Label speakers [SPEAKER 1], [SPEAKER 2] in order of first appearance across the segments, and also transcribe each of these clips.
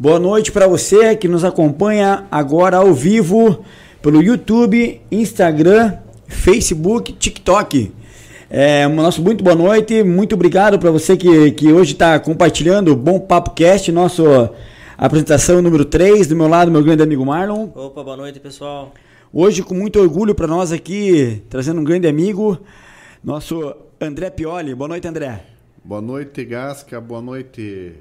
[SPEAKER 1] Boa noite para você que nos acompanha agora ao vivo pelo YouTube, Instagram, Facebook, TikTok. É, nosso muito boa noite, muito obrigado para você que, que hoje está compartilhando o Bom Papo Cast, nosso apresentação número 3, do meu lado, meu grande amigo Marlon.
[SPEAKER 2] Opa, boa noite, pessoal.
[SPEAKER 1] Hoje, com muito orgulho para nós aqui, trazendo um grande amigo, nosso André Pioli. Boa noite, André.
[SPEAKER 3] Boa noite, Gasca. Boa noite,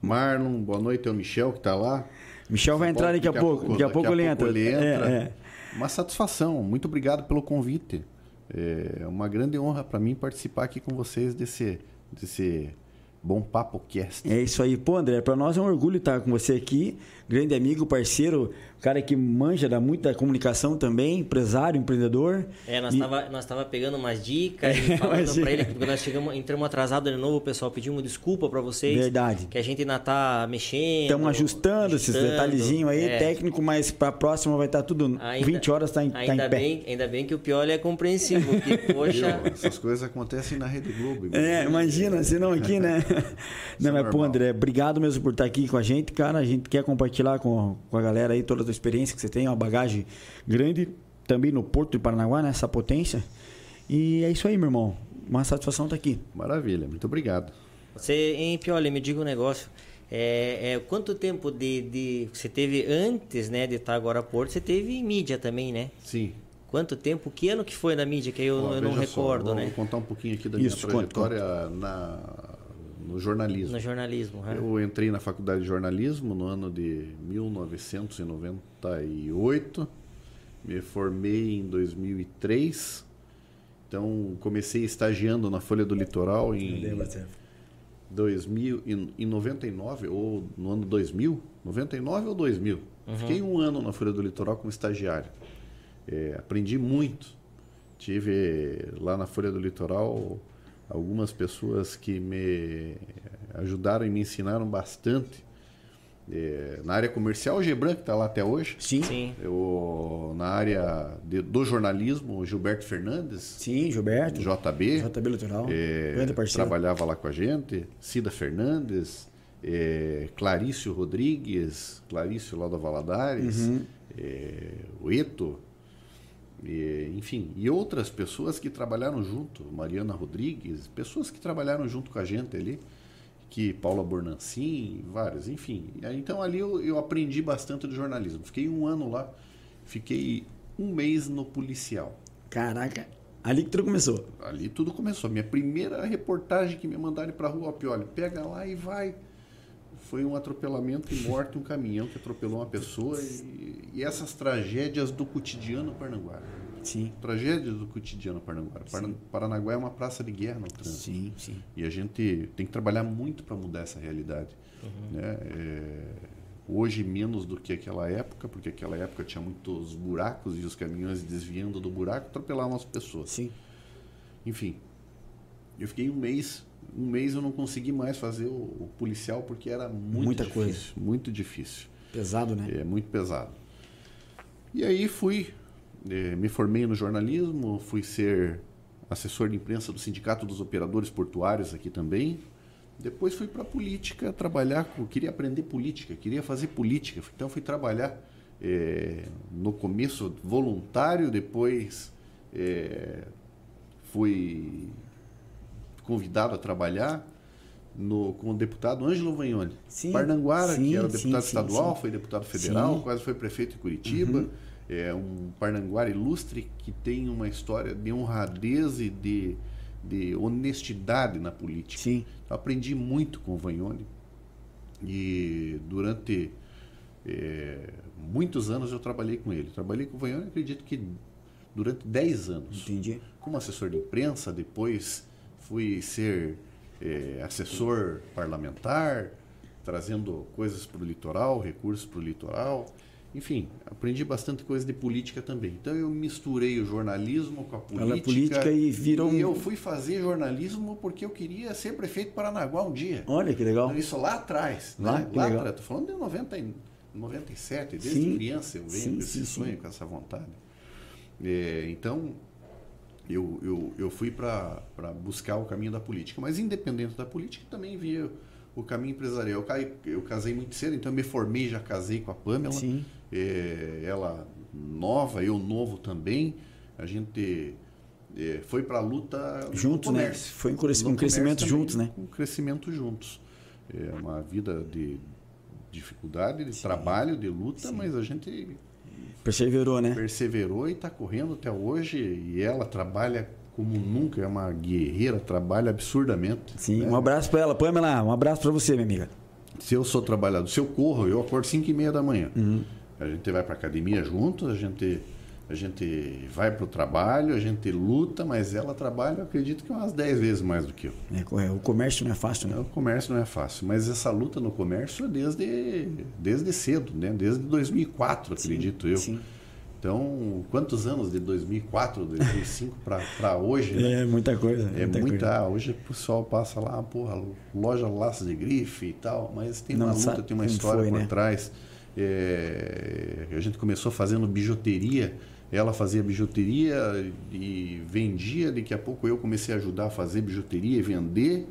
[SPEAKER 3] Marlon. Boa noite ao Michel, que está lá.
[SPEAKER 1] Michel vai entrar daqui a pouco. Daqui a pouco ele entra.
[SPEAKER 3] Ele entra. É, é. Uma satisfação. Muito obrigado pelo convite. É uma grande honra para mim participar aqui com vocês desse, desse Bom Papo Cast.
[SPEAKER 1] É isso aí. Pô, André, para nós é um orgulho estar com você aqui. Grande amigo, parceiro, cara que manja da muita comunicação também, empresário, empreendedor.
[SPEAKER 2] É, nós estava e... nós tava pegando umas dicas e falando para ele, porque nós chegamos, entramos atrasados de novo, o pessoal pediu uma desculpa para vocês.
[SPEAKER 1] Verdade.
[SPEAKER 2] Que a gente ainda tá mexendo.
[SPEAKER 1] Estamos ajustando, ajustando, esses detalhezinhos aí, é. técnico, mas para a próxima vai estar tá tudo ainda, 20 horas tá em,
[SPEAKER 2] ainda
[SPEAKER 1] tá em
[SPEAKER 2] bem,
[SPEAKER 1] pé.
[SPEAKER 2] Ainda bem que o Pioli é compreensivo, porque, poxa...
[SPEAKER 3] Essas coisas acontecem na Rede Globo.
[SPEAKER 1] É, imagina, se não aqui, né? não, mas, pô, André, obrigado mesmo por estar aqui com a gente, cara. A gente quer compartilhar com, com a galera aí toda a tua experiência que você tem, uma bagagem grande, também no Porto de Paranaguá, nessa né, potência. E é isso aí, meu irmão. Uma satisfação estar aqui.
[SPEAKER 3] Maravilha, muito obrigado.
[SPEAKER 2] Você, em Pioli, me diga um negócio. É, é, quanto tempo de, de você teve antes né, de estar agora a Porto? Você teve em mídia também, né?
[SPEAKER 3] Sim.
[SPEAKER 2] Quanto tempo? Que ano que foi na mídia? Que eu, eu não recordo,
[SPEAKER 3] só,
[SPEAKER 2] né?
[SPEAKER 3] Vou contar um pouquinho aqui da Isso, minha trajetória conta, conta. Na, no jornalismo.
[SPEAKER 2] No jornalismo, é.
[SPEAKER 3] Eu entrei na faculdade de jornalismo no ano de 1998, me formei em 2003, então comecei estagiando na Folha do Litoral em 2000, em, em 99 ou no ano 2000, 99 ou 2000. Uhum. Fiquei um ano na Folha do Litoral como estagiário. É, aprendi muito. Tive lá na Folha do Litoral algumas pessoas que me ajudaram e me ensinaram bastante. É, na área comercial, o Gebran, que está lá até hoje.
[SPEAKER 1] Sim. Sim.
[SPEAKER 3] Eu, na área de, do jornalismo, o Gilberto Fernandes.
[SPEAKER 1] Sim, Gilberto.
[SPEAKER 3] JB.
[SPEAKER 1] JB Litoral.
[SPEAKER 3] É, Grande parceiro. Trabalhava lá com a gente. Cida Fernandes. É, Clarício Rodrigues. Clarício lá do Valadares. Uhum. É, o Eto. E, enfim, e outras pessoas que trabalharam junto, Mariana Rodrigues, pessoas que trabalharam junto com a gente ali, que Paula Bornancin, várias, enfim. Então ali eu, eu aprendi bastante de jornalismo. Fiquei um ano lá, fiquei um mês no policial.
[SPEAKER 1] Caraca, ali que tudo começou.
[SPEAKER 3] Ali tudo começou. Minha primeira reportagem que me mandaram para rua, ó, pega lá e vai foi um atropelamento e morte um caminhão que atropelou uma pessoa e, e essas tragédias do cotidiano paranaguara.
[SPEAKER 1] Sim.
[SPEAKER 3] Tragédias do cotidiano paranaguara. Sim. Paranaguá é uma praça de guerra no trânsito.
[SPEAKER 1] Sim, sim.
[SPEAKER 3] E a gente tem que trabalhar muito para mudar essa realidade. Uhum. Né? É, hoje menos do que aquela época, porque aquela época tinha muitos buracos e os caminhões desviando do buraco atropelavam as pessoas.
[SPEAKER 1] Sim.
[SPEAKER 3] Enfim, eu fiquei um mês um mês eu não consegui mais fazer o, o policial porque era muito
[SPEAKER 1] Muita
[SPEAKER 3] difícil,
[SPEAKER 1] coisa.
[SPEAKER 3] muito difícil.
[SPEAKER 1] Pesado, né?
[SPEAKER 3] É muito pesado. E aí fui, é, me formei no jornalismo, fui ser assessor de imprensa do Sindicato dos Operadores Portuários aqui também. Depois fui para a política trabalhar, com, queria aprender política, queria fazer política. Então fui trabalhar é, no começo voluntário, depois é, fui convidado a trabalhar no, com o deputado Ângelo Vagnoni. Sim, Parnanguara, sim, que era deputado sim, estadual, foi deputado federal, quase foi prefeito de Curitiba. Uhum. É um Parnanguara ilustre que tem uma história de honradez e de, de honestidade na política.
[SPEAKER 1] Sim.
[SPEAKER 3] Eu aprendi muito com o Vagnoni. E durante é, muitos anos eu trabalhei com ele. Trabalhei com o Vagnoni, acredito que durante 10 anos.
[SPEAKER 1] Entendi.
[SPEAKER 3] Como assessor de imprensa, depois fui ser é, assessor parlamentar, trazendo coisas para o litoral, recursos para o litoral. Enfim, aprendi bastante coisa de política também. Então eu misturei o jornalismo com a política. Ela
[SPEAKER 1] política e virou.
[SPEAKER 3] E eu fui fazer jornalismo porque eu queria ser prefeito de Paranaguá um dia.
[SPEAKER 1] Olha que legal.
[SPEAKER 3] Isso lá atrás.
[SPEAKER 1] Lá,
[SPEAKER 3] né?
[SPEAKER 1] lá legal.
[SPEAKER 3] atrás. Estou falando de 90, 97, desde sim. criança eu venho sim, com esse sim, sonho, com essa vontade. É, então, eu, eu, eu fui para buscar o caminho da política. Mas independente da política, também via o caminho empresarial. Eu, eu casei muito cedo, então eu me formei, já casei com a Pamela.
[SPEAKER 1] Sim.
[SPEAKER 3] É, ela nova, eu novo também. A gente é, foi para a luta
[SPEAKER 1] juntos, né? Foi um, crescimento, um crescimento
[SPEAKER 3] também,
[SPEAKER 1] juntos, né?
[SPEAKER 3] Um crescimento juntos. É uma vida de dificuldade, de Sim. trabalho, de luta, Sim. mas a gente
[SPEAKER 1] perseverou, né?
[SPEAKER 3] Perseverou e está correndo até hoje. E ela trabalha como nunca, é uma guerreira, trabalha absurdamente.
[SPEAKER 1] Sim, né? um abraço para ela. Pamela, um abraço para você, minha amiga.
[SPEAKER 3] Se eu sou trabalhador, se eu corro, eu acordo 5 e meia da manhã. Uhum. A gente vai para academia juntos, a gente a gente vai para o trabalho, a gente luta, mas ela trabalha, eu acredito que umas 10 vezes mais do que eu.
[SPEAKER 1] É, o comércio não é fácil, né?
[SPEAKER 3] O comércio não é fácil, mas essa luta no comércio é desde, desde cedo, né? Desde 2004, acredito sim, eu. Sim. Então, quantos anos de 2004, 2005 para hoje?
[SPEAKER 1] Né? É muita coisa.
[SPEAKER 3] É muita. muita coisa. Hoje o pessoal passa lá, porra, loja laços de grife e tal, mas tem uma luta, tem uma história foi, por né? trás. É, a gente começou fazendo bijuteria ela fazia bijuteria e vendia, daqui a pouco eu comecei a ajudar a fazer bijuteria e vender.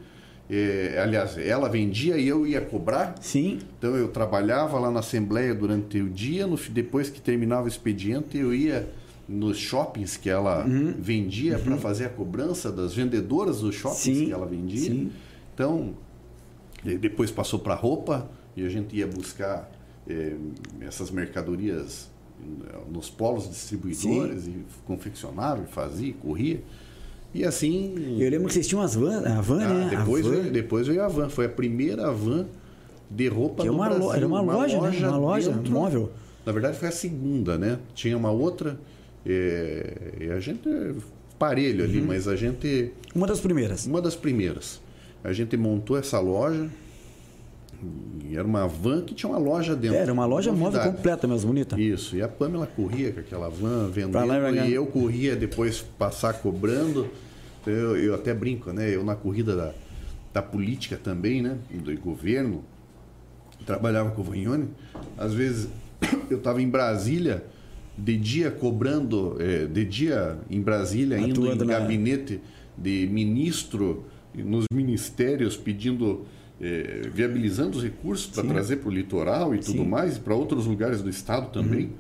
[SPEAKER 3] É, aliás, ela vendia e eu ia cobrar.
[SPEAKER 1] Sim.
[SPEAKER 3] Então eu trabalhava lá na Assembleia durante o dia, no, depois que terminava o expediente, eu ia nos shoppings que ela uhum. vendia uhum. para fazer a cobrança das vendedoras dos shoppings Sim. que ela vendia. Sim. Então, depois passou para roupa e a gente ia buscar é, essas mercadorias nos polos distribuidores Sim. e confeccionava, fazia, corria. E assim.
[SPEAKER 1] Eu lembro que vocês tinham as van, a van, ah, né?
[SPEAKER 3] Depois,
[SPEAKER 1] a van.
[SPEAKER 3] Veio, depois veio a van. Foi a primeira van de roupa
[SPEAKER 1] que é uma
[SPEAKER 3] Brasil.
[SPEAKER 1] Era uma, uma loja, loja, né? Uma loja dentro, móvel.
[SPEAKER 3] Na verdade foi a segunda, né? Tinha uma outra. É, e a gente. Parelho uhum. ali, mas a gente.
[SPEAKER 1] Uma das primeiras.
[SPEAKER 3] Uma das primeiras. A gente montou essa loja e era uma van que tinha uma loja dentro.
[SPEAKER 1] Era uma loja móvel completa mesmo, bonita.
[SPEAKER 3] Isso. E a Pamela corria com aquela van vendendo e, e eu corria depois passar cobrando. Eu, eu até brinco, né? Eu na corrida da, da política também, né? Do governo, trabalhava com o Vanhone. Às vezes eu estava em Brasília de dia cobrando, é, de dia em Brasília, Atuando indo em na... gabinete de ministro, nos ministérios pedindo é, viabilizando os recursos para trazer para o litoral e tudo Sim. mais, e para outros lugares do estado também. Uhum.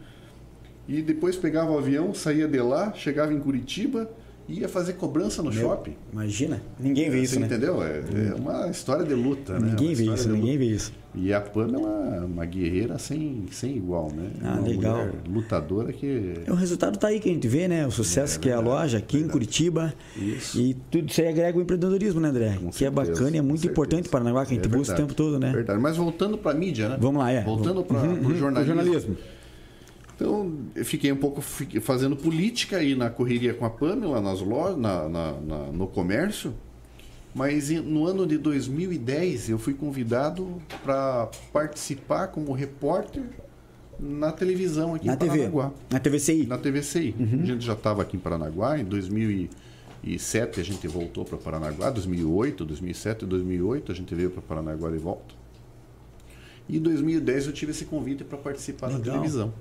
[SPEAKER 3] E depois pegava o avião, saía de lá, chegava em Curitiba ia fazer cobrança no Meu, shopping.
[SPEAKER 1] Imagina, ninguém vê
[SPEAKER 3] Você
[SPEAKER 1] isso, né?
[SPEAKER 3] entendeu? É, é, uma história de luta,
[SPEAKER 1] né? Ninguém
[SPEAKER 3] vê
[SPEAKER 1] isso, ninguém vê isso.
[SPEAKER 3] E a Pamela é uma guerreira sem, sem igual, né?
[SPEAKER 1] Ah,
[SPEAKER 3] uma
[SPEAKER 1] legal.
[SPEAKER 3] lutadora que...
[SPEAKER 1] O resultado tá aí que a gente vê, né? O sucesso é, que é a loja aqui verdade. em Curitiba. Isso. E tudo isso aí agrega o empreendedorismo, né, André? Com que é certeza, é bacana e é muito importante para Paranaguá, que a gente é busca o tempo todo, né?
[SPEAKER 3] Verdade. Mas voltando para a mídia, né?
[SPEAKER 1] Vamos lá, é.
[SPEAKER 3] Voltando para uhum, o uhum, jornalismo. jornalismo. Então, eu fiquei um pouco fazendo política aí na correria com a Pamela, nas lojas, na, na, na, no comércio. Mas no ano de 2010 eu fui convidado para participar como repórter na televisão aqui
[SPEAKER 1] na
[SPEAKER 3] em
[SPEAKER 1] TV.
[SPEAKER 3] Paranaguá.
[SPEAKER 1] Na TVCI?
[SPEAKER 3] Na TVCI. Uhum. A gente já estava aqui em Paranaguá. Em 2007 a gente voltou para Paranaguá. 2008, 2007 e 2008 a gente veio para Paranaguá de volta. E em 2010 eu tive esse convite para participar Legal. na televisão.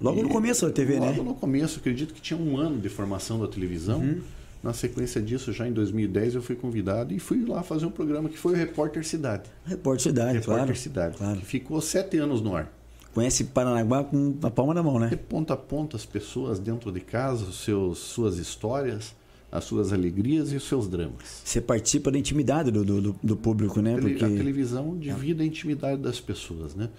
[SPEAKER 1] Logo e, no começo da TV,
[SPEAKER 3] logo
[SPEAKER 1] né?
[SPEAKER 3] Logo no começo, acredito que tinha um ano de formação da televisão. Uhum. Na sequência disso, já em 2010, eu fui convidado e fui lá fazer um programa que foi o Repórter Cidade.
[SPEAKER 1] Repórter Cidade,
[SPEAKER 3] Repórter
[SPEAKER 1] claro.
[SPEAKER 3] Cidade.
[SPEAKER 1] Claro.
[SPEAKER 3] Que ficou sete anos no ar.
[SPEAKER 1] Conhece Paranaguá com a palma da mão, né?
[SPEAKER 3] De ponta a ponta, as pessoas dentro de casa, seus, suas histórias as suas alegrias e os seus dramas.
[SPEAKER 1] Você participa da intimidade do, do, do público, né?
[SPEAKER 3] Porque... A televisão divide a intimidade das pessoas, né?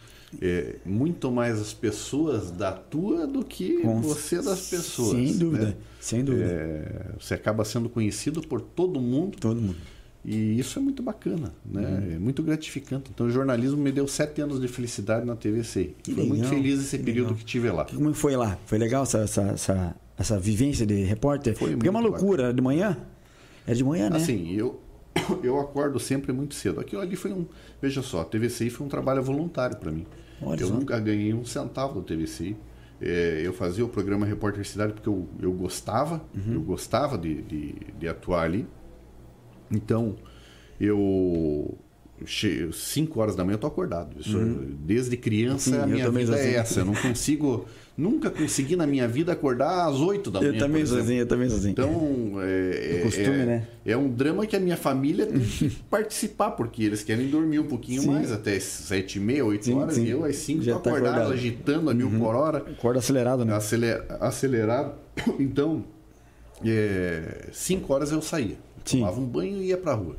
[SPEAKER 3] É, muito mais as pessoas da tua do que Com... você das pessoas.
[SPEAKER 1] Sem dúvida,
[SPEAKER 3] né?
[SPEAKER 1] sem dúvida.
[SPEAKER 3] É, você acaba sendo conhecido por todo mundo.
[SPEAKER 1] Todo mundo.
[SPEAKER 3] E isso é muito bacana, né? Uhum. É muito gratificante. Então, o jornalismo me deu sete anos de felicidade na TVC. Que legal, muito feliz esse período legal. que tive lá.
[SPEAKER 1] Como foi lá? Foi legal essa, essa, essa essa vivência de repórter? Foi Porque é uma loucura, bacana. de manhã? É de manhã, né?
[SPEAKER 3] Assim, eu, eu acordo sempre muito cedo. Aquilo ali foi um. Veja só, a TVCI foi um trabalho voluntário para mim. Olha eu só. nunca ganhei um centavo do TVCI. É, eu fazia o programa Repórter Cidade porque eu, eu gostava, uhum. eu gostava de, de, de, atuar ali. Então, eu, 5 horas da manhã eu tô acordado. Isso, Desde criança
[SPEAKER 1] Sim,
[SPEAKER 3] a minha vida
[SPEAKER 1] sou
[SPEAKER 3] é
[SPEAKER 1] assim.
[SPEAKER 3] essa. Eu não consigo, nunca consegui na minha vida acordar às 8 da manhã.
[SPEAKER 1] Eu também assim, eu também assim.
[SPEAKER 3] Então, é, é,
[SPEAKER 1] Costume,
[SPEAKER 3] é-
[SPEAKER 1] né?
[SPEAKER 3] é um drama que a minha família tem que participar, porque eles querem dormir um pouquinho
[SPEAKER 1] Sim.
[SPEAKER 3] mais, até 7 e meia, 8
[SPEAKER 1] Sim,
[SPEAKER 3] horas,
[SPEAKER 1] sim.
[SPEAKER 3] e eu às 5
[SPEAKER 1] Já
[SPEAKER 3] tô
[SPEAKER 1] tá
[SPEAKER 3] acordado,
[SPEAKER 1] acordado. Uhum.
[SPEAKER 3] agitando a mil por hora,
[SPEAKER 1] Acorda acelerado, né?
[SPEAKER 3] aceler- acelerado. Então, 5 horas eu saía, tomava um banho e ia pra rua.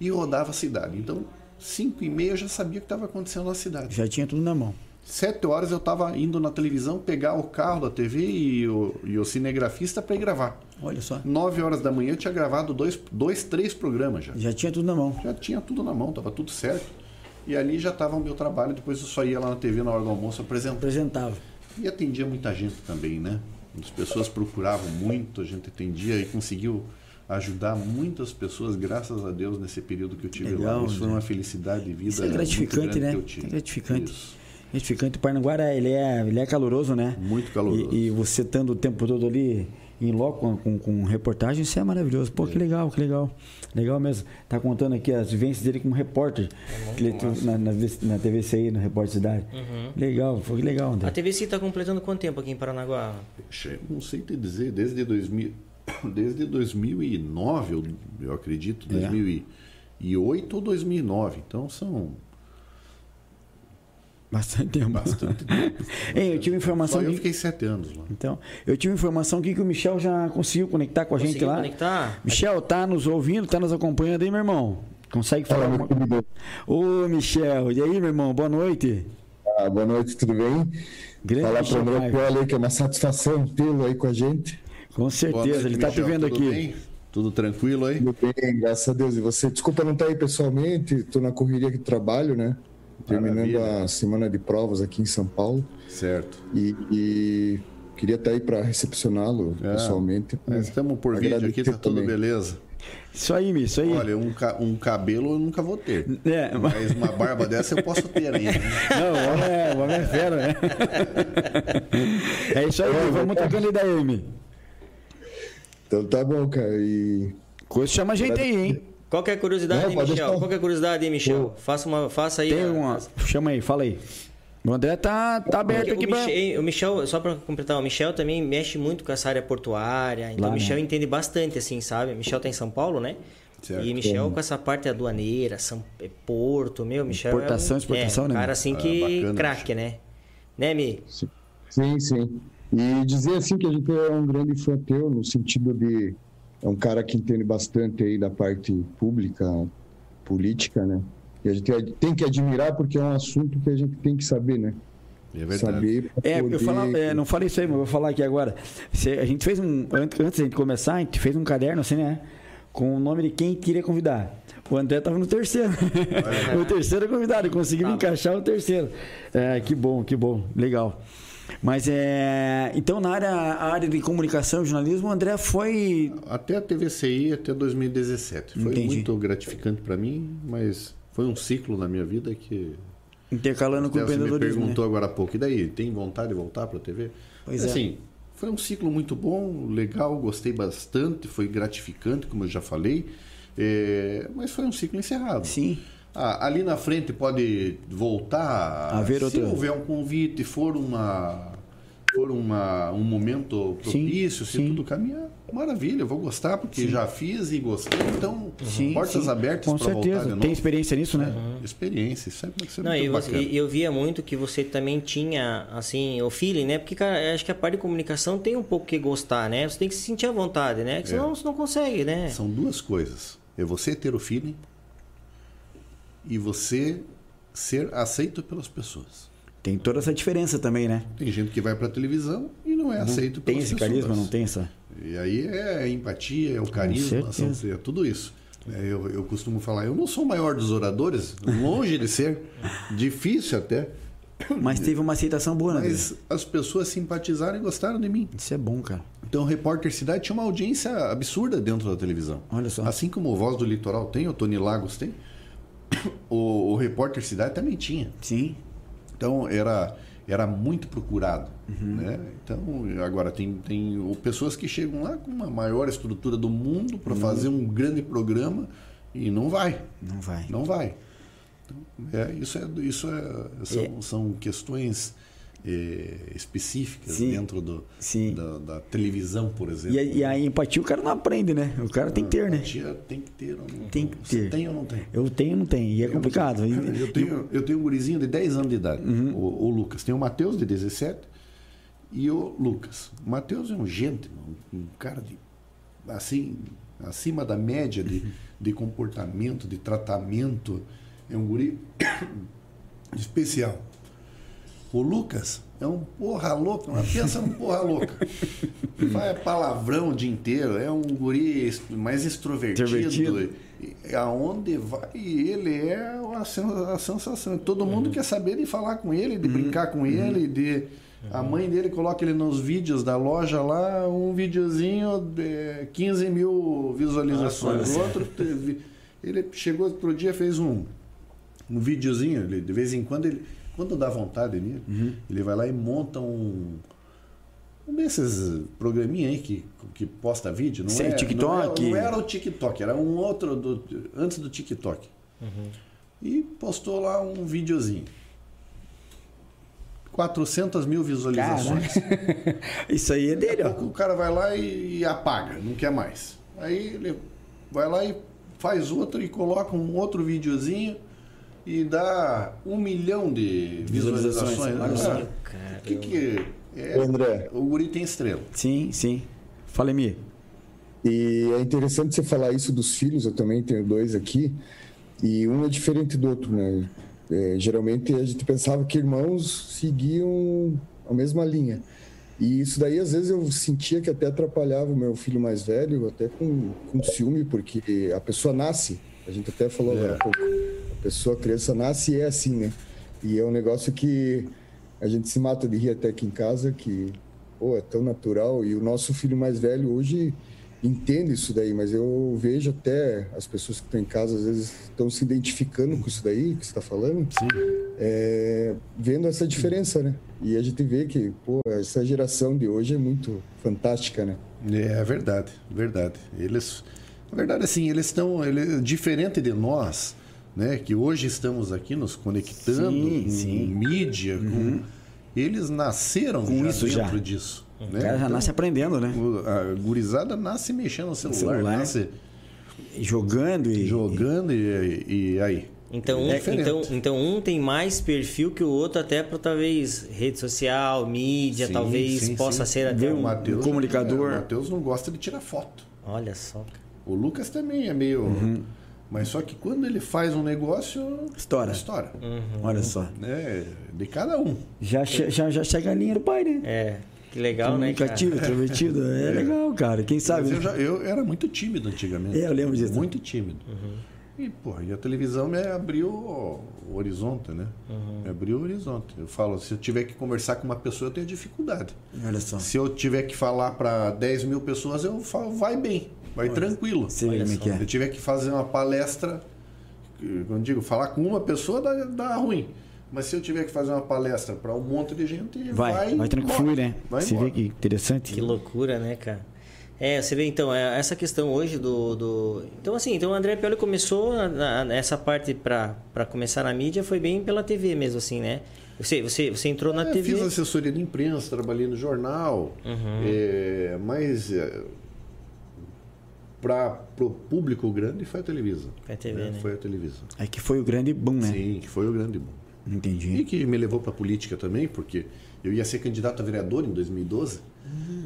[SPEAKER 3] E rodava a cidade. Então, 5 e meia eu já sabia o que estava acontecendo na cidade.
[SPEAKER 1] Já tinha tudo na mão.
[SPEAKER 3] Sete horas eu estava indo na televisão pegar o carro da TV e o, e o cinegrafista para ir gravar.
[SPEAKER 1] Olha só.
[SPEAKER 3] 9 horas da manhã eu tinha gravado dois, dois três programas já.
[SPEAKER 1] Já tinha tudo na mão.
[SPEAKER 3] Já tinha tudo na mão, tava tudo certo. E ali já estava o meu trabalho. Depois eu só ia lá na TV na hora do almoço apresentar.
[SPEAKER 1] Apresentava.
[SPEAKER 3] E atendia muita gente também, né? As pessoas procuravam muito, a gente atendia e conseguiu ajudar muitas pessoas, graças a Deus, nesse período que eu tive
[SPEAKER 1] Legal,
[SPEAKER 3] lá. Isso foi
[SPEAKER 1] né?
[SPEAKER 3] uma felicidade de vida.
[SPEAKER 1] Isso é gratificante, né?
[SPEAKER 3] que eu tive.
[SPEAKER 1] É gratificante.
[SPEAKER 3] Isso.
[SPEAKER 1] Gratificante. O Parnaguara, ele é, ele é caloroso, né?
[SPEAKER 3] Muito caloroso.
[SPEAKER 1] E, e você estando o tempo todo ali em loco com, com, com reportagem, isso é maravilhoso. Pô, que legal, que legal. Legal mesmo. Tá contando aqui as vivências dele como repórter. que ele na, na, na TVCI, no Repórter Cidade. Legal, foi legal, André.
[SPEAKER 2] A TVC está completando quanto tempo aqui em Paranaguá?
[SPEAKER 3] Não sei te dizer, desde 2000, desde 2009, eu, eu acredito,
[SPEAKER 1] É.
[SPEAKER 3] 2008 ou 2009. Então são
[SPEAKER 1] Bastante tempo.
[SPEAKER 3] bastante tempo.
[SPEAKER 1] Ei, eu tive
[SPEAKER 3] Só
[SPEAKER 1] informação
[SPEAKER 3] eu
[SPEAKER 1] que,
[SPEAKER 3] fiquei sete anos lá.
[SPEAKER 1] então, eu tive informação aqui que o Michel já conseguiu conectar com a gente lá.
[SPEAKER 2] conectar?
[SPEAKER 1] Michel, tá nos ouvindo, tá nos acompanhando aí, meu irmão? Consegue falar
[SPEAKER 4] Fala,
[SPEAKER 1] uma... Ô, Michel, e aí, meu irmão? Boa noite.
[SPEAKER 4] Ah, boa noite, tudo bem?
[SPEAKER 1] Grande
[SPEAKER 4] Falar para o André aí que é uma satisfação tê-lo aí com a gente.
[SPEAKER 1] Com certeza,
[SPEAKER 3] noite,
[SPEAKER 1] ele tá te vendo
[SPEAKER 3] Tudo
[SPEAKER 1] aqui.
[SPEAKER 3] bem? Tudo tranquilo aí?
[SPEAKER 4] Tudo bem, graças a Deus. E você, desculpa não estar aí pessoalmente, estou na correria do trabalho, né? Terminando
[SPEAKER 3] Maravilha.
[SPEAKER 4] a semana de provas aqui em São Paulo.
[SPEAKER 3] Certo.
[SPEAKER 4] E, e queria estar aí para recepcioná-lo
[SPEAKER 3] É.
[SPEAKER 4] pessoalmente.
[SPEAKER 3] Nós estamos por vídeo aqui, tá tudo
[SPEAKER 4] também.
[SPEAKER 3] beleza.
[SPEAKER 1] Isso aí, Mi, isso aí.
[SPEAKER 3] Olha, um, ca- um cabelo eu nunca vou ter.
[SPEAKER 1] É, mas...
[SPEAKER 3] Mas uma barba dessa eu posso ter ainda. né?
[SPEAKER 1] Não, o homem é, o homem é fera, né? É isso aí, Mi, vamos trocando ideia aí, Mi.
[SPEAKER 4] Então tá bom, cara. E
[SPEAKER 1] Coisa chama a gente aí, hein?
[SPEAKER 2] Qual que é a curiosidade,
[SPEAKER 4] Não,
[SPEAKER 2] Michel?
[SPEAKER 4] deixar.
[SPEAKER 2] Qual que é a curiosidade, hein, Michel? Faça, uma, faça aí.
[SPEAKER 1] Tem
[SPEAKER 2] a-
[SPEAKER 1] uma. Chama aí, fala aí. O André tá, tá aberto
[SPEAKER 2] Porque
[SPEAKER 1] aqui
[SPEAKER 2] o,
[SPEAKER 1] pra.
[SPEAKER 2] Michel, o Michel, só para completar, o Michel também mexe muito com essa área portuária. Então
[SPEAKER 1] Lá,
[SPEAKER 2] o Michel
[SPEAKER 1] né?
[SPEAKER 2] entende bastante, assim, sabe? O Michel tá em São Paulo, né?
[SPEAKER 3] Certo.
[SPEAKER 2] E Michel com essa parte aduaneira, São é, Porto, meu, Michel
[SPEAKER 1] Importação,
[SPEAKER 2] é um,
[SPEAKER 1] exportação,
[SPEAKER 2] é, um
[SPEAKER 1] né,
[SPEAKER 2] cara assim
[SPEAKER 3] Ah,
[SPEAKER 2] que
[SPEAKER 3] bacana,
[SPEAKER 2] craque, né? Né, Mi?
[SPEAKER 4] Sim, sim. E dizer assim que a gente é um grande fã teu, no sentido de é um cara que entende bastante aí da parte pública, política, né? E a gente tem que admirar porque é um assunto que a gente tem que saber, né?
[SPEAKER 3] É verdade.
[SPEAKER 1] É, eu
[SPEAKER 4] poder-
[SPEAKER 1] falar, é, não falei isso aí, mas eu vou falar aqui agora. A gente fez um. an- Antes da gente começar, a gente fez um caderno assim, né? Com o nome de quem queria convidar. O André tava no terceiro. o terceiro convidado, conseguimos encaixar o terceiro. É, que bom, que bom. Legal. Mas é. Então, na área, área de comunicação e jornalismo, o André foi.
[SPEAKER 3] Até a TVCI, até 2017. Foi
[SPEAKER 1] Entendi.
[SPEAKER 3] muito gratificante para mim, mas foi um ciclo na minha vida que.
[SPEAKER 1] Intercalando com o
[SPEAKER 3] Até você me
[SPEAKER 1] empreendedorismo.
[SPEAKER 3] perguntou
[SPEAKER 1] Né?
[SPEAKER 3] agora há pouco, e daí, tem vontade de voltar para a TV?
[SPEAKER 1] Pois é.
[SPEAKER 3] assim, foi um ciclo muito bom, legal, gostei bastante, foi gratificante, como eu já falei, é, mas foi um ciclo encerrado.
[SPEAKER 1] Sim.
[SPEAKER 3] Ah, ali na frente pode voltar
[SPEAKER 1] Haver
[SPEAKER 3] se
[SPEAKER 1] outra-
[SPEAKER 3] houver um convite, for uma for uma, um momento
[SPEAKER 1] Sim,
[SPEAKER 3] propício, se
[SPEAKER 1] sim.
[SPEAKER 3] tudo caminhar, maravilha, eu vou gostar porque já fiz e gostei, então
[SPEAKER 1] Sim,
[SPEAKER 3] portas
[SPEAKER 1] sim.
[SPEAKER 3] abertas
[SPEAKER 1] Com
[SPEAKER 3] para voltar de
[SPEAKER 1] certeza.
[SPEAKER 3] novo.
[SPEAKER 1] Tem experiência nisso, né?
[SPEAKER 3] Experiência, isso é, isso é
[SPEAKER 2] Não,
[SPEAKER 3] muito
[SPEAKER 2] e você- eu via muito que você também tinha, assim, o feeling, né? Porque, cara, acho que a parte de comunicação tem um pouco que gostar, né? Você tem que se sentir à vontade, né? Porque
[SPEAKER 3] É.
[SPEAKER 2] senão você não consegue, né?
[SPEAKER 3] São duas coisas. É você ter o feeling e você ser aceito pelas pessoas.
[SPEAKER 1] Tem toda essa diferença também, né?
[SPEAKER 3] Tem gente que vai para televisão e não é aceito
[SPEAKER 1] Tem
[SPEAKER 3] pelas
[SPEAKER 1] esse
[SPEAKER 3] pessoas.
[SPEAKER 1] carisma, não tem essa.
[SPEAKER 3] E aí é a empatia, é o carisma, são, é tudo isso. É, eu, eu costumo falar, eu não sou o maior dos oradores, longe de ser, difícil até,
[SPEAKER 1] Mas teve uma aceitação boa, né?
[SPEAKER 3] mas as pessoas simpatizaram e gostaram de mim.
[SPEAKER 1] Isso é bom, cara.
[SPEAKER 3] Então, o Repórter Cidade tinha uma audiência absurda dentro da televisão.
[SPEAKER 1] Olha só.
[SPEAKER 3] Assim como o Voz do Litoral tem, o Tony Lagos tem, o, o Repórter Cidade também tinha.
[SPEAKER 1] Sim.
[SPEAKER 3] Então, era, era muito procurado.
[SPEAKER 1] Uhum.
[SPEAKER 3] Né? Então, agora tem, tem pessoas que chegam lá com uma maior estrutura do mundo para fazer um grande programa e não vai.
[SPEAKER 1] Não vai.
[SPEAKER 3] Não vai. Então, é, isso é, isso é, são,
[SPEAKER 1] É.
[SPEAKER 3] são questões específicas
[SPEAKER 1] Sim.
[SPEAKER 3] dentro do,
[SPEAKER 1] Sim.
[SPEAKER 3] Da, da televisão, por exemplo.
[SPEAKER 1] E a, e a empatia o cara não aprende, né? O cara tem que ter, né?
[SPEAKER 3] Tem que ter. ou não
[SPEAKER 1] Tem que
[SPEAKER 3] Você
[SPEAKER 1] ter.
[SPEAKER 3] tem ou não tem?
[SPEAKER 1] Eu tenho, não tenho. E é complicado. E-
[SPEAKER 3] Cara, Eu tenho, eu tenho um gurizinho de 10 anos de idade,
[SPEAKER 1] Uhum.
[SPEAKER 3] o, o Lucas. Tem o Matheus, de 17, e o Lucas. O Matheus é um gente, um, um cara de, assim, acima da média de, de comportamento, de tratamento. É um guri especial. O Lucas é um porra louca, uma pensa num porra louca. Faz palavrão o dia inteiro, é um guri mais extrovertido.
[SPEAKER 1] Extrovertido.
[SPEAKER 3] Aonde vai, ele é a, sen- a sensação. Todo mundo quer saber de falar com ele, de brincar com ele, de. A mãe dele coloca ele nos vídeos da loja lá, um videozinho de 15 mil visualizações. O outro teve. Ele chegou outro dia, fez um, um videozinho, ele, de vez em quando ele. Quando dá vontade nele, ele vai lá e monta um. Um desses programinha aí que, que posta vídeo, não
[SPEAKER 1] Sei,
[SPEAKER 3] é?
[SPEAKER 1] TikTok.
[SPEAKER 3] Não, é- não era o TikTok, era um outro do, antes do TikTok. E postou lá um videozinho. 400 mil visualizações.
[SPEAKER 1] Isso aí é dele, ó.
[SPEAKER 3] O cara vai lá e, e apaga, não quer mais. Aí ele vai lá e faz outro e coloca um outro videozinho e dá um milhão de
[SPEAKER 1] Visualizações,
[SPEAKER 3] visualizações.
[SPEAKER 1] olha só.
[SPEAKER 3] Ah, O que que é?
[SPEAKER 4] André.
[SPEAKER 3] O guri tem estrela.
[SPEAKER 1] Sim, sim. Fala, Mi.
[SPEAKER 4] E é interessante você falar isso dos filhos, eu também tenho dois aqui, e um é diferente do outro, né? É, geralmente a gente pensava que irmãos seguiam a mesma linha. E isso daí, às vezes, eu sentia que até atrapalhava o meu filho mais velho, até com, com ciúme, porque a pessoa nasce, a gente até falou agora há pouco, a pessoa, a criança nasce e é assim, né? E é um negócio que a gente se mata de rir até aqui em casa, que, pô, é tão natural. E o nosso filho mais velho hoje entende isso daí, mas eu vejo até as pessoas que estão em casa, às vezes, estão se identificando com isso daí que você está falando,
[SPEAKER 3] Sim.
[SPEAKER 4] é, vendo essa diferença, né? E a gente vê que, pô, essa geração de hoje é muito fantástica, né?
[SPEAKER 3] É verdade, verdade. Eles, na verdade, assim, eles estão, ele, diferente de nós, né, que hoje estamos aqui nos conectando
[SPEAKER 1] Sim,
[SPEAKER 3] com
[SPEAKER 1] sim.
[SPEAKER 3] mídia, com, eles nasceram
[SPEAKER 1] Com
[SPEAKER 3] já
[SPEAKER 1] isso
[SPEAKER 3] dentro
[SPEAKER 1] já.
[SPEAKER 3] disso.
[SPEAKER 1] O
[SPEAKER 3] né?
[SPEAKER 1] cara já
[SPEAKER 3] Então,
[SPEAKER 1] nasce aprendendo, né?
[SPEAKER 3] A gurizada nasce mexendo no celular,
[SPEAKER 1] Celular.
[SPEAKER 3] nasce
[SPEAKER 1] Jogando e.
[SPEAKER 3] jogando e, e aí.
[SPEAKER 2] Então,
[SPEAKER 3] É
[SPEAKER 2] um, então, então um tem mais perfil que o outro, até para talvez rede social, mídia,
[SPEAKER 3] Sim,
[SPEAKER 2] talvez
[SPEAKER 3] sim,
[SPEAKER 2] possa
[SPEAKER 3] sim.
[SPEAKER 2] ser até um.
[SPEAKER 1] um-
[SPEAKER 3] Mateus-
[SPEAKER 1] comunicador.
[SPEAKER 3] é, o Matheus não gosta de tirar foto.
[SPEAKER 2] Olha só. cara.
[SPEAKER 3] O Lucas também é meio.
[SPEAKER 1] Uhum.
[SPEAKER 3] Mas só que quando ele faz um negócio.
[SPEAKER 1] Estoura.
[SPEAKER 3] Estoura.
[SPEAKER 1] Olha só.
[SPEAKER 3] Né? De cada um.
[SPEAKER 1] Já, che- já, já chega a linha do pai, né?
[SPEAKER 2] É, que legal, né?
[SPEAKER 1] Comunicativo, introvertido. É legal, cara. Quem sabe?
[SPEAKER 3] Mas eu,
[SPEAKER 1] né?
[SPEAKER 3] já- eu era muito tímido antigamente.
[SPEAKER 1] É, eu lembro disso.
[SPEAKER 3] Muito tímido. E, porra, e a televisão me abriu o horizonte, né? Me abriu o horizonte. Eu falo, se eu tiver que conversar com uma pessoa, eu tenho dificuldade.
[SPEAKER 1] Olha só.
[SPEAKER 3] Se eu tiver que falar para 10 mil pessoas, eu falo, vai bem, vai tranquilo.
[SPEAKER 1] Vê como é que
[SPEAKER 3] Se
[SPEAKER 1] é.
[SPEAKER 3] eu tiver que fazer uma palestra, quando digo, falar com uma pessoa dá, dá ruim. Mas se eu tiver que fazer uma palestra para um monte de gente,
[SPEAKER 1] Vai,
[SPEAKER 3] vai,
[SPEAKER 1] vai, tranquilo, né?
[SPEAKER 3] Vai
[SPEAKER 1] Você
[SPEAKER 3] embora.
[SPEAKER 1] vê que interessante.
[SPEAKER 2] Que loucura, né, cara? É, você vê então, é, essa questão hoje do. do... Então, assim, então o André Pioli começou na- essa parte para começar na mídia foi bem pela TV mesmo, assim, né? Você, você, você entrou na
[SPEAKER 3] É,
[SPEAKER 2] TV.
[SPEAKER 3] Fiz assessoria de imprensa, trabalhei no jornal,
[SPEAKER 2] Uhum.
[SPEAKER 3] é, mas para o público grande foi a televisão.
[SPEAKER 2] Foi a TV, né?
[SPEAKER 3] Foi a televisão.
[SPEAKER 1] É que foi o grande boom, né?
[SPEAKER 3] Sim, que foi o grande boom. E
[SPEAKER 1] Entendi.
[SPEAKER 3] que me levou para a política também, porque eu ia ser candidato a vereador em 2012.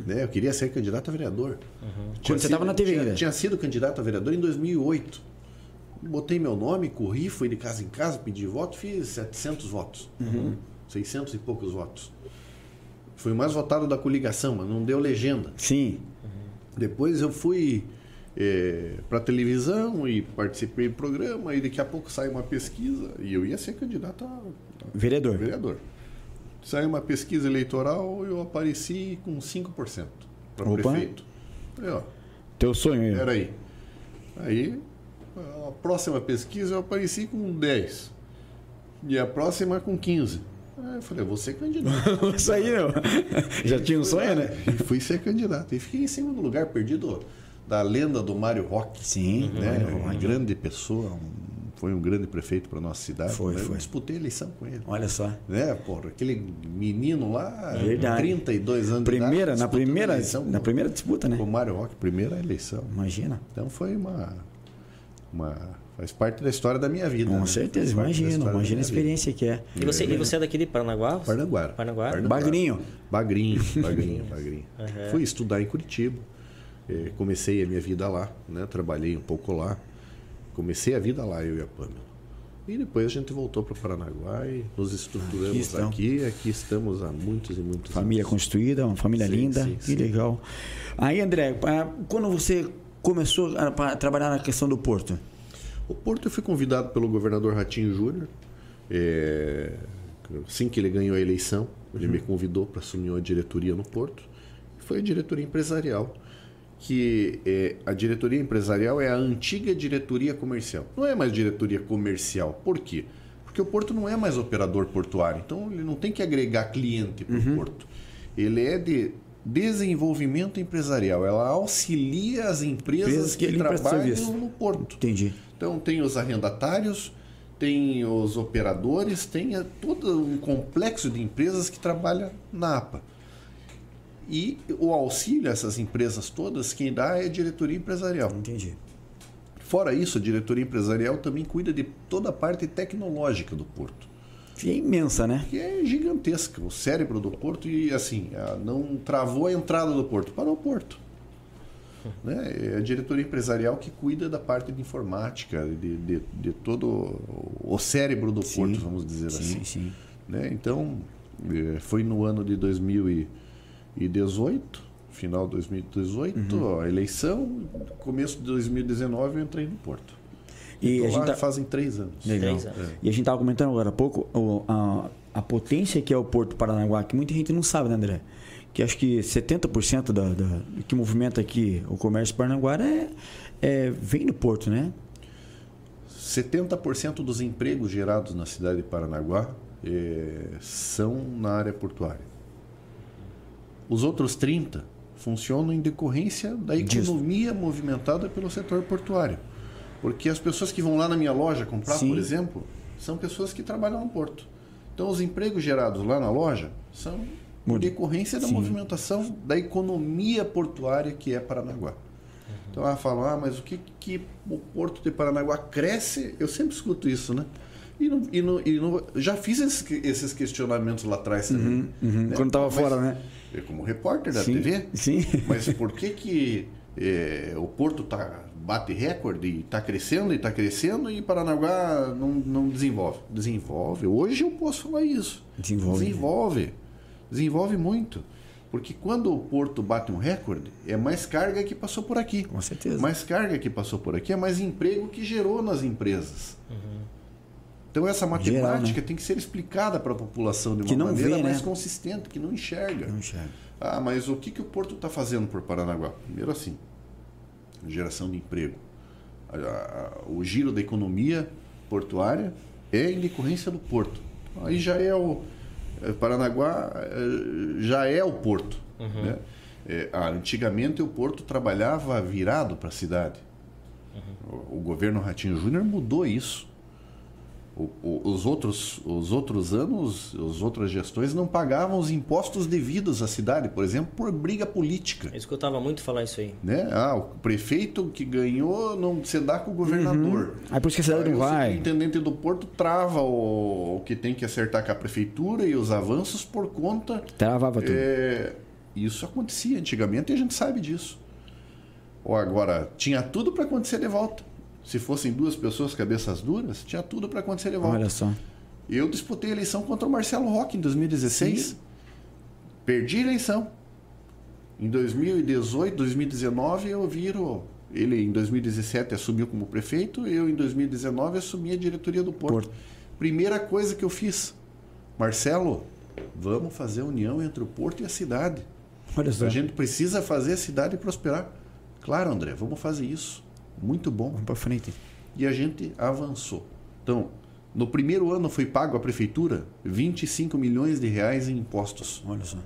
[SPEAKER 3] Né? Eu queria ser candidato a vereador. Tinha
[SPEAKER 1] Hum. Quando você
[SPEAKER 3] sido-
[SPEAKER 1] tava na TV
[SPEAKER 3] tinha? Tinha sido candidato a vereador em 2008. Botei meu nome, corri, fui de casa em casa, pedi voto, fiz 700 votos.
[SPEAKER 1] Uhum.
[SPEAKER 3] 600 e poucos votos. Fui o mais votado da coligação, mas não deu legenda.
[SPEAKER 1] Sim.
[SPEAKER 3] Depois eu fui para televisão e participei do programa, e daqui a pouco sai uma pesquisa, e eu ia ser candidato a
[SPEAKER 1] Vereador.
[SPEAKER 3] vereador. Saiu uma pesquisa eleitoral eu apareci com 5% para prefeito. Ó,
[SPEAKER 1] Teu sonho aí.
[SPEAKER 3] peraí. Aí, a próxima pesquisa eu apareci com 10. E a próxima com 15. Aí eu falei, eu vou ser candidato.
[SPEAKER 1] Isso aí, meu. Já tinha um sonho, né?
[SPEAKER 3] E fui ser candidato. E fiquei em segundo lugar, perdido da lenda do Mário Rock.
[SPEAKER 1] Sim.
[SPEAKER 3] Né? Uma grande pessoa, um- foi um grande prefeito para nossa cidade.
[SPEAKER 1] Foi,
[SPEAKER 3] né?
[SPEAKER 1] foi.
[SPEAKER 3] Eu disputei a eleição com ele.
[SPEAKER 1] Olha só.
[SPEAKER 3] Né, porra, aquele menino lá,
[SPEAKER 1] Verdade.
[SPEAKER 3] 32 anos de
[SPEAKER 1] Primeira,
[SPEAKER 3] idade,
[SPEAKER 1] na primeira,
[SPEAKER 3] eleição
[SPEAKER 1] na
[SPEAKER 3] com-
[SPEAKER 1] primeira disputa, né?
[SPEAKER 3] com o Mário Roque, primeira eleição.
[SPEAKER 1] Imagina.
[SPEAKER 3] Então foi uma, uma faz parte da história da minha vida.
[SPEAKER 1] Com
[SPEAKER 3] né?
[SPEAKER 1] certeza, imagino. Imagina a
[SPEAKER 3] minha vida.
[SPEAKER 1] experiência que é.
[SPEAKER 2] E você, e você é daqui de Paranaguá?
[SPEAKER 3] Paranaguara.
[SPEAKER 2] Paranaguara.
[SPEAKER 1] Bagrinho.
[SPEAKER 3] Bagrinho, Bagrinho, Bagrinho.
[SPEAKER 2] Uhum.
[SPEAKER 3] Fui estudar em Curitiba. eh, comecei a minha vida lá, né? Trabalhei um pouco lá. Comecei a vida lá, eu e a Pamela. E depois a gente voltou para Paranaguá e nos
[SPEAKER 1] Aqui
[SPEAKER 3] estruturamos
[SPEAKER 1] estão.
[SPEAKER 3] aqui. Aqui estamos há muitos e muitos
[SPEAKER 1] Família
[SPEAKER 3] anos.
[SPEAKER 1] constituída, uma família
[SPEAKER 3] Sim,
[SPEAKER 1] linda.
[SPEAKER 3] sim,
[SPEAKER 1] que
[SPEAKER 3] sim.
[SPEAKER 1] legal. Aí, André, ah, quando você começou a trabalhar na questão do porto?
[SPEAKER 3] O Porto eu fui convidado pelo governador Ratinho Júnior. é, assim que ele ganhou a eleição, ele me convidou para assumir uma diretoria no Porto. Foi a diretoria empresarial. Que é, a diretoria empresarial é a antiga diretoria comercial. Não é mais diretoria comercial. Por quê? Porque o Porto não é mais operador portuário. Então ele não tem que agregar cliente para o Porto. Ele é de desenvolvimento empresarial. Ela auxilia as empresas,
[SPEAKER 1] Empresas que
[SPEAKER 3] que, trabalham no Porto.
[SPEAKER 1] Entendi.
[SPEAKER 3] Então tem os arrendatários, tem os operadores, tem eh, todo um complexo de empresas que trabalha na APA. E o auxílio a essas empresas todas, quem dá é a diretoria empresarial.
[SPEAKER 1] Entendi.
[SPEAKER 3] Fora isso, a diretoria empresarial também cuida de toda a parte tecnológica do porto,
[SPEAKER 1] Que é imensa, né?
[SPEAKER 3] que é gigantesca. O cérebro do porto e assim, a- não travou a entrada do porto, parou o porto. Né? É a diretoria empresarial que cuida da parte de informática, de, de, de todo o cérebro do
[SPEAKER 1] Sim.
[SPEAKER 3] porto, vamos dizer
[SPEAKER 1] Sim,
[SPEAKER 3] assim.
[SPEAKER 1] sim.
[SPEAKER 3] Né? Então, eh, foi no ano de 2018, final de 2018,
[SPEAKER 1] Uhum.
[SPEAKER 3] a eleição, começo de 2019 eu entrei no Porto.
[SPEAKER 1] E
[SPEAKER 3] Tô
[SPEAKER 1] a gente tá...
[SPEAKER 3] fazem três anos.
[SPEAKER 1] Legal.
[SPEAKER 2] Três anos.
[SPEAKER 1] E a gente estava comentando agora há pouco o- a, a potência que é o Porto Paranaguá, que muita gente não sabe, né, André? Que acho que 70% da, da, que movimenta aqui o comércio paranaguara é, é, vem do Porto, né?
[SPEAKER 3] 70% dos empregos gerados na cidade de Paranaguá eh, são na área portuária. Os outros 30 funcionam em decorrência da
[SPEAKER 1] Disso.
[SPEAKER 3] economia movimentada pelo setor portuário. Porque as pessoas que vão lá na minha loja comprar,
[SPEAKER 1] Sim.
[SPEAKER 3] por exemplo, são pessoas que trabalham no porto. Então, os empregos gerados lá na loja são em
[SPEAKER 1] Muito.
[SPEAKER 3] decorrência da
[SPEAKER 1] Sim.
[SPEAKER 3] movimentação da economia portuária que é Paranaguá. Então ela fala, ah, mas o que, que o Porto de Paranaguá cresce? Eu sempre escuto isso, né? E, não, e, não, e não- já fiz esses, questionamentos lá atrás também.
[SPEAKER 1] Uhum,
[SPEAKER 3] né?
[SPEAKER 1] Quando tava
[SPEAKER 3] Mas
[SPEAKER 1] fora, né?
[SPEAKER 3] Como repórter da
[SPEAKER 1] Sim,
[SPEAKER 3] TV.
[SPEAKER 1] sim.
[SPEAKER 3] Mas por que que eh, o Porto tá, bate recorde e está crescendo e está crescendo e Paranaguá não, não desenvolve? Desenvolve. Hoje eu posso falar isso.
[SPEAKER 1] Desenvolve.
[SPEAKER 3] Desenvolve. Desenvolve muito. Porque quando o Porto bate um recorde, é mais carga que passou por aqui.
[SPEAKER 1] Com certeza.
[SPEAKER 3] Mais carga que passou por aqui é mais emprego que gerou nas empresas. Então essa matemática
[SPEAKER 1] Geral, né?
[SPEAKER 3] tem que ser explicada para a população de uma
[SPEAKER 1] Que não
[SPEAKER 3] maneira
[SPEAKER 1] vê,
[SPEAKER 3] mais
[SPEAKER 1] né?
[SPEAKER 3] consistente, que não enxerga.
[SPEAKER 1] Não enxerga.
[SPEAKER 3] Ah, mas o que, que o Porto está fazendo por Paranaguá? Primeiro assim, geração de emprego. O giro da economia portuária é em decorrência do Porto. Aí já é o é, Paranaguá é, já é o Porto. Né? É, ah, antigamente o Porto trabalhava virado para a cidade. O, o governo Ratinho Júnior mudou isso. O- o- os, outros, os outros anos, as outras gestões não pagavam os impostos devidos à cidade, por exemplo, por briga política.
[SPEAKER 2] Eu escutava muito falar isso aí.
[SPEAKER 3] Né? Ah, o prefeito que ganhou não se dá com o governador.
[SPEAKER 1] Aí por isso que a cidade não
[SPEAKER 3] o
[SPEAKER 1] vai.
[SPEAKER 3] superintendente do Porto trava o, o que tem que acertar com a prefeitura e os avanços por conta.
[SPEAKER 1] Travava tudo.
[SPEAKER 3] É, isso acontecia antigamente e a gente sabe disso. Ou agora, tinha tudo para acontecer de volta. Se fossem duas pessoas cabeças duras, tinha tudo para acontecer de volta.
[SPEAKER 1] Olha só.
[SPEAKER 3] Eu disputei a eleição contra o Marcelo Roque em 2016. Perdi a eleição. Em 2018, 2019, eu viro. Ele em 2017 assumiu como prefeito, eu em 2019 assumi a diretoria do Porto.
[SPEAKER 1] Porto.
[SPEAKER 3] Primeira coisa que eu fiz, Marcelo, vamos fazer a união entre o Porto e a cidade.
[SPEAKER 1] Olha só.
[SPEAKER 3] A gente precisa fazer a cidade prosperar. Claro, André, vamos fazer isso. Muito bom
[SPEAKER 1] Vamos pra frente.
[SPEAKER 3] e a gente avançou. Então, no primeiro ano foi pago à prefeitura 25 milhões de reais em impostos,
[SPEAKER 1] Olha só.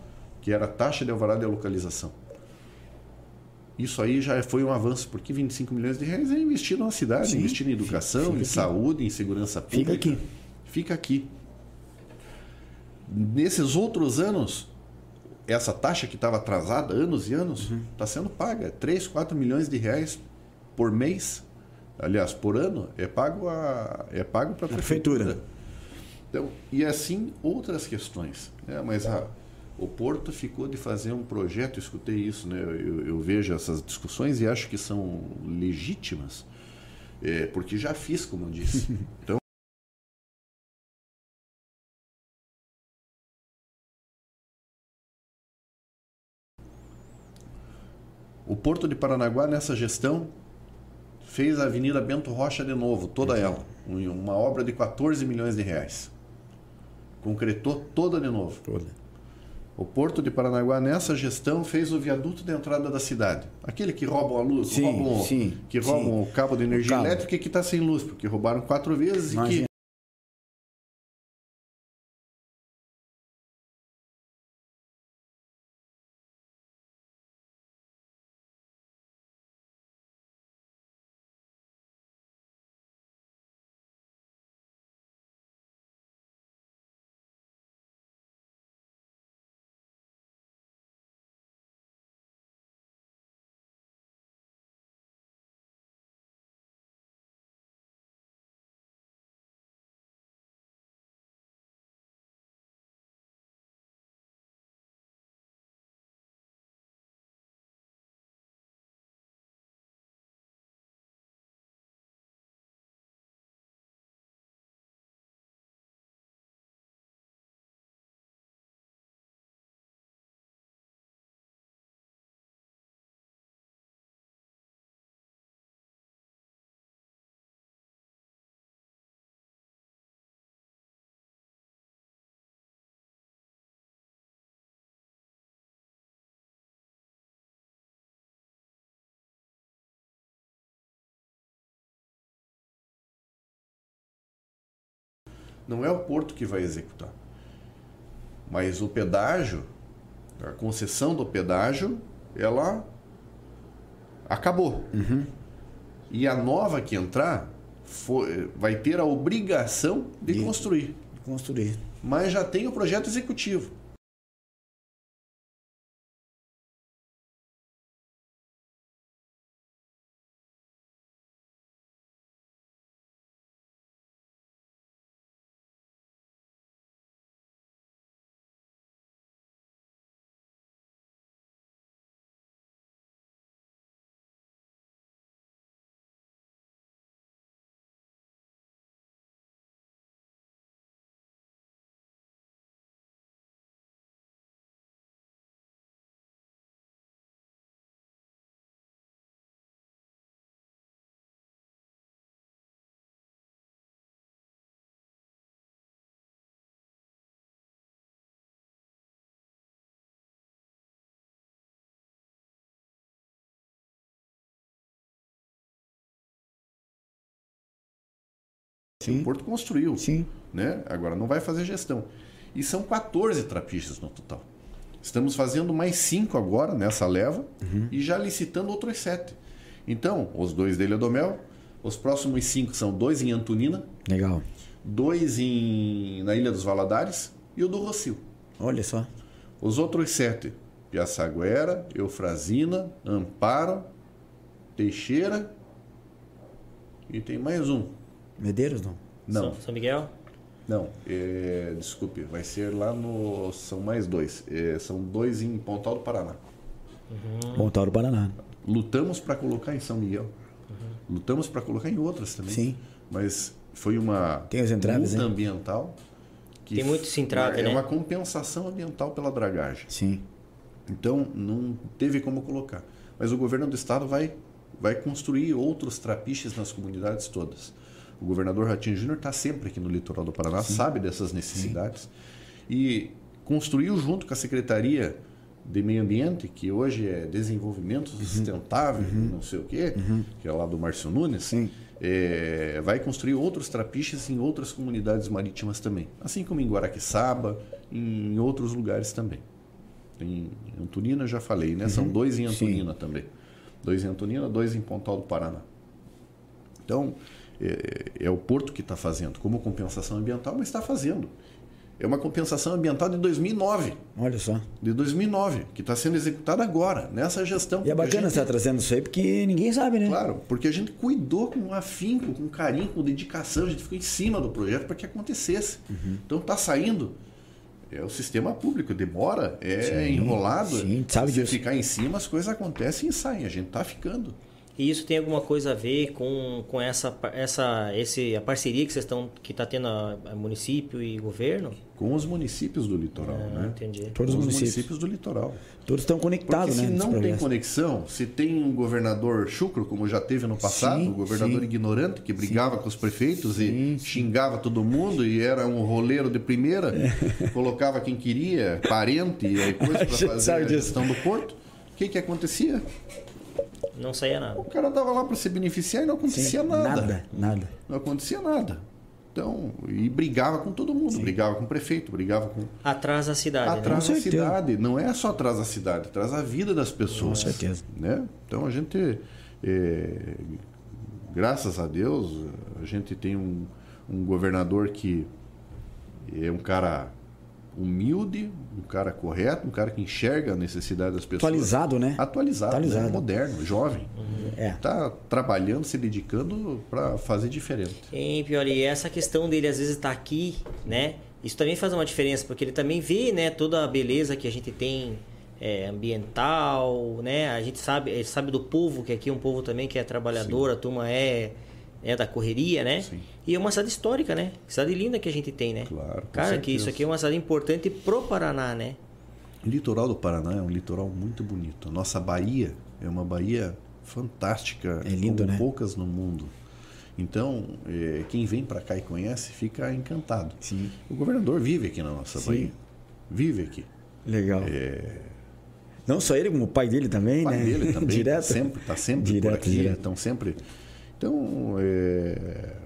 [SPEAKER 3] que era a taxa de alvará de localização. isso aí já foi um avanço, porque 25 milhões de reais é investir na cidade,
[SPEAKER 1] Sim.
[SPEAKER 3] investir em educação,
[SPEAKER 1] Fica
[SPEAKER 3] em
[SPEAKER 1] aqui.
[SPEAKER 3] saúde, em segurança pública.
[SPEAKER 1] Fica aqui.
[SPEAKER 3] Fica aqui. Nesses outros anos, essa taxa que estava atrasada anos e anos
[SPEAKER 1] Uhum.
[SPEAKER 3] está sendo paga. 3, 4 milhões de reais por mês, aliás, por ano, é pago a, é pago para a
[SPEAKER 1] prefeitura.
[SPEAKER 3] prefeitura. Então, e assim outras questões. Né? Mas a, o Porto ficou de fazer um projeto, escutei isso, né? eu, eu vejo essas discussões e acho que são legítimas, é, porque já fiz, como eu disse. Então, O Porto de Paranaguá, nessa gestão, fez a Avenida Bento Rocha de novo, toda ela. Um- Uma obra de 14 milhões de reais. Concretou toda de novo.
[SPEAKER 1] Toda.
[SPEAKER 3] O Porto de Paranaguá, nessa gestão, fez o viaduto de entrada da cidade. Aquele que roubam a luz,
[SPEAKER 1] Sim,
[SPEAKER 3] roubam,
[SPEAKER 1] sim,
[SPEAKER 3] que
[SPEAKER 1] sim.
[SPEAKER 3] roubam o cabo de energia
[SPEAKER 1] cabo.
[SPEAKER 3] elétrica e que está sem luz, porque roubaram quatro vezes
[SPEAKER 1] Imagina.
[SPEAKER 3] e não é o Porto que vai executar. Mas o pedágio, a concessão do pedágio, ela acabou. E a nova que entrar foi- vai ter a obrigação de
[SPEAKER 1] De-
[SPEAKER 3] construir.
[SPEAKER 1] Construir.
[SPEAKER 3] Mas já tem o projeto executivo.
[SPEAKER 1] Sim.
[SPEAKER 3] O Porto construiu.
[SPEAKER 1] Sim.
[SPEAKER 3] né? Agora não vai fazer gestão. E são 14 trapiches no total. Estamos fazendo mais cinco agora nessa leva e já licitando outros sete. Então, os dois da Ilha do Mel, os próximos cinco são dois em Antonina,
[SPEAKER 1] Legal.
[SPEAKER 3] dois em, na Ilha dos Valadares e o do Rocio.
[SPEAKER 1] Olha só.
[SPEAKER 3] Os outros sete, Piaçaguera, Eufrazina, Amparo, Teixeira e tem mais um.
[SPEAKER 1] Medeiros não.
[SPEAKER 3] Não,
[SPEAKER 2] São, São Miguel?
[SPEAKER 3] Não, é, desculpe, vai ser lá no. São mais dois. É, são dois em Pontal do Paraná.
[SPEAKER 1] Pontal do Paraná.
[SPEAKER 3] Lutamos para colocar em São Miguel. Lutamos para colocar em outras também.
[SPEAKER 1] Sim.
[SPEAKER 3] Mas foi uma
[SPEAKER 1] Tem os entraves,
[SPEAKER 3] multa
[SPEAKER 1] hein?
[SPEAKER 3] ambiental. Que
[SPEAKER 2] Tem muito esse entrave,
[SPEAKER 3] é
[SPEAKER 2] né?
[SPEAKER 3] uma compensação ambiental pela dragagem.
[SPEAKER 1] Sim.
[SPEAKER 3] Então não teve como colocar. Mas o governo do estado vai, vai construir outros trapiches nas comunidades todas. O governador Ratinho Júnior está sempre aqui no litoral do Paraná, sabe dessas necessidades e construiu junto com a Secretaria de Meio Ambiente, que hoje é Desenvolvimento
[SPEAKER 1] Uhum.
[SPEAKER 3] Sustentável, não sei o quê, que é lá do Márcio Nunes,
[SPEAKER 1] Sim.
[SPEAKER 3] é, vai construir outros trapiches em outras comunidades marítimas também, assim como em Guaraqueçaba, em outros lugares também. Em Antonina já falei, né? São dois em
[SPEAKER 1] Uhum. Sim.
[SPEAKER 3] Antonina também. dois em Antonina, dois em Pontal do Paraná. Então, é, é o porto que está fazendo, como compensação ambiental, mas está fazendo. É uma compensação ambiental de 2009.
[SPEAKER 1] Olha só.
[SPEAKER 3] De 2009, que está sendo executada agora, nessa gestão.
[SPEAKER 1] E é bacana
[SPEAKER 3] gente,
[SPEAKER 1] você estar tá trazendo isso aí, porque ninguém sabe, né?
[SPEAKER 3] Claro, porque a gente cuidou com afinco, com carinho, com dedicação, a gente ficou em cima do projeto para que acontecesse. Uhum. Então está saindo. É o sistema público, demora, é sim,
[SPEAKER 1] enrolado. Sim, sabe
[SPEAKER 3] Se
[SPEAKER 1] disso.
[SPEAKER 3] ficar em cima, as coisas acontecem e saem. A gente está ficando.
[SPEAKER 2] E isso tem alguma coisa a ver com, com essa, essa esse, a parceria que vocês estão que está tendo a, a, município e governo?
[SPEAKER 3] Com os municípios do litoral,
[SPEAKER 2] ah,
[SPEAKER 3] né?
[SPEAKER 2] Entendi.
[SPEAKER 1] Todos
[SPEAKER 3] com
[SPEAKER 1] os
[SPEAKER 3] municípios.
[SPEAKER 1] municípios
[SPEAKER 3] do litoral.
[SPEAKER 1] Todos estão conectados,
[SPEAKER 3] Porque
[SPEAKER 1] né?
[SPEAKER 3] se não tem conexão, se tem um governador chucro, como já teve no passado, sim, um governador sim. ignorante que brigava sim. com os prefeitos e xingava todo mundo e era um roleiro de primeira, é. colocava quem queria, parente e coisa para fazer a gestão do porto, o que que acontecia?
[SPEAKER 2] Não saía nada. O
[SPEAKER 3] cara tava lá para se beneficiar e não acontecia Sim, nada.
[SPEAKER 1] Nada, nada.
[SPEAKER 3] Não acontecia nada. Então, e brigava com todo mundo, Sim. brigava com o prefeito, brigava com.
[SPEAKER 2] Atrás da cidade.
[SPEAKER 3] Né? Atrás
[SPEAKER 2] né?
[SPEAKER 3] da cidade. Não é só atrás da cidade, atrás da vida das pessoas.
[SPEAKER 1] Com certeza.
[SPEAKER 3] Né? Então a gente. É, graças a Deus, a gente tem um, um governador que é um cara humilde, um cara correto, um cara que enxerga a necessidade das pessoas.
[SPEAKER 1] Atualizado, né?
[SPEAKER 3] Atualizado,
[SPEAKER 1] Atualizado.
[SPEAKER 3] Né? moderno, jovem.
[SPEAKER 1] É.
[SPEAKER 3] Tá trabalhando, se dedicando para fazer diferente.
[SPEAKER 2] E pior, e essa questão dele às vezes estar tá aqui, né? Isso também faz uma diferença, porque ele também vê, né, toda a beleza que a gente tem é, ambiental, né? A gente sabe, sabe do povo, que aqui é um povo também que é trabalhador, Sim. a turma é é da correria, né?
[SPEAKER 3] Sim.
[SPEAKER 2] E é uma cidade histórica, né? Cidade linda que a gente tem, né?
[SPEAKER 3] Claro.
[SPEAKER 2] Cara,
[SPEAKER 3] certeza.
[SPEAKER 2] que isso aqui é uma cidade importante pro Paraná, né?
[SPEAKER 3] O litoral do Paraná é um litoral muito bonito. A nossa Bahia é uma Bahia fantástica,
[SPEAKER 1] é lindo,
[SPEAKER 3] como
[SPEAKER 1] né?
[SPEAKER 3] poucas no mundo. Então, é, quem vem para cá e conhece fica encantado.
[SPEAKER 1] Sim.
[SPEAKER 3] O governador vive aqui na nossa
[SPEAKER 1] Sim.
[SPEAKER 3] Bahia. Vive aqui.
[SPEAKER 1] Legal.
[SPEAKER 3] É...
[SPEAKER 1] Não só ele, como o pai dele também,
[SPEAKER 3] o pai
[SPEAKER 1] né?
[SPEAKER 3] dele também.
[SPEAKER 1] direto.
[SPEAKER 3] Sempre, tá sempre
[SPEAKER 1] direto,
[SPEAKER 3] por aqui.
[SPEAKER 1] Direto.
[SPEAKER 3] Então, sempre então, é,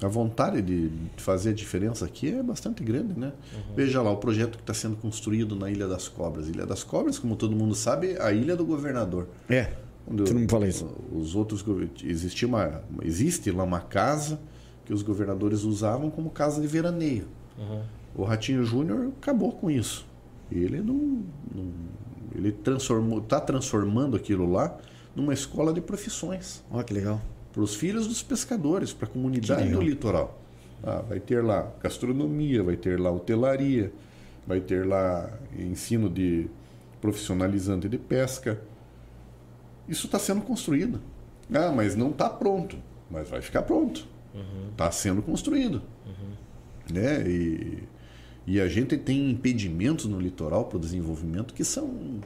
[SPEAKER 3] a vontade de fazer a diferença aqui é bastante grande, né? Uhum. Veja lá o projeto que está sendo construído na Ilha das Cobras. Ilha das Cobras, como todo mundo sabe, é a ilha do governador.
[SPEAKER 1] É. Onde não me fala isso.
[SPEAKER 3] Os outros existia uma existe lá uma casa que os governadores usavam como casa de veraneio.
[SPEAKER 2] Uhum.
[SPEAKER 3] O Ratinho Júnior acabou com isso. Ele não, não ele transformou, está transformando aquilo lá numa escola de profissões.
[SPEAKER 1] Olha que legal
[SPEAKER 3] para os filhos dos pescadores, para a comunidade do litoral. Ah, vai ter lá gastronomia, vai ter lá hotelaria, vai ter lá ensino de profissionalizante de pesca. Isso está sendo construído. Ah, mas não está pronto. Mas vai ficar pronto. Está
[SPEAKER 2] uhum.
[SPEAKER 3] sendo construído.
[SPEAKER 2] Uhum.
[SPEAKER 3] Né? E, e a gente tem impedimentos no litoral para o desenvolvimento que são.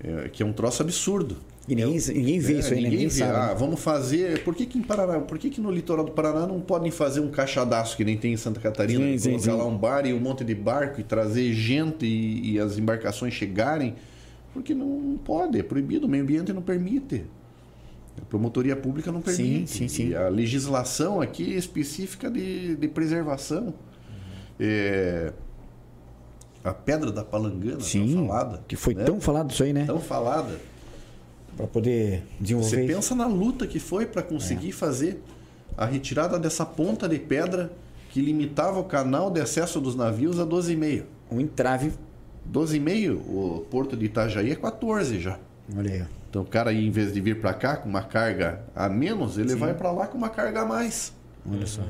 [SPEAKER 3] É, que é um troço absurdo.
[SPEAKER 1] E ninguém, ninguém vê
[SPEAKER 3] é,
[SPEAKER 1] isso aí,
[SPEAKER 3] ninguém,
[SPEAKER 1] ninguém
[SPEAKER 3] vê.
[SPEAKER 1] sabe.
[SPEAKER 3] Ah, vamos fazer. Por que, que em Paraná, por que, que no litoral do Paraná não podem fazer um caixadaço que nem tem em Santa Catarina?
[SPEAKER 1] Sim,
[SPEAKER 3] colocar
[SPEAKER 1] sim.
[SPEAKER 3] lá um bar e um monte de barco e trazer gente e, e as embarcações chegarem? Porque não, não, pode, é proibido, o meio ambiente não permite. A promotoria pública não permite.
[SPEAKER 1] Sim, sim, sim.
[SPEAKER 3] E a legislação aqui é específica de, de preservação. Uhum. É, a pedra da palangana,
[SPEAKER 1] sim,
[SPEAKER 3] tão falada.
[SPEAKER 1] Que foi
[SPEAKER 3] né?
[SPEAKER 1] tão falado isso aí, né?
[SPEAKER 3] Tão falada
[SPEAKER 1] para poder desenvolver.
[SPEAKER 3] Você pensa na luta que foi para conseguir é. fazer a retirada dessa ponta de pedra que limitava o canal de acesso dos navios a 12,5.
[SPEAKER 1] Um entrave.
[SPEAKER 3] 12,5, o porto de Itajaí é 14 já.
[SPEAKER 1] Olha aí.
[SPEAKER 3] Então o cara, em vez de vir para cá com uma carga a menos, ele Sim. vai para lá com uma carga a mais.
[SPEAKER 1] Olha só.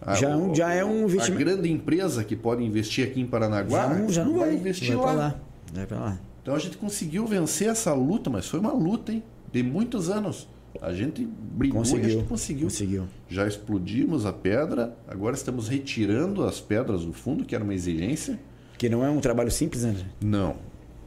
[SPEAKER 3] A,
[SPEAKER 1] já,
[SPEAKER 3] o,
[SPEAKER 1] já é um investimento.
[SPEAKER 3] A grande empresa que pode investir aqui em Paranaguá
[SPEAKER 1] já não, já não vai, vai
[SPEAKER 3] investir
[SPEAKER 1] vai
[SPEAKER 3] lá.
[SPEAKER 1] lá. Vai para lá.
[SPEAKER 3] Então a gente conseguiu vencer essa luta, mas foi uma luta, hein? De muitos anos. A gente brigou
[SPEAKER 1] conseguiu,
[SPEAKER 3] e a gente conseguiu.
[SPEAKER 1] conseguiu.
[SPEAKER 3] Já explodimos a pedra, agora estamos retirando as pedras do fundo, que era uma exigência.
[SPEAKER 1] Que não é um trabalho simples, né?
[SPEAKER 3] Não.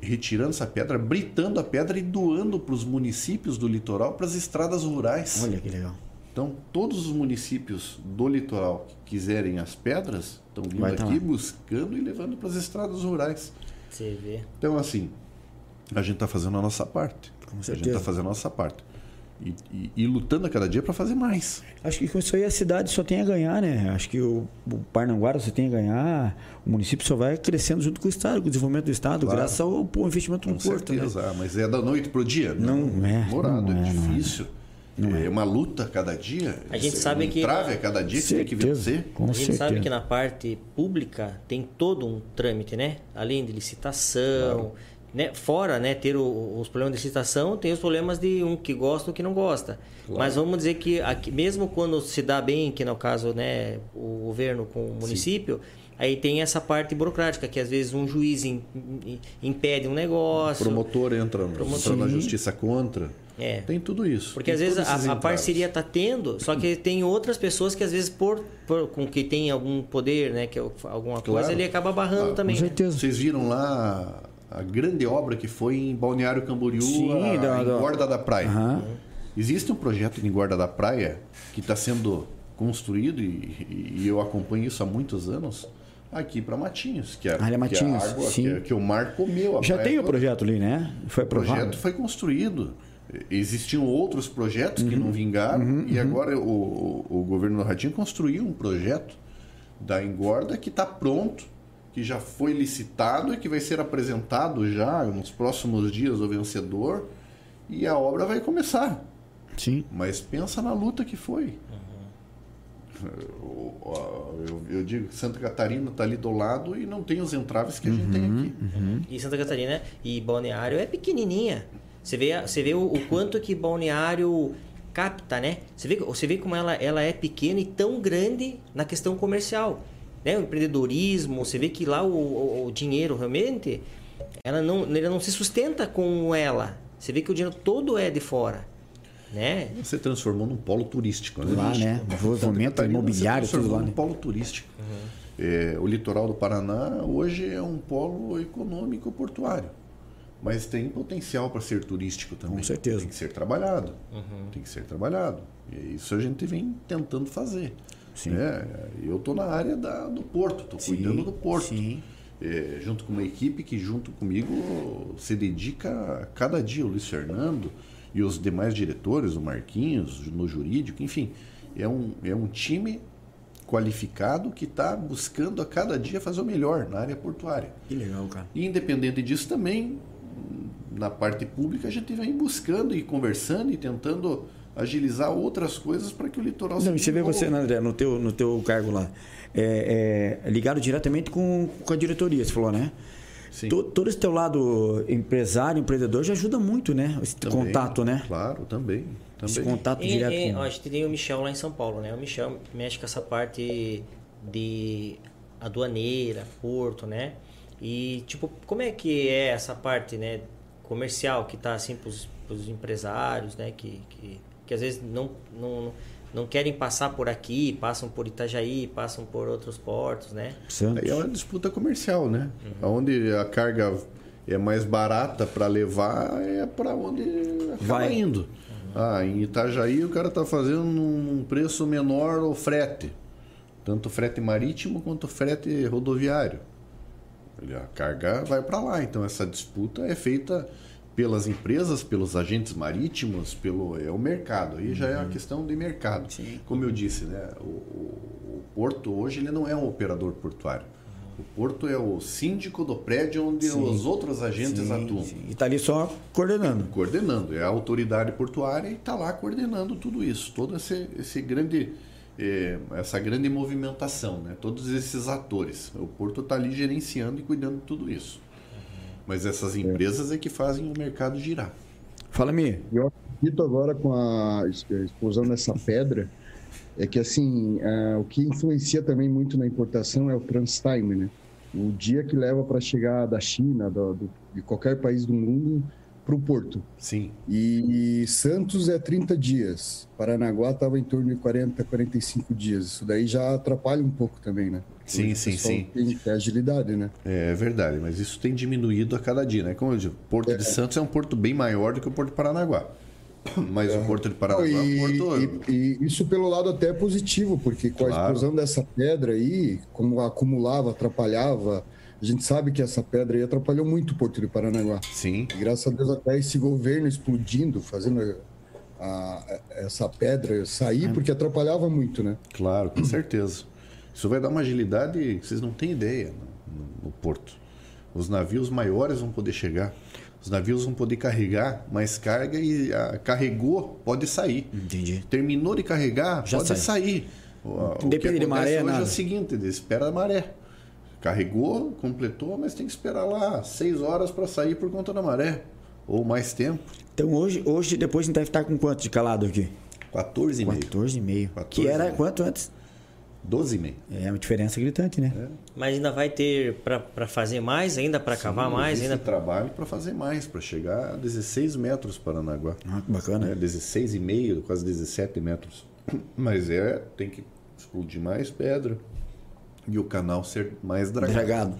[SPEAKER 3] Retirando essa pedra, britando a pedra e doando para os municípios do litoral, para as estradas rurais.
[SPEAKER 1] Olha que legal.
[SPEAKER 3] Então, todos os municípios do litoral que quiserem as pedras estão vindo
[SPEAKER 1] Vai tá
[SPEAKER 3] aqui buscando e levando para as estradas rurais.
[SPEAKER 2] Você vê.
[SPEAKER 3] Então, assim, a gente está fazendo a nossa parte.
[SPEAKER 1] Com
[SPEAKER 3] a gente
[SPEAKER 1] certeza.
[SPEAKER 3] está fazendo a nossa parte. e, e, e lutando a cada dia para fazer mais.
[SPEAKER 1] Acho que com isso aí a cidade só tem a ganhar, né? Acho que o, o Parnanguara só tem a ganhar, o município só vai crescendo junto com o Estado, com o desenvolvimento do Estado, claro. graças ao, ao investimento no
[SPEAKER 3] com
[SPEAKER 1] porto.
[SPEAKER 3] Certeza,
[SPEAKER 1] né?
[SPEAKER 3] Ah, mas é da noite pro dia.
[SPEAKER 1] Não, não é.
[SPEAKER 3] Morado,
[SPEAKER 1] não
[SPEAKER 3] é,
[SPEAKER 1] é,
[SPEAKER 3] difícil.
[SPEAKER 1] Não é.
[SPEAKER 3] é. uma luta a cada dia.
[SPEAKER 2] A gente sabe
[SPEAKER 3] um
[SPEAKER 2] que-
[SPEAKER 3] trave a cada dia que tem que
[SPEAKER 1] Certeza,
[SPEAKER 3] vencer.
[SPEAKER 1] Com
[SPEAKER 2] a gente
[SPEAKER 1] certeza.
[SPEAKER 2] sabe que na parte pública tem todo um trâmite, né? Além de licitação, né? Fora, né, ter o- os problemas de licitação, tem os problemas de um que gosta e um que não gosta. Mas vamos dizer que aqui, mesmo quando se dá bem, que no caso, né, o governo com o município, aí tem essa parte burocrática, que às vezes um juiz im- im- impede um
[SPEAKER 3] O
[SPEAKER 2] negócio.
[SPEAKER 3] promotor entra, entra na
[SPEAKER 1] Sim.
[SPEAKER 3] justiça contra.
[SPEAKER 2] É.
[SPEAKER 3] Tem tudo isso.
[SPEAKER 2] Porque
[SPEAKER 3] Tem
[SPEAKER 2] às vezes a, a parceria tá tendo, só que tem outras pessoas que às vezes por, por- com que tem algum poder, né, que é alguma coisa,
[SPEAKER 3] Claro.
[SPEAKER 2] ele acaba barrando
[SPEAKER 3] Ah,
[SPEAKER 2] também.
[SPEAKER 1] Com
[SPEAKER 2] né?
[SPEAKER 1] certeza.
[SPEAKER 3] Vocês viram lá a grande obra que foi em Balneário Camboriú,
[SPEAKER 1] Sim,
[SPEAKER 3] a,
[SPEAKER 1] da-
[SPEAKER 3] em
[SPEAKER 1] da-
[SPEAKER 3] Guarda da Praia.
[SPEAKER 1] Aham.
[SPEAKER 3] Existe um projeto em Guarda da Praia que está sendo construído e, e eu acompanho isso há muitos anos aqui para Matinhos, que é, que é a
[SPEAKER 1] Matinhos,
[SPEAKER 3] água
[SPEAKER 1] sim.
[SPEAKER 3] que, é- que o mar comeu.
[SPEAKER 1] Já tem o
[SPEAKER 3] toda.
[SPEAKER 1] projeto ali, né? Foi
[SPEAKER 3] O
[SPEAKER 1] aprovado.
[SPEAKER 3] projeto foi construído. Existiam outros projetos
[SPEAKER 1] Uhum.
[SPEAKER 3] que não vingaram e agora o, o, o governo do Ratinho construiu um projeto da engorda que está pronto, que já foi licitado e que vai ser apresentado já nos próximos dias ao vencedor e a obra vai começar.
[SPEAKER 1] Sim.
[SPEAKER 3] Mas pensa na luta que foi. Eu, eu- eu digo que Santa Catarina está ali do lado e não tem os entraves que a gente tem aqui.
[SPEAKER 2] E Santa Catarina e Balneário é pequenininha. Você vê, você vê o, o quanto que Balneário capta, né? Você vê, você vê como ela, ela é pequena e tão grande na questão comercial. Né? O empreendedorismo, você vê que lá o, o- o dinheiro realmente, ela não, ele não se sustenta com ela. Você vê que o dinheiro todo é de fora. Né?
[SPEAKER 3] Você transformou num polo turístico, né?
[SPEAKER 1] Lá, né? Desenvolvimento imobiliário,
[SPEAKER 3] você
[SPEAKER 1] tudo
[SPEAKER 3] transformou
[SPEAKER 1] lá,
[SPEAKER 3] num
[SPEAKER 1] né?
[SPEAKER 3] polo turístico. É, o litoral do Paraná hoje é um polo econômico portuário. Mas tem potencial para ser turístico também.
[SPEAKER 1] Com certeza.
[SPEAKER 3] Tem que ser trabalhado. Tem que ser trabalhado. E isso a gente vem tentando fazer.
[SPEAKER 1] Sim.
[SPEAKER 3] É, eu estou na área da, do porto, estou cuidando do porto.
[SPEAKER 1] sim.
[SPEAKER 3] É, junto com uma equipe que junto comigo se dedica a cada dia, o Luiz Fernando e os demais diretores, o Marquinhos, no jurídico, enfim, é um, é um time qualificado que está buscando a cada dia fazer o melhor na área portuária.
[SPEAKER 1] Que legal, cara.
[SPEAKER 3] E independente disso também, na parte pública a gente vem buscando e conversando e tentando agilizar outras coisas para que o litoral
[SPEAKER 1] Não, e
[SPEAKER 3] se
[SPEAKER 1] você vê você, né, André, no teu, no teu cargo lá, é, é, ligado diretamente com, com a diretoria, você falou, né?
[SPEAKER 3] Sim.
[SPEAKER 1] To- todo esse teu lado empresário, empreendedor, já ajuda muito, né? Esse
[SPEAKER 3] Também,
[SPEAKER 1] contato, né?
[SPEAKER 3] Claro, também.
[SPEAKER 1] Esse
[SPEAKER 3] também.
[SPEAKER 1] contato
[SPEAKER 2] E-
[SPEAKER 1] direto
[SPEAKER 2] e,
[SPEAKER 1] com...
[SPEAKER 2] ó, a gente tem o Michel lá em São Paulo, né? O Michel mexe com essa parte de aduaneira, porto, né? E, tipo, como é que é essa parte, né? Comercial que tá, assim, pros, pros empresários, né? Que, que, que às vezes não, não, não querem passar por aqui, passam por Itajaí, passam por outros portos, né?
[SPEAKER 1] Santos.
[SPEAKER 3] Aí é uma disputa comercial, né? Onde a carga é mais barata para levar é para onde acaba
[SPEAKER 1] Vai.
[SPEAKER 3] indo. Ah, em Itajaí o cara tá fazendo um preço menor o frete, tanto frete marítimo quanto frete rodoviário. Ele- A carga vai para lá, então essa disputa é feita pelas empresas, pelos agentes marítimos, pelo é o mercado. Aí já é a questão de mercado. Como eu disse, né, o, o- porto hoje ele não é um operador portuário. O porto é o síndico do prédio onde os outros agentes
[SPEAKER 1] Sim,
[SPEAKER 3] atuam.
[SPEAKER 1] sim. E tá ali só coordenando.
[SPEAKER 3] Coordenando, é a autoridade portuária e está lá coordenando tudo isso, todo esse, esse grande, eh, essa grande movimentação, né? todos esses atores. O porto está ali gerenciando e cuidando de tudo isso. Mas essas empresas é que fazem o mercado girar.
[SPEAKER 1] Fala-me.
[SPEAKER 4] Eu acredito agora com a explosão dessa pedra, é que assim, é, o que influencia também muito na importação é o transtime, né? O dia que leva para chegar da China, do, do- de qualquer país do mundo, para o porto.
[SPEAKER 3] Sim,
[SPEAKER 4] E Santos é 30 dias, Paranaguá estava em torno de 40, 45 dias. Isso daí já atrapalha um pouco também, né?
[SPEAKER 3] Sim,
[SPEAKER 4] Hoje
[SPEAKER 3] sim, sim.
[SPEAKER 4] Tem agilidade, né?
[SPEAKER 3] é verdade, mas isso tem diminuído a cada dia, né? Como eu digo, Porto de Santos é um porto bem maior do que o Porto de Paranaguá. Mas o Porto de Paranaguá
[SPEAKER 4] Não,
[SPEAKER 3] é um
[SPEAKER 4] e,
[SPEAKER 3] porto...
[SPEAKER 4] e- e isso pelo lado até positivo, porque com a
[SPEAKER 3] Claro.
[SPEAKER 4] explosão dessa pedra aí, como acumulava, atrapalhava, a gente sabe que essa pedra aí atrapalhou muito o Porto de Paranaguá.
[SPEAKER 3] Sim,
[SPEAKER 4] E graças a Deus até esse governo explodindo, fazendo a, a, essa pedra sair, porque atrapalhava muito, né?
[SPEAKER 3] Claro, com certeza. Isso vai dar uma agilidade que vocês não têm ideia no, no porto. Os navios maiores vão poder chegar. Os navios vão poder carregar mais carga e a, carregou, pode sair.
[SPEAKER 1] Entendi.
[SPEAKER 3] Terminou de carregar,
[SPEAKER 1] Já
[SPEAKER 3] pode
[SPEAKER 1] sai.
[SPEAKER 3] sair. O,
[SPEAKER 1] depende de maré,
[SPEAKER 3] hoje é
[SPEAKER 1] nada.
[SPEAKER 3] o seguinte, espera a maré. Carregou, completou, mas tem que esperar lá seis horas para sair por conta da maré. Ou mais tempo.
[SPEAKER 1] Então hoje, hoje depois a gente deve estar com quanto de calado aqui?
[SPEAKER 3] 14,5.
[SPEAKER 1] 14,5.
[SPEAKER 3] 14,5.
[SPEAKER 1] Que era quanto antes?
[SPEAKER 3] 12,5.
[SPEAKER 1] É uma diferença gritante, né?
[SPEAKER 2] Mas ainda vai ter para fazer mais, ainda para cavar
[SPEAKER 3] Sim,
[SPEAKER 2] mais, ainda
[SPEAKER 3] trabalho para fazer mais, para chegar a 16 metros Paranaguá.
[SPEAKER 1] Ah, que bacana.
[SPEAKER 3] né? 16,5, quase 17 metros. Mas é, tem que explodir mais pedra e o canal ser mais dragado.
[SPEAKER 1] Dragado.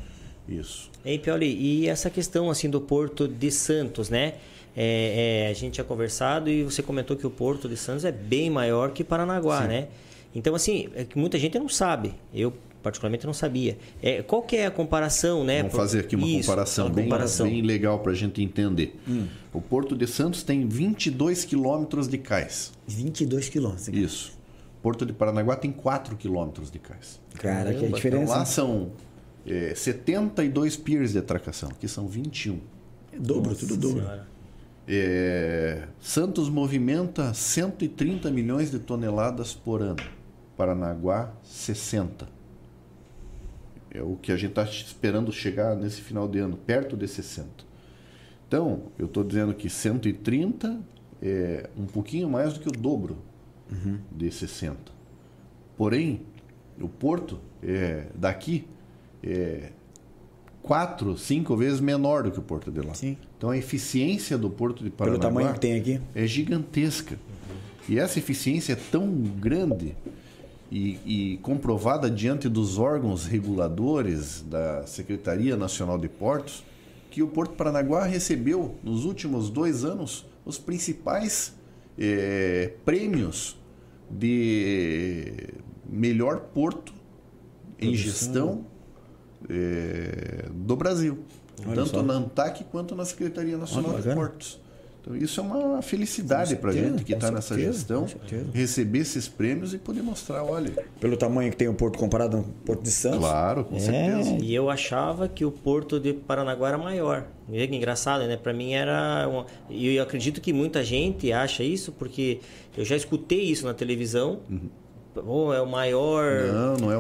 [SPEAKER 3] Isso.
[SPEAKER 2] Ei, Pioli, e essa questão assim do Porto de Santos, né? É, é, a gente tinha conversado e você comentou que o Porto de Santos é bem maior que Paranaguá, né? Então, assim, é que muita gente não sabe. Eu, particularmente, não sabia. É, qual que é a comparação, né?
[SPEAKER 3] Vamos fazer aqui uma
[SPEAKER 2] Isso,
[SPEAKER 3] comparação,
[SPEAKER 2] uma
[SPEAKER 3] bem,
[SPEAKER 2] comparação.
[SPEAKER 3] bem legal para a gente entender.
[SPEAKER 1] Hum.
[SPEAKER 3] O Porto de Santos tem 22 quilômetros de cais.
[SPEAKER 1] 22 quilômetros.
[SPEAKER 3] Isso. Porto de Paranaguá tem 4 quilômetros de cais.
[SPEAKER 1] Cara, que é a
[SPEAKER 2] Caramba,
[SPEAKER 1] diferença.
[SPEAKER 3] Então lá são é, 72 piers de atracação, que são 21.
[SPEAKER 1] É dobro, tudo dobro.
[SPEAKER 3] É, Santos movimenta 130 milhões de toneladas por ano. Paranaguá, 60. É o que a gente está esperando chegar nesse final de ano, perto de 60. Então, eu estou dizendo que 130 é um pouquinho mais do que o dobro de 60. Porém, o porto é, daqui é quatro, cinco vezes menor do que o porto de lá.
[SPEAKER 1] Sim.
[SPEAKER 3] Então a eficiência do porto de
[SPEAKER 1] Pelo
[SPEAKER 3] Paranaguá
[SPEAKER 1] tamanho que tem aqui.
[SPEAKER 3] é gigantesca. E essa eficiência é tão grande e, e comprovada diante dos órgãos reguladores da Secretaria Nacional de Portos que o Porto Paranaguá recebeu nos últimos dois anos os principais eh, prêmios de melhor porto em gestão eh, do Brasil,
[SPEAKER 1] Olha
[SPEAKER 3] tanto
[SPEAKER 1] só.
[SPEAKER 3] na ANTAC quanto na Secretaria Nacional
[SPEAKER 1] Olha,
[SPEAKER 3] de. Portos. Então, isso é uma felicidade para a gente que está nessa gestão, receber esses prêmios e poder mostrar, olha,
[SPEAKER 1] Pelo tamanho que tem o Porto comparado ao Porto de Santos.
[SPEAKER 3] claro, com
[SPEAKER 1] É.
[SPEAKER 3] certeza.
[SPEAKER 2] E eu achava que o Porto de Paranaguá era maior. Vê que engraçado, né? Para mim era. Uma... E eu acredito que muita gente acha isso, porque eu já escutei isso na televisão. Pô, é o maior.
[SPEAKER 3] Não, não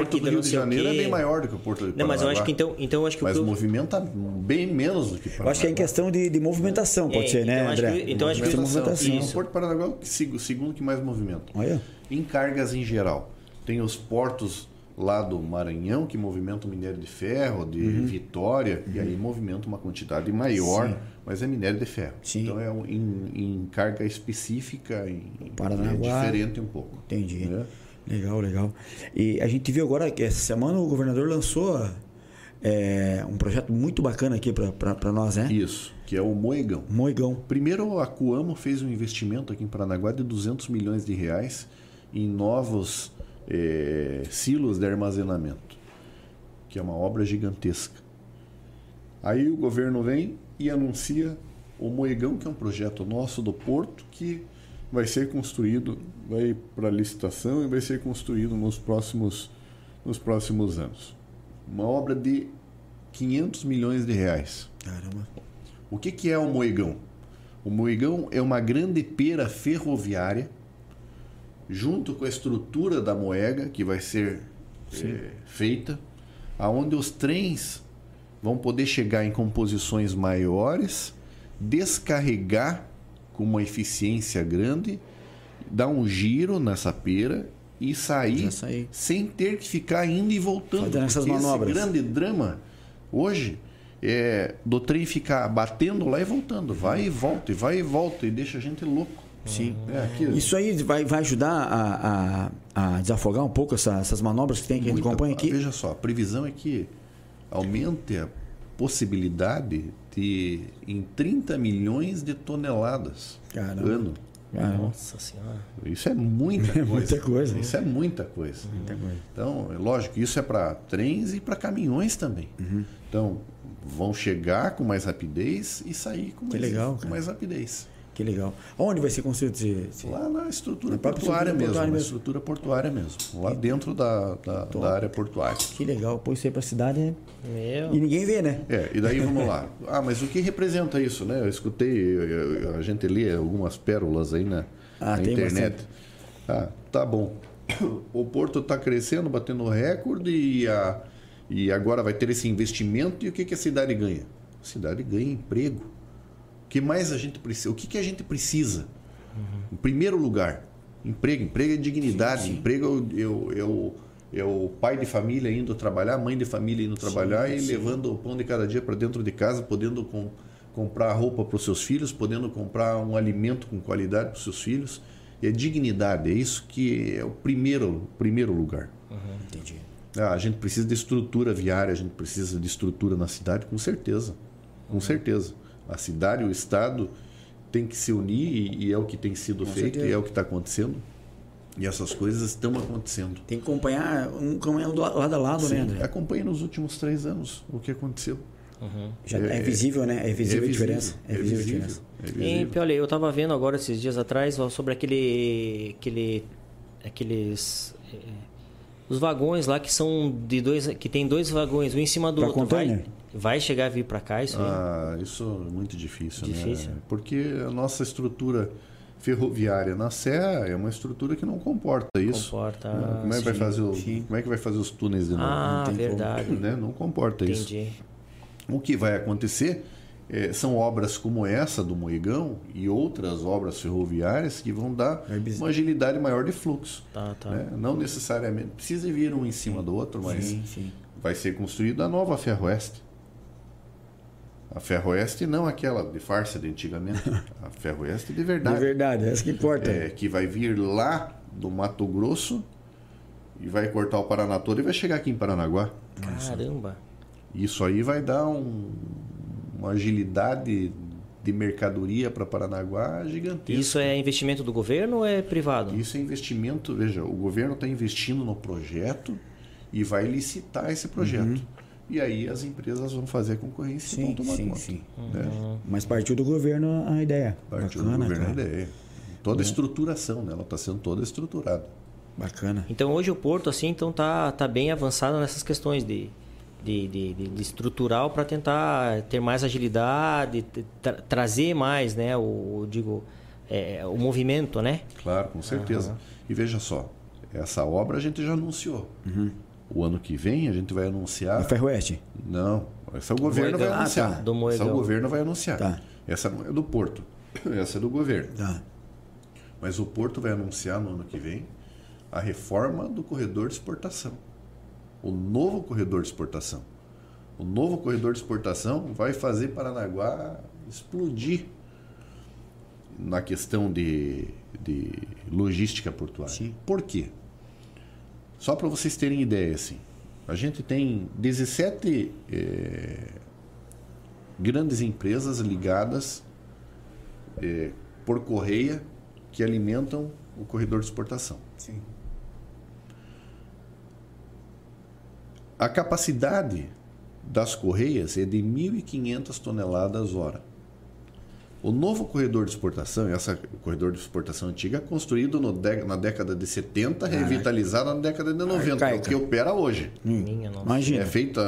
[SPEAKER 3] Porto do Rio de
[SPEAKER 2] o
[SPEAKER 3] Janeiro é bem maior do que o Porto de
[SPEAKER 2] Não, mas eu acho
[SPEAKER 3] Paranaguá.
[SPEAKER 2] que então, então eu acho que
[SPEAKER 3] Mas
[SPEAKER 2] o
[SPEAKER 3] movimenta bem menos do que
[SPEAKER 1] Eu acho que é em questão de, de movimentação, pode
[SPEAKER 2] É,
[SPEAKER 1] ser, né,
[SPEAKER 2] então acho
[SPEAKER 1] André?
[SPEAKER 2] que- então acho que-
[SPEAKER 1] movimentação.
[SPEAKER 2] Isso.
[SPEAKER 3] O Porto de Paranaguá é o o segundo que mais movimenta.
[SPEAKER 1] Olha.
[SPEAKER 3] Em cargas em geral. Tem os portos lá do Maranhão que movimentam minério de ferro, de
[SPEAKER 1] Uhum.
[SPEAKER 3] Vitória, e aí movimenta uma quantidade maior, mas é minério de ferro.
[SPEAKER 1] Sim.
[SPEAKER 3] Então é em, em carga específica em,
[SPEAKER 1] Paranaguá.
[SPEAKER 3] é diferente um pouco.
[SPEAKER 1] Entendi.
[SPEAKER 3] né?
[SPEAKER 1] Legal, legal. E a gente viu agora que essa semana o governador lançou é, um projeto muito bacana aqui para nós, né?
[SPEAKER 3] Isso, que é o Moegão.
[SPEAKER 1] Moigão.
[SPEAKER 3] Primeiro, a Coamo fez um investimento aqui em Paranaguá de 200 milhões de reais em novos eh, silos de armazenamento, que é uma obra gigantesca. Aí o governo vem e anuncia o Moegão, que é um projeto nosso do Porto, que vai ser construído, vai para licitação e vai ser construído nos próximos, nos próximos anos. Uma obra de 500 milhões de reais.
[SPEAKER 1] Caramba.
[SPEAKER 3] O que, que é o Moegão? O Moegão é uma grande pera ferroviária, junto com a estrutura da moega que vai ser eh, feita, aonde os trens vão poder chegar em composições maiores, descarregar com uma eficiência grande, dar um giro nessa pera e sair,
[SPEAKER 1] sair.
[SPEAKER 3] sem ter que ficar indo e voltando.
[SPEAKER 1] Fazendo essas manobras.
[SPEAKER 3] Esse grande drama hoje é do trem ficar batendo lá e voltando, vai e volta, e vai e volta, e deixa a gente louco.
[SPEAKER 1] Sim.
[SPEAKER 3] É, aqui,
[SPEAKER 1] Isso aí vai, vai ajudar a, a, a desafogar um pouco essa- essas manobras que tem que a gente
[SPEAKER 3] muita-
[SPEAKER 1] acompanha aqui?
[SPEAKER 3] Veja só, a previsão é que aumente a possibilidade de em 30 milhões de toneladas
[SPEAKER 1] Caramba.
[SPEAKER 3] ano.
[SPEAKER 1] Caramba.
[SPEAKER 2] Nossa senhora.
[SPEAKER 3] Isso é muita
[SPEAKER 1] É
[SPEAKER 3] coisa.
[SPEAKER 1] muita coisa.
[SPEAKER 3] Isso é muita coisa.
[SPEAKER 1] Muita coisa.
[SPEAKER 3] Então, é lógico, isso é para trens e para caminhões também.
[SPEAKER 1] Uhum.
[SPEAKER 3] Então, vão chegar com mais rapidez e sair com mais,
[SPEAKER 1] legal,
[SPEAKER 3] com mais rapidez.
[SPEAKER 1] Que legal. Onde vai ser construído esse... esse...
[SPEAKER 3] Lá na estrutura
[SPEAKER 1] Na
[SPEAKER 3] portuária
[SPEAKER 1] estrutura
[SPEAKER 3] mesmo.
[SPEAKER 1] portuária
[SPEAKER 3] na
[SPEAKER 1] mesmo.
[SPEAKER 3] estrutura portuária mesmo. Lá dentro da, da, da área portuária.
[SPEAKER 1] Que legal. Pô, isso aí pra cidade é...
[SPEAKER 2] Meu.
[SPEAKER 1] E ninguém vê, né?
[SPEAKER 3] É, e daí vamos lá. Ah, mas o que representa isso, né? Eu escutei, eu- eu- a gente lê algumas pérolas aí na,
[SPEAKER 1] Ah,
[SPEAKER 3] na
[SPEAKER 1] tem
[SPEAKER 3] internet. Ah, tá bom. O Porto está crescendo, batendo recorde e, a, e agora vai ter esse investimento. E o que, que a cidade ganha? A cidade ganha emprego. O que mais a gente precisa? O que, que a gente precisa? Em primeiro lugar, emprego. Emprego é dignidade. Emprego é o, é, o, é o pai de família indo trabalhar, a mãe de família indo trabalhar e levando o pão de cada dia para dentro de casa, podendo com, comprar roupa para os seus filhos, podendo comprar um alimento com qualidade para os seus filhos. É dignidade. É isso que é o primeiro, primeiro lugar.
[SPEAKER 1] Entendi.
[SPEAKER 3] Ah, a gente precisa de estrutura viária, a gente precisa de estrutura na cidade, com certeza. Com certeza. A cidade e o Estado têm que se unir e, e é o que tem sido
[SPEAKER 1] Com
[SPEAKER 3] feito
[SPEAKER 1] certeza.
[SPEAKER 3] e é o que está acontecendo. E essas coisas estão acontecendo.
[SPEAKER 1] Tem que acompanhar um caminhão do lado a lado, né, André?
[SPEAKER 3] Acompanhe nos últimos três anos o que aconteceu.
[SPEAKER 1] Já é, visível, né? É visível a diferença. É visível a diferença.
[SPEAKER 3] É
[SPEAKER 2] E,
[SPEAKER 3] visível.
[SPEAKER 2] olha, eu tava vendo agora esses dias atrás ó, sobre aquele. aquele aqueles. eh, os vagões lá que são de dois. que tem dois vagões, um em cima do
[SPEAKER 1] Pra
[SPEAKER 2] outro.
[SPEAKER 1] Container?
[SPEAKER 2] vai chegar a vir pra cá isso aí?
[SPEAKER 3] Ah, isso é muito difícil,
[SPEAKER 2] Difícil.
[SPEAKER 3] né? Porque a nossa estrutura ferroviária na Serra é uma estrutura que não comporta isso.
[SPEAKER 2] Comporta.
[SPEAKER 3] Né? Como é que vai
[SPEAKER 1] sim,
[SPEAKER 3] fazer o-
[SPEAKER 1] sim.
[SPEAKER 3] como é que vai fazer os túneis de novo?
[SPEAKER 2] Ah,
[SPEAKER 1] tem como.
[SPEAKER 2] verdade.
[SPEAKER 3] né? Não comporta isso.
[SPEAKER 2] Entendi.
[SPEAKER 3] O que vai acontecer eh, são obras como essa do Moegão e outras obras ferroviárias que vão dar
[SPEAKER 1] É
[SPEAKER 3] uma agilidade maior de fluxo.
[SPEAKER 2] Tá, tá.
[SPEAKER 3] né? Não necessariamente precisa vir um em cima do outro, mas
[SPEAKER 1] Sim, sim.
[SPEAKER 3] vai ser construída a nova Ferroeste. A Ferroeste não aquela de farsa de antigamente, a Ferroeste de
[SPEAKER 1] De
[SPEAKER 3] verdade.
[SPEAKER 1] verdade, essa que importa.
[SPEAKER 3] É, que vai vir lá do Mato Grosso e vai cortar o Paraná todo e vai chegar aqui em Paranaguá.
[SPEAKER 2] Caramba.
[SPEAKER 3] Isso aí vai dar um- uma agilidade de mercadoria para Paranaguá gigantesca.
[SPEAKER 2] Isso é investimento do governo ou é privado?
[SPEAKER 3] Isso é investimento. Veja, o governo está investindo no projeto e vai licitar esse projeto. E aí as empresas vão fazer a concorrência e vão
[SPEAKER 1] Sim,
[SPEAKER 3] tomar
[SPEAKER 1] sim,
[SPEAKER 3] conta.
[SPEAKER 1] sim.
[SPEAKER 3] né?
[SPEAKER 1] Mas partiu do governo a ideia.
[SPEAKER 3] Partiu
[SPEAKER 1] Bacana,
[SPEAKER 3] do governo
[SPEAKER 1] cara.
[SPEAKER 3] a ideia. Toda a estruturação, né? ela está sendo toda estruturada.
[SPEAKER 1] Bacana.
[SPEAKER 2] Então hoje o Porto assim então tá, tá bem avançado nessas questões de, de, de, de- estrutural para tentar ter mais agilidade, tra- trazer mais, né? O digo é, o movimento, né?
[SPEAKER 3] Claro, com certeza. E veja só, essa obra a gente já anunciou. O ano que vem a gente vai anunciar.
[SPEAKER 1] Ferroeste.
[SPEAKER 3] Não, essa o governo vai
[SPEAKER 2] Moegão.
[SPEAKER 1] Ah,
[SPEAKER 3] anunciar.
[SPEAKER 1] tá.
[SPEAKER 2] Do
[SPEAKER 3] Essa o governo vai anunciar.
[SPEAKER 1] Tá.
[SPEAKER 3] Essa não é do Porto. Essa é do governo.
[SPEAKER 1] Tá.
[SPEAKER 3] Mas o Porto vai anunciar no ano que vem a reforma do corredor de exportação. O novo corredor de exportação. O novo corredor de exportação vai fazer Paranaguá explodir na questão de, de logística portuária.
[SPEAKER 1] Sim.
[SPEAKER 3] Por quê? Só para vocês terem ideia, assim, a gente tem 17 eh, grandes empresas ligadas eh, por correia que alimentam o corredor de exportação.
[SPEAKER 1] Sim.
[SPEAKER 3] A capacidade das correias é de 1.500 toneladas hora. O novo corredor de exportação, essa corredor de exportação antiga, é construído no dé- na década de 70, revitalizado na década de 90, é o
[SPEAKER 1] Arcaica.
[SPEAKER 3] que opera hoje.
[SPEAKER 2] Minha nossa.
[SPEAKER 1] Imagina.
[SPEAKER 3] É feita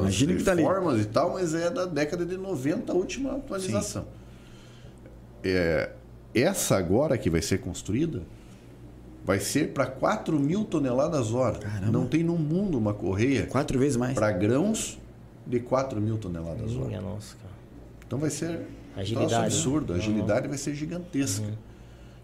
[SPEAKER 1] Imagina
[SPEAKER 3] as
[SPEAKER 1] que tá ali.
[SPEAKER 3] reformas e tal, mas é da década de 90 a última atualização. É, essa agora que vai ser construída vai ser para 4 mil toneladas hora.
[SPEAKER 1] Caramba.
[SPEAKER 3] Não tem no mundo uma correia
[SPEAKER 1] Quatro vezes mais.
[SPEAKER 3] para grãos de 4 mil toneladas hora.
[SPEAKER 2] Minha nossa, cara.
[SPEAKER 3] Então vai ser
[SPEAKER 2] Agilidade, né?
[SPEAKER 3] absurdo. A agilidade vai ser gigantesca.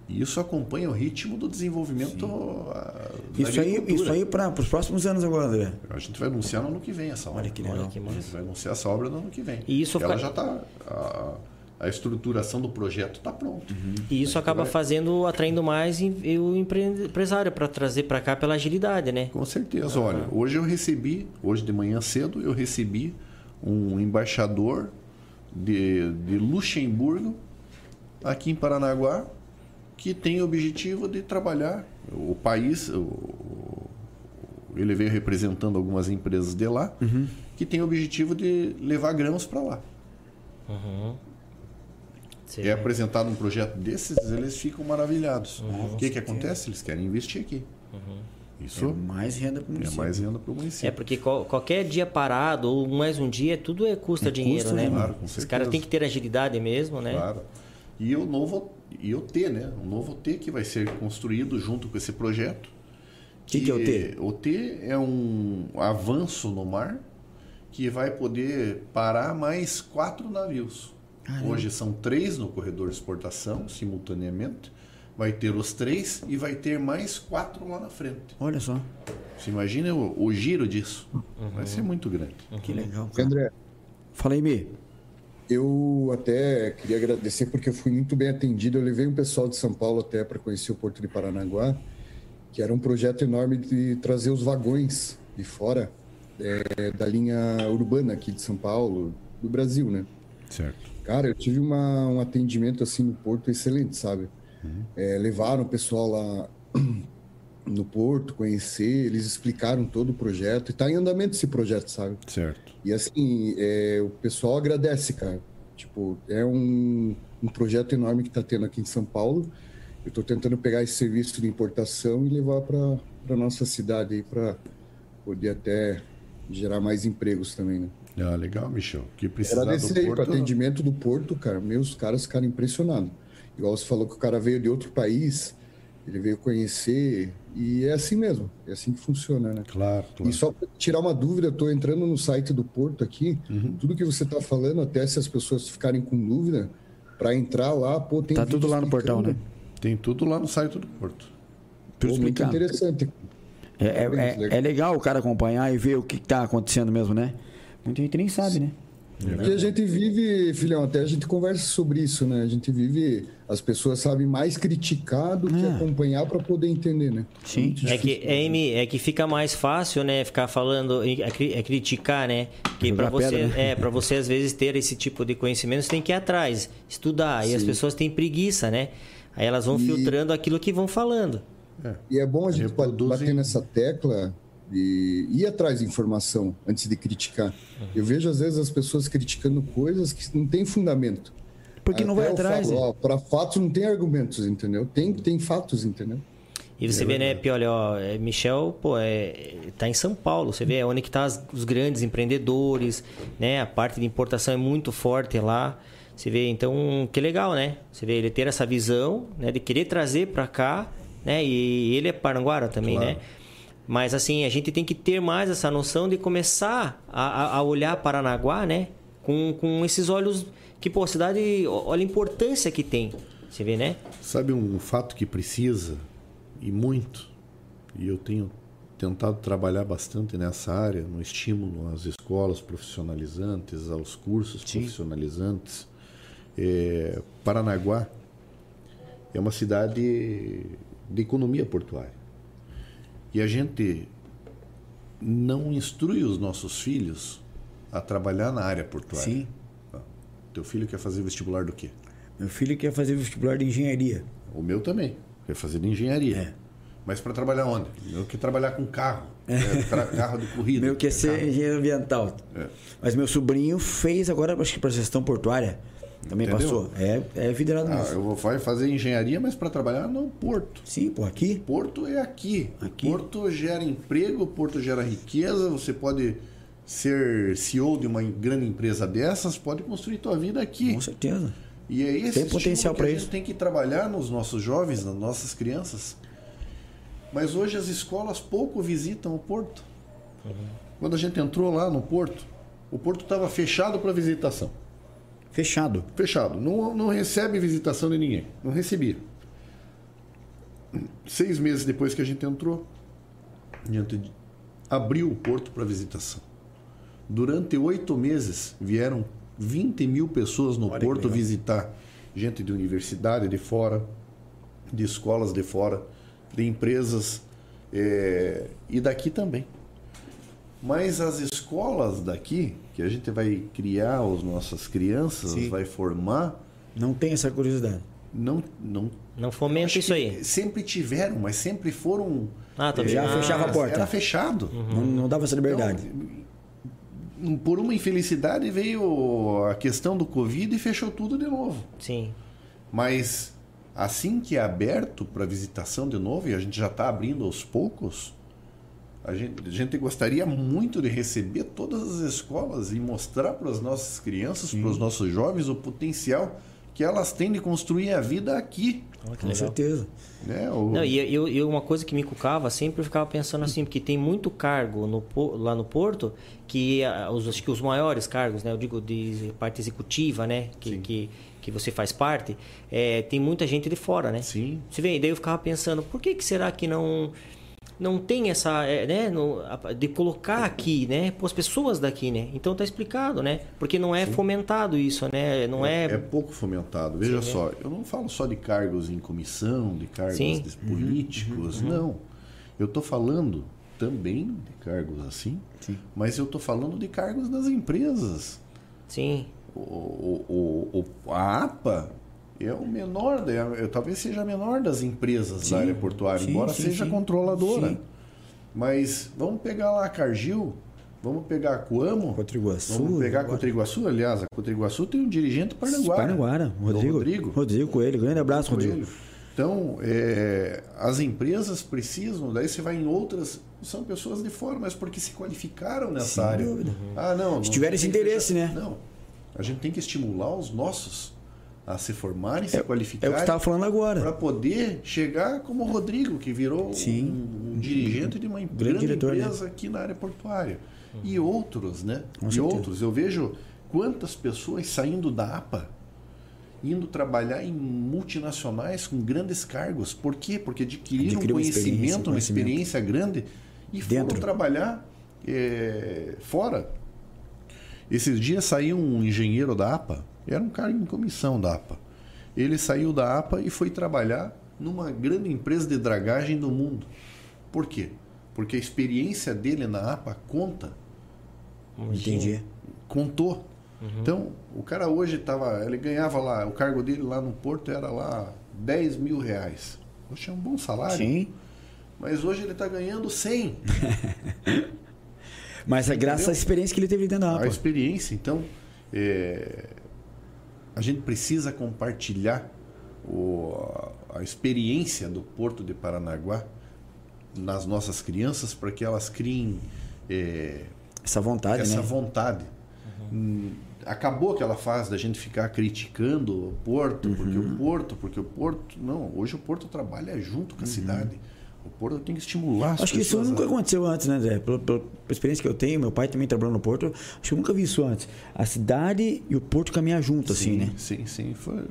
[SPEAKER 3] E isso acompanha o ritmo do desenvolvimento ah, da
[SPEAKER 1] Isso aí, isso aí para os próximos anos agora, André.
[SPEAKER 3] A gente vai anunciar no ano que vem essa obra.
[SPEAKER 1] Olha que
[SPEAKER 2] Olha
[SPEAKER 1] legal.
[SPEAKER 2] que
[SPEAKER 3] A gente vai anunciar essa obra no ano que vem.
[SPEAKER 2] E isso
[SPEAKER 3] Ela
[SPEAKER 2] fica-
[SPEAKER 3] já está. A, a estruturação do projeto está pronta.
[SPEAKER 2] E isso acaba fazendo, atraindo mais o empre- empresário para trazer para cá pela agilidade, né?
[SPEAKER 3] Com certeza. Olha, hoje eu recebi, hoje de manhã cedo, eu recebi um embaixador de, de Luxemburgo aqui em Paranaguá que tem o objetivo de trabalhar o país. o- ele veio representando algumas empresas de lá que tem o objetivo de levar grãos para lá.
[SPEAKER 2] Sim.
[SPEAKER 3] é apresentado um projeto desses, eles ficam maravilhados.
[SPEAKER 2] Uhum.
[SPEAKER 3] o que, que acontece? Eles querem investir aqui. Isso
[SPEAKER 1] É mais renda para o
[SPEAKER 3] é,
[SPEAKER 1] município.
[SPEAKER 3] mais renda para o município.
[SPEAKER 2] É porque qual- qualquer dia parado ou mais um dia, tudo é custa
[SPEAKER 1] É
[SPEAKER 2] dinheiro,
[SPEAKER 1] custo,
[SPEAKER 2] né?
[SPEAKER 1] né?
[SPEAKER 3] Claro, com
[SPEAKER 2] Os
[SPEAKER 3] certeza.
[SPEAKER 2] caras têm que ter agilidade mesmo, né?
[SPEAKER 3] Claro. E o novo e o T, né? O novo T que vai ser construído junto com esse projeto.
[SPEAKER 1] Que que é o T?
[SPEAKER 3] O T é um avanço no mar que vai poder parar mais quatro navios. Hoje são três no corredor de exportação, simultaneamente. Vai ter os três e vai ter mais quatro lá na frente.
[SPEAKER 1] Olha só,
[SPEAKER 3] Você imagina o, o giro disso?
[SPEAKER 2] Uhum.
[SPEAKER 3] Vai ser muito grande.
[SPEAKER 1] que legal. cara.
[SPEAKER 4] André,
[SPEAKER 1] Fala aí, Mi.
[SPEAKER 4] eu até queria agradecer porque eu fui muito bem atendido. Eu levei um pessoal de São Paulo até para conhecer o Porto de Paranaguá, que era um projeto enorme de trazer os vagões de fora é, da linha urbana aqui de São Paulo, do Brasil, né?
[SPEAKER 3] Certo.
[SPEAKER 4] Cara, eu tive uma, um atendimento assim no Porto excelente, sabe? É, levaram o pessoal lá no Porto, conhecer, eles explicaram todo o projeto e tá em andamento esse projeto, sabe?
[SPEAKER 3] Certo.
[SPEAKER 4] E assim, é, o pessoal agradece, cara. Tipo, é um, um projeto enorme que tá tendo aqui em São Paulo. Eu tô tentando pegar esse serviço de importação e levar para nossa cidade aí para poder até gerar mais empregos também, né?
[SPEAKER 3] Ah, legal, Michel. Que precisar
[SPEAKER 4] Agradecer
[SPEAKER 3] do
[SPEAKER 4] aí pro
[SPEAKER 3] Porto.
[SPEAKER 4] atendimento do Porto, cara. Meus caras ficaram impressionados. Igual você falou que o cara veio de outro país, ele veio conhecer, e é assim mesmo, é assim que funciona, né?
[SPEAKER 3] Claro, claro.
[SPEAKER 4] E só para tirar uma dúvida, eu tô entrando no site do Porto aqui,
[SPEAKER 3] Uhum.
[SPEAKER 4] tudo que você tá falando, até se as pessoas ficarem com dúvida, para entrar lá, pô, tem
[SPEAKER 1] Tá tudo lá no portal, né?
[SPEAKER 3] Tem tudo lá no site do Porto.
[SPEAKER 1] Tudo
[SPEAKER 4] Pô, muito interessante.
[SPEAKER 1] É, é,
[SPEAKER 4] Parabéns,
[SPEAKER 1] é-
[SPEAKER 4] legal.
[SPEAKER 1] é legal o cara acompanhar e ver o que está acontecendo mesmo, né? Muita gente nem sabe, né?
[SPEAKER 4] Porque a gente vive, filhão, até a gente conversa sobre isso, né? A gente vive, as pessoas sabem mais criticar do que
[SPEAKER 1] É.
[SPEAKER 4] acompanhar para poder entender, né?
[SPEAKER 1] Sim.
[SPEAKER 4] muito
[SPEAKER 2] É que,
[SPEAKER 4] difícil.
[SPEAKER 2] é, é que fica mais fácil, né? Ficar falando, é, é criticar, né? Que para você,
[SPEAKER 1] pedra, né?
[SPEAKER 2] é, para você às vezes ter esse tipo de conhecimento, você tem que ir atrás, estudar. E as
[SPEAKER 4] Sim.
[SPEAKER 2] pessoas têm preguiça, né? Aí elas vão
[SPEAKER 4] E-
[SPEAKER 2] filtrando aquilo que vão falando.
[SPEAKER 4] E é bom a gente
[SPEAKER 3] Reproduzem.
[SPEAKER 4] bater nessa tecla de ir atrás de informação antes de criticar. Eu vejo às vezes as pessoas criticando coisas que não têm fundamento.
[SPEAKER 1] Porque não vai atrás. né?
[SPEAKER 4] Para fatos não tem argumentos, entendeu? Tem, tem fatos, entendeu?
[SPEAKER 2] E você vê, né, Piolho, ó, é, Michel, pô, é, tá em São Paulo, você vê é onde que tá as- os grandes empreendedores, né? A parte de importação é muito forte lá. Você vê, então, que legal, né? Você vê ele ter essa visão, né, de querer trazer para cá, né? E ele é Paranguara também,
[SPEAKER 3] Claro.
[SPEAKER 2] né? Mas assim, a gente tem que ter mais essa noção de começar a, a- olhar Paranaguá, né? Com, com esses olhos que, pô, a cidade, olha a importância que tem. Você vê, né?
[SPEAKER 3] Sabe um fato que precisa, e muito, e eu tenho tentado trabalhar bastante nessa área, no estímulo às escolas profissionalizantes, aos cursos profissionalizantes. É, Paranaguá é uma cidade de economia portuária. E a gente não instrui os nossos filhos a trabalhar na área portuária.
[SPEAKER 1] Sim.
[SPEAKER 3] Teu filho quer fazer vestibular do quê?
[SPEAKER 1] Meu filho quer fazer vestibular de engenharia.
[SPEAKER 3] O meu também. Quer fazer de engenharia.
[SPEAKER 1] É.
[SPEAKER 3] Mas para trabalhar onde? O meu quer trabalhar com carro. É, carro de corrida.
[SPEAKER 1] Meu quer ser
[SPEAKER 3] carro.
[SPEAKER 1] engenheiro ambiental.
[SPEAKER 3] É.
[SPEAKER 1] Mas meu sobrinho fez agora, acho que para gestão portuária. Também
[SPEAKER 3] Entendeu?
[SPEAKER 1] passou. É, é vidrado
[SPEAKER 3] Ah,
[SPEAKER 1] nisso.
[SPEAKER 3] eu vou vai fazer engenharia, mas para trabalhar no porto.
[SPEAKER 1] Sim, pô, aqui.
[SPEAKER 3] Porto é aqui.
[SPEAKER 1] Aqui.
[SPEAKER 3] Porto gera emprego, Porto gera riqueza. Você pode ser CEO de uma grande empresa dessas, pode construir tua vida aqui.
[SPEAKER 1] Com certeza.
[SPEAKER 3] E é esse
[SPEAKER 1] Tem potencial
[SPEAKER 3] que
[SPEAKER 1] pra
[SPEAKER 3] a gente
[SPEAKER 1] isso.
[SPEAKER 3] tem que trabalhar nos nossos jovens, nas nossas crianças. Mas hoje as escolas pouco visitam o porto.
[SPEAKER 1] Uhum.
[SPEAKER 3] Quando a gente entrou lá no porto, o porto estava fechado para visitação.
[SPEAKER 1] Fechado.
[SPEAKER 3] Fechado. Não, não recebe visitação de ninguém. Não recebia. Seis meses depois que a gente entrou, a gente abriu o porto para visitação. Durante oito meses vieram 20 mil pessoas no
[SPEAKER 1] Olha
[SPEAKER 3] porto visitar. Gente de universidade de fora, de escolas de fora, de empresas eh, e daqui também. Mas as escolas daqui, que a gente vai criar as nossas crianças,
[SPEAKER 1] Sim.
[SPEAKER 3] vai formar,
[SPEAKER 1] Não tem essa curiosidade.
[SPEAKER 3] não, não
[SPEAKER 2] Não fomenta
[SPEAKER 3] acho
[SPEAKER 2] isso aí.
[SPEAKER 3] Sempre tiveram, mas sempre foram.
[SPEAKER 2] Ah, tá
[SPEAKER 1] Já
[SPEAKER 2] vendo?
[SPEAKER 1] fechava a porta.
[SPEAKER 3] Era fechado.
[SPEAKER 1] Não, não dava essa liberdade.
[SPEAKER 3] Então, por uma infelicidade veio a questão do Covid e fechou tudo de novo.
[SPEAKER 2] Sim.
[SPEAKER 3] Mas assim que é aberto para visitação de novo, e a gente já está abrindo aos poucos, a gente, a gente, gostaria muito de receber todas as escolas e mostrar para as nossas crianças, para os nossos jovens, o potencial que elas têm de construir a vida aqui.
[SPEAKER 1] Com certeza.
[SPEAKER 3] É, o...
[SPEAKER 2] Não, e eu, eu, uma coisa que me cucava, sempre eu ficava pensando assim, porque tem muito cargo no, lá no Porto, que os, acho que os maiores cargos, né, eu digo de parte executiva, né, que, que, que, você faz parte, é, tem muita gente de fora, né?
[SPEAKER 3] Sim.
[SPEAKER 2] Você vê, daí eu ficava pensando, por que, que será que não não tem essa, é, né, de colocar aqui, né, as pessoas daqui, né? Então tá explicado, né? Porque não é Sim. fomentado isso, né? Não é,
[SPEAKER 3] é, é pouco fomentado. Veja Sim, só, é. eu não falo só de cargos em comissão, de cargos de políticos, uhum, uhum. não. Eu tô falando também de cargos assim, Sim. mas eu tô falando de cargos das empresas.
[SPEAKER 2] Sim.
[SPEAKER 3] O, o, o, a APA é o menor, é, talvez seja a menor das empresas sim, da área portuária, sim, embora sim, seja controladora. Mas vamos pegar lá a Cargill, vamos pegar a Coamo,
[SPEAKER 1] Cotriguaçu,
[SPEAKER 3] vamos pegar a Cotriguaçu, aliás, a Cotriguaçu tem um dirigente Paranaguara.
[SPEAKER 1] Paranaguara, Rodrigo, Rodrigo. Rodrigo Coelho, grande abraço, Rodrigo. Coelho.
[SPEAKER 3] Então, é, as empresas precisam, daí você vai em outras, são pessoas de fora, mas porque se qualificaram nessa Sem área. Dúvida. Ah, não.
[SPEAKER 1] Se tiver esse interesse, né?
[SPEAKER 3] Não. A gente tem que estimular os nossos a se formarem, se é, qualificarem.
[SPEAKER 1] É o que estava falando agora.
[SPEAKER 3] Para poder chegar como o Rodrigo, que virou um, um, dirigente de uma grande, grande diretor, né? empresa né? aqui na área portuária. Uhum. E outros, né? Com e certeza. outros. Eu vejo quantas pessoas saindo da APA, indo trabalhar em multinacionais com grandes cargos. Por quê? Porque adquiriram um conhecimento, uma experiência grande e Dentro. foram trabalhar é, fora. Esses dias saiu um engenheiro da APA, era um cara em comissão da APA. Ele saiu da APA e foi trabalhar numa grande empresa de dragagem do mundo. Por quê? Porque a experiência dele na APA conta.
[SPEAKER 1] Entendi.
[SPEAKER 3] Contou. Uhum. Então, o cara hoje estava. Ele ganhava lá, o cargo dele lá no Porto era lá 10 mil reais. Poxa, é um bom salário.
[SPEAKER 1] Sim.
[SPEAKER 3] Mas hoje ele está ganhando 100.
[SPEAKER 1] Mas é graças à experiência que ele teve dentro da APA.
[SPEAKER 3] A experiência, então. É, a gente precisa compartilhar o, a experiência do Porto de Paranaguá nas nossas crianças para que elas criem é,
[SPEAKER 1] essa vontade,
[SPEAKER 3] essa
[SPEAKER 1] né?
[SPEAKER 3] vontade. Uhum. Acabou aquela fase da gente ficar criticando o Porto, uhum. porque o Porto, porque o Porto. Não, hoje o Porto trabalha junto com a uhum. cidade. O Porto tem que estimular
[SPEAKER 1] Acho que isso nunca a... aconteceu antes, né, Zé? Pela, pela, experiência que eu tenho, meu pai também trabalhou no Porto, acho que eu nunca vi isso antes. A cidade e o Porto caminhar junto,
[SPEAKER 3] sim,
[SPEAKER 1] assim, né?
[SPEAKER 3] Sim, sim. Foi...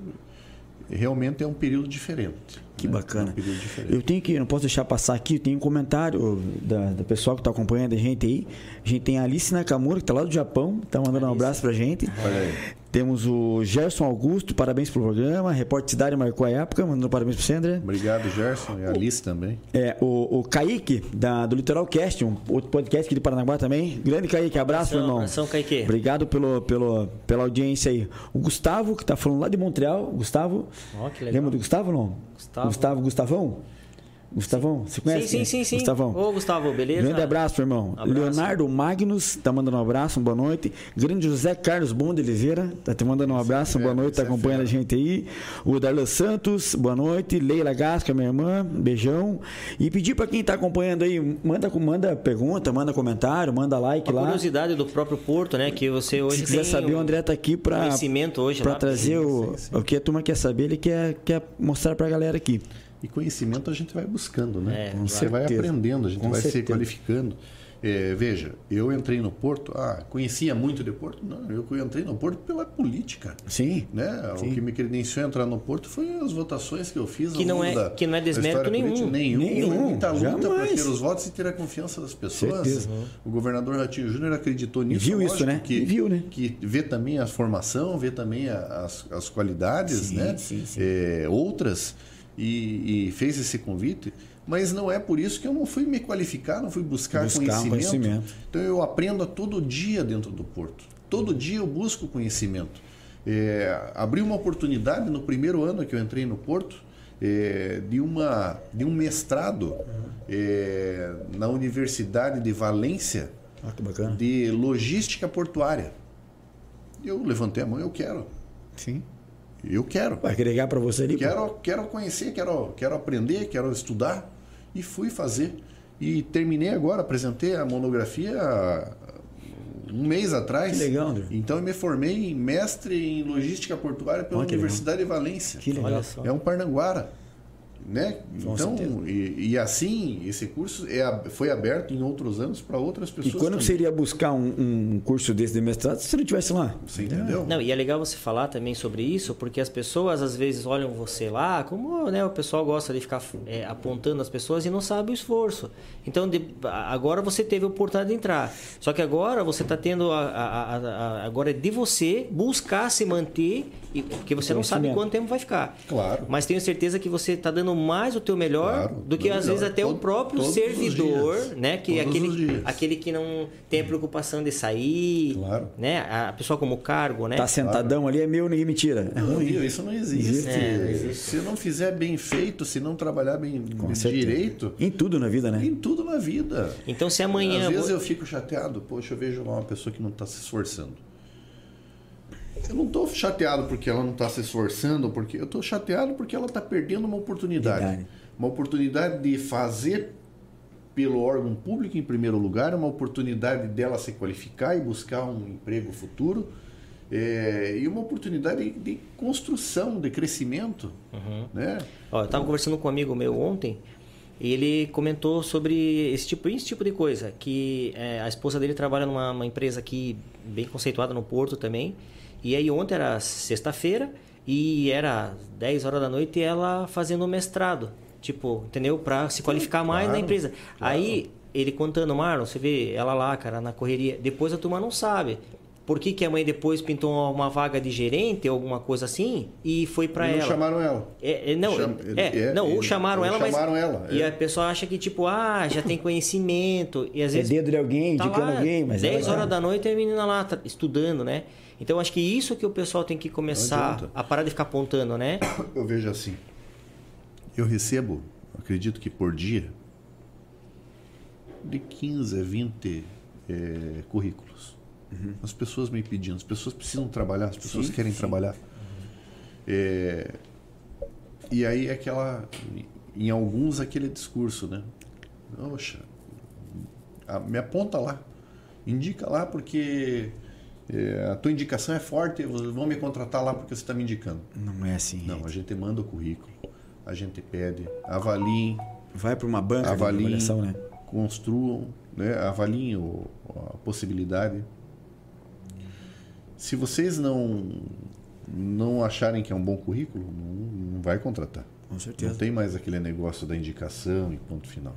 [SPEAKER 3] Realmente é um período diferente.
[SPEAKER 1] Que
[SPEAKER 3] né?
[SPEAKER 1] bacana.
[SPEAKER 3] É um diferente.
[SPEAKER 1] Eu tenho que, não posso deixar passar aqui, tem um comentário da, da pessoal que está acompanhando a gente aí. A gente tem a Alice Nakamura, que está lá do Japão, está mandando Alice. um abraço pra gente.
[SPEAKER 3] Olha aí.
[SPEAKER 1] Temos o Gerson Augusto, parabéns pelo programa. Repórter Cidade marcou a época, mandando parabéns para você, André.
[SPEAKER 3] Obrigado, Gerson. E a Alice também.
[SPEAKER 1] É, o, o Kaique, da, do Litoral Cast, um outro podcast aqui de Paranaguá também. Grande Kaique, abraço, abração, irmão.
[SPEAKER 2] Abração, Kaique.
[SPEAKER 1] Obrigado pelo, pelo, pela audiência aí. O Gustavo, que está falando lá de Montreal. Gustavo.
[SPEAKER 2] Oh, que legal.
[SPEAKER 1] Lembra do Gustavo, não?
[SPEAKER 2] Gustavo.
[SPEAKER 1] Gustavo, Gustavão? Gustavão, você conhece?
[SPEAKER 2] Sim, sim, sim, sim.
[SPEAKER 1] Gustavão.
[SPEAKER 2] Ô, Gustavo, beleza?
[SPEAKER 1] Grande abraço, irmão.
[SPEAKER 2] Abraço.
[SPEAKER 1] Leonardo Magnus tá mandando um abraço, uma boa noite. Grande José Carlos Bom de Oliveira tá te mandando um abraço, uma boa noite, tá é acompanhando a gente aí. O Darlan Santos, boa noite. Leila Gasca, minha irmã, beijão. E pedir para quem tá acompanhando aí, manda, manda pergunta, manda comentário, manda like lá.
[SPEAKER 2] curiosidade do próprio Porto, né? Que você hoje
[SPEAKER 1] Se quiser saber, o André tá aqui para
[SPEAKER 2] conhecimento hoje
[SPEAKER 1] para trazer sim, o, sim, sim. o que a turma quer saber, ele quer, quer mostrar pra galera aqui.
[SPEAKER 3] E conhecimento a gente vai buscando, né?
[SPEAKER 2] É,
[SPEAKER 3] Você vai aprendendo, a gente Com vai certeza. se qualificando. É, veja, eu entrei no Porto, ah, conhecia muito de Porto? Não, eu entrei no Porto pela política.
[SPEAKER 1] Sim.
[SPEAKER 3] Né?
[SPEAKER 1] Sim.
[SPEAKER 3] O que me credenciou a entrar no Porto foi as votações que eu fiz.
[SPEAKER 2] Que não é,
[SPEAKER 3] da,
[SPEAKER 2] que não é desmérito nenhum.
[SPEAKER 3] Nenhum.
[SPEAKER 1] nenhum.
[SPEAKER 3] Foi muita luta para ter os votos e ter a confiança das pessoas.
[SPEAKER 1] Uhum.
[SPEAKER 3] O governador Ratinho Júnior acreditou nisso.
[SPEAKER 1] Viu isso, né?
[SPEAKER 3] Que,
[SPEAKER 1] viu, né?
[SPEAKER 3] Que vê também a formação, vê também as, as qualidades,
[SPEAKER 1] sim,
[SPEAKER 3] né?
[SPEAKER 1] Sim, sim.
[SPEAKER 3] É, outras e, e, fez esse convite, mas não é por isso que eu não fui me qualificar, não fui buscar,
[SPEAKER 1] buscar
[SPEAKER 3] conhecimento.
[SPEAKER 1] conhecimento.
[SPEAKER 3] Então eu aprendo a todo dia dentro do Porto. Todo dia eu busco conhecimento. É, abri uma oportunidade no primeiro ano que eu entrei no Porto é, de, uma, de um mestrado é, na Universidade de Valência
[SPEAKER 1] Ah,
[SPEAKER 3] de logística portuária. Eu levantei a mão, eu quero.
[SPEAKER 1] Sim.
[SPEAKER 3] Eu quero.
[SPEAKER 1] Vai agregar para você ali? pô?
[SPEAKER 3] Quero, quero conhecer, quero, quero aprender, quero estudar. E fui fazer. E terminei agora, apresentei a monografia ah, um mês atrás.
[SPEAKER 1] Que legal, André.
[SPEAKER 3] Então eu me formei em mestre em logística portuária pela
[SPEAKER 1] Olha
[SPEAKER 3] Universidade de Valência.
[SPEAKER 1] Que legal.
[SPEAKER 2] Olha só.
[SPEAKER 3] É um Parnanguara. Né?
[SPEAKER 1] Com
[SPEAKER 3] então, e, e assim, esse curso é, foi aberto em outros anos para outras
[SPEAKER 1] E
[SPEAKER 3] pessoas.
[SPEAKER 1] quando
[SPEAKER 3] também.
[SPEAKER 1] você iria buscar um, um curso desse de mestrado se você não estivesse lá?
[SPEAKER 3] Você entendeu?
[SPEAKER 2] Não, e é legal você falar também sobre isso, porque as pessoas às vezes olham você lá, como né, o pessoal gosta de ficar é, apontando as pessoas e não sabe o esforço. Então, de- agora você teve a oportunidade de entrar. Só que agora você está tendo. A, a- a- a- agora é de você buscar se manter, e- porque você não sabe quanto tempo vai ficar.
[SPEAKER 3] Claro.
[SPEAKER 2] Mas tenho certeza que você está dando mais o teu melhor
[SPEAKER 3] Claro,
[SPEAKER 2] do que às
[SPEAKER 3] melhor.
[SPEAKER 2] vezes até o
[SPEAKER 3] Todo-
[SPEAKER 2] próprio
[SPEAKER 3] todos os
[SPEAKER 2] servidor, né? Que é
[SPEAKER 3] Todos os
[SPEAKER 2] aquele,
[SPEAKER 3] dias.
[SPEAKER 2] aquele que não tem a preocupação de sair,
[SPEAKER 3] Claro.
[SPEAKER 2] né? A pessoa como cargo, né?
[SPEAKER 1] Tá sentadão ali, é meu, ninguém me tira. É
[SPEAKER 3] Não? Isso não existe.
[SPEAKER 2] É, não existe.
[SPEAKER 3] Se não fizer bem feito, se não trabalhar bem
[SPEAKER 1] Com certeza.
[SPEAKER 3] direito,
[SPEAKER 1] Em tudo na vida, né?
[SPEAKER 3] em tudo na vida.
[SPEAKER 2] Então, se amanhã.
[SPEAKER 3] Às vezes eu fico chateado, poxa, eu vejo lá uma pessoa que não está se esforçando. Eu não estou chateado porque ela não está se esforçando, porque eu estou chateado porque ela está perdendo uma oportunidade.
[SPEAKER 1] Verdade.
[SPEAKER 3] Uma oportunidade de fazer pelo órgão público em primeiro lugar, uma oportunidade dela se qualificar e buscar um emprego futuro, é, e uma oportunidade de construção, de crescimento. Né?
[SPEAKER 2] Ó, eu estava conversando com um amigo meu ontem e ele comentou sobre esse tipo, esse tipo de coisa. Que é, a esposa dele trabalha numa uma empresa aqui bem conceituada no Porto também. E aí ontem era sexta-feira e era 10 horas da noite e ela fazendo mestrado. Tipo, entendeu? Para se qualificar mais na
[SPEAKER 3] claro,
[SPEAKER 2] empresa. Aí ele contando, Marlon, você vê ela lá, cara, na correria. Depois a turma não sabe. Por que, que a mãe depois pintou uma vaga de gerente ou alguma coisa assim e foi para
[SPEAKER 3] não
[SPEAKER 2] ela?
[SPEAKER 3] chamaram ela.
[SPEAKER 2] É, é, não,
[SPEAKER 3] Cham-
[SPEAKER 2] é,
[SPEAKER 3] é,
[SPEAKER 2] não, ou chamaram
[SPEAKER 3] ou
[SPEAKER 2] ela, mas.
[SPEAKER 3] chamaram ela,
[SPEAKER 2] E
[SPEAKER 3] é.
[SPEAKER 2] a pessoa acha que, tipo, ah, já tem conhecimento. E às
[SPEAKER 1] É
[SPEAKER 2] vezes.
[SPEAKER 1] dedo de alguém,
[SPEAKER 2] tá
[SPEAKER 1] indicando alguém, mas
[SPEAKER 2] 10
[SPEAKER 1] ela-
[SPEAKER 2] horas da noite e a menina lá tá estudando, né? Então acho que isso que o pessoal tem que começar a parar de ficar apontando, né?
[SPEAKER 3] Eu vejo assim. Eu recebo, acredito que por dia, de 15 a 20 eh, currículos. As pessoas me pedindo, as pessoas precisam trabalhar, as pessoas
[SPEAKER 1] Sim,
[SPEAKER 3] querem
[SPEAKER 1] sim.
[SPEAKER 3] trabalhar. Eh, e aí aquela, em alguns aquele discurso, né? Poxa, me aponta lá, indica lá porque eh, a tua indicação é forte, vão me contratar lá porque você está me indicando.
[SPEAKER 1] Não é assim.
[SPEAKER 3] Não, a gente manda o currículo, a gente pede, avaliem,
[SPEAKER 1] Vai para uma banca de
[SPEAKER 3] avaliem,
[SPEAKER 1] avaliação, né?
[SPEAKER 3] construam, né? avaliem o- a possibilidade. Se vocês não não acharem que é um bom currículo, não, não vai contratar.
[SPEAKER 1] Com
[SPEAKER 3] Não
[SPEAKER 1] certeza.
[SPEAKER 3] tem mais aquele negócio da indicação e ponto final.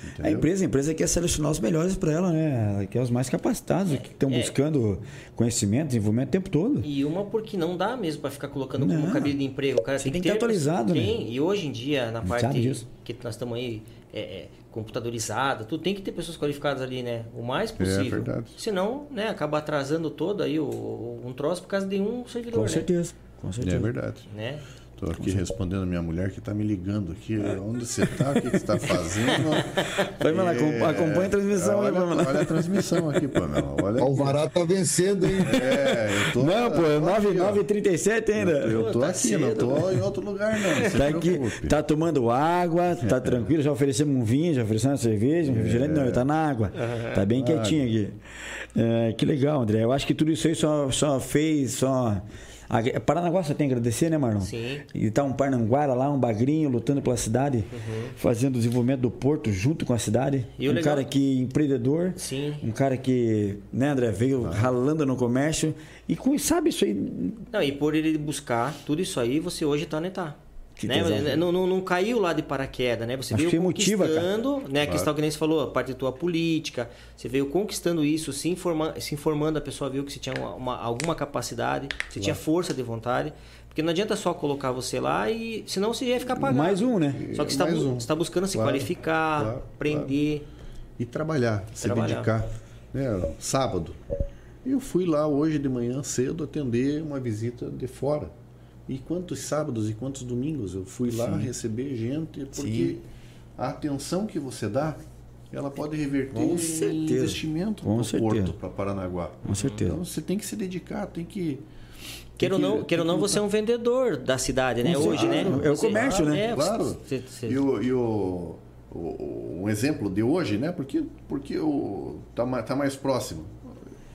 [SPEAKER 1] A
[SPEAKER 3] Entendeu?
[SPEAKER 1] empresa, a empresa quer selecionar os melhores para ela, né? Ela quer os mais capacitados, que estão
[SPEAKER 2] é.
[SPEAKER 1] buscando conhecimento, desenvolvimento o tempo todo.
[SPEAKER 2] E uma porque não dá mesmo para ficar colocando
[SPEAKER 1] Não.
[SPEAKER 2] como cabide de emprego. O cara
[SPEAKER 1] Você
[SPEAKER 2] tem,
[SPEAKER 1] tem
[SPEAKER 2] que
[SPEAKER 1] que
[SPEAKER 2] ter
[SPEAKER 1] estar atualizado, né?
[SPEAKER 2] Tem. E hoje em dia, na parte que nós estamos aí é, é, computadorizada, tu tem que ter pessoas qualificadas ali, né? O mais possível.
[SPEAKER 3] É verdade.
[SPEAKER 2] Senão, né, acaba atrasando todo aí o, o- um troço por causa de um servidor,
[SPEAKER 1] Com
[SPEAKER 2] né?
[SPEAKER 1] certeza. Com certeza.
[SPEAKER 3] É verdade.
[SPEAKER 2] Né?
[SPEAKER 3] Estou aqui respondendo a minha mulher que está me ligando aqui. Onde você está? O que você está fazendo?
[SPEAKER 1] Pamela, acom- acompanha a transmissão aí,
[SPEAKER 3] olha,
[SPEAKER 1] Pamela.
[SPEAKER 3] olha a transmissão aqui, Pamela. Olha
[SPEAKER 4] O
[SPEAKER 3] aqui.
[SPEAKER 4] Vará tá vencendo, hein?
[SPEAKER 3] É, eu tô.
[SPEAKER 1] Não, pô, é
[SPEAKER 3] eu tô aqui, ó.
[SPEAKER 1] 9h37 ainda.
[SPEAKER 3] Eu tô
[SPEAKER 2] Tá
[SPEAKER 3] aqui, não
[SPEAKER 2] cedo,
[SPEAKER 3] tô em outro lugar, não. Não
[SPEAKER 1] Tá aqui, tá tomando água, tá tranquilo, já oferecemos um vinho, já oferecemos uma cerveja, um refrigerante, não, ele tá na água. Tá bem quietinho aqui. É, que legal, André. Eu acho que tudo isso aí só, só fez, só. A- Paranaguá só tem a agradecer, né, Marlon?
[SPEAKER 2] Sim.
[SPEAKER 1] E tá um Parnanguara lá, um bagrinho, lutando pela cidade, fazendo o desenvolvimento do porto junto com a cidade.
[SPEAKER 2] E
[SPEAKER 1] um
[SPEAKER 2] legal-
[SPEAKER 1] cara que empreendedor,
[SPEAKER 2] Sim.
[SPEAKER 1] um cara que, né, André, veio ralando no comércio e sabe isso aí.
[SPEAKER 2] Não, e por ele buscar tudo isso aí, você hoje tá onde tá. Né?
[SPEAKER 1] tesão.
[SPEAKER 2] Não, não, não caiu lá de paraquedas, né? Você
[SPEAKER 1] Acho
[SPEAKER 2] veio
[SPEAKER 1] que motiva,
[SPEAKER 2] conquistando, né? A questão que nem você falou, a parte da tua política. Você veio conquistando isso, se, informa, se informando, a pessoa viu que você tinha uma, uma- alguma capacidade, você tinha força de vontade. Porque não adianta só colocar você lá e senão você ia ficar pagado.
[SPEAKER 1] Mais um, né?
[SPEAKER 2] Só que você está
[SPEAKER 3] um.
[SPEAKER 2] buscando se
[SPEAKER 3] Claro,
[SPEAKER 2] qualificar,
[SPEAKER 3] claro,
[SPEAKER 2] aprender.
[SPEAKER 3] E trabalhar, se
[SPEAKER 2] Trabalhar.
[SPEAKER 3] dedicar. Né? Sábado. Eu fui lá hoje de manhã cedo atender uma visita de fora. E quantos sábados e quantos domingos eu fui lá receber gente, porque a atenção que você dá, ela pode reverter
[SPEAKER 1] Com
[SPEAKER 3] em investimento no porto para Paranaguá.
[SPEAKER 1] Com certeza.
[SPEAKER 3] Então você tem que se dedicar, tem que.
[SPEAKER 2] Queira ou não, queira não,
[SPEAKER 3] que
[SPEAKER 2] você é um vendedor da cidade, né? Hoje, né?
[SPEAKER 1] É o comércio, né?
[SPEAKER 2] É,
[SPEAKER 3] Claro. E, o, e o- o- um exemplo de hoje, né? Porque, porque o, tá, tá mais próximo.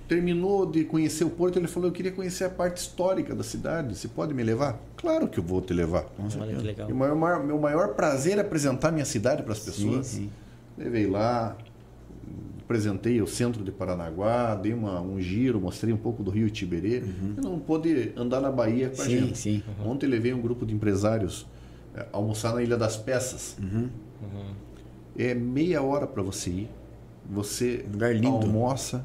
[SPEAKER 3] Terminou de conhecer o Porto, ele falou: Eu queria conhecer a parte histórica da cidade. Você pode me levar? Claro que eu vou te levar.
[SPEAKER 2] Olha que legal.
[SPEAKER 3] E o maior- maior- meu maior prazer é apresentar minha cidade para as pessoas.
[SPEAKER 1] sim.
[SPEAKER 3] Levei lá, apresentei o centro de Paranaguá, dei uma- um giro, mostrei um pouco do Rio Tiberê. Eu não pude andar na Bahia com a
[SPEAKER 1] Sim,
[SPEAKER 3] gente.
[SPEAKER 1] sim.
[SPEAKER 3] Ontem levei um grupo de empresários eh, almoçar na Ilha das Peças. É meia hora para você ir. Você
[SPEAKER 1] Lugar lindo.
[SPEAKER 3] almoça,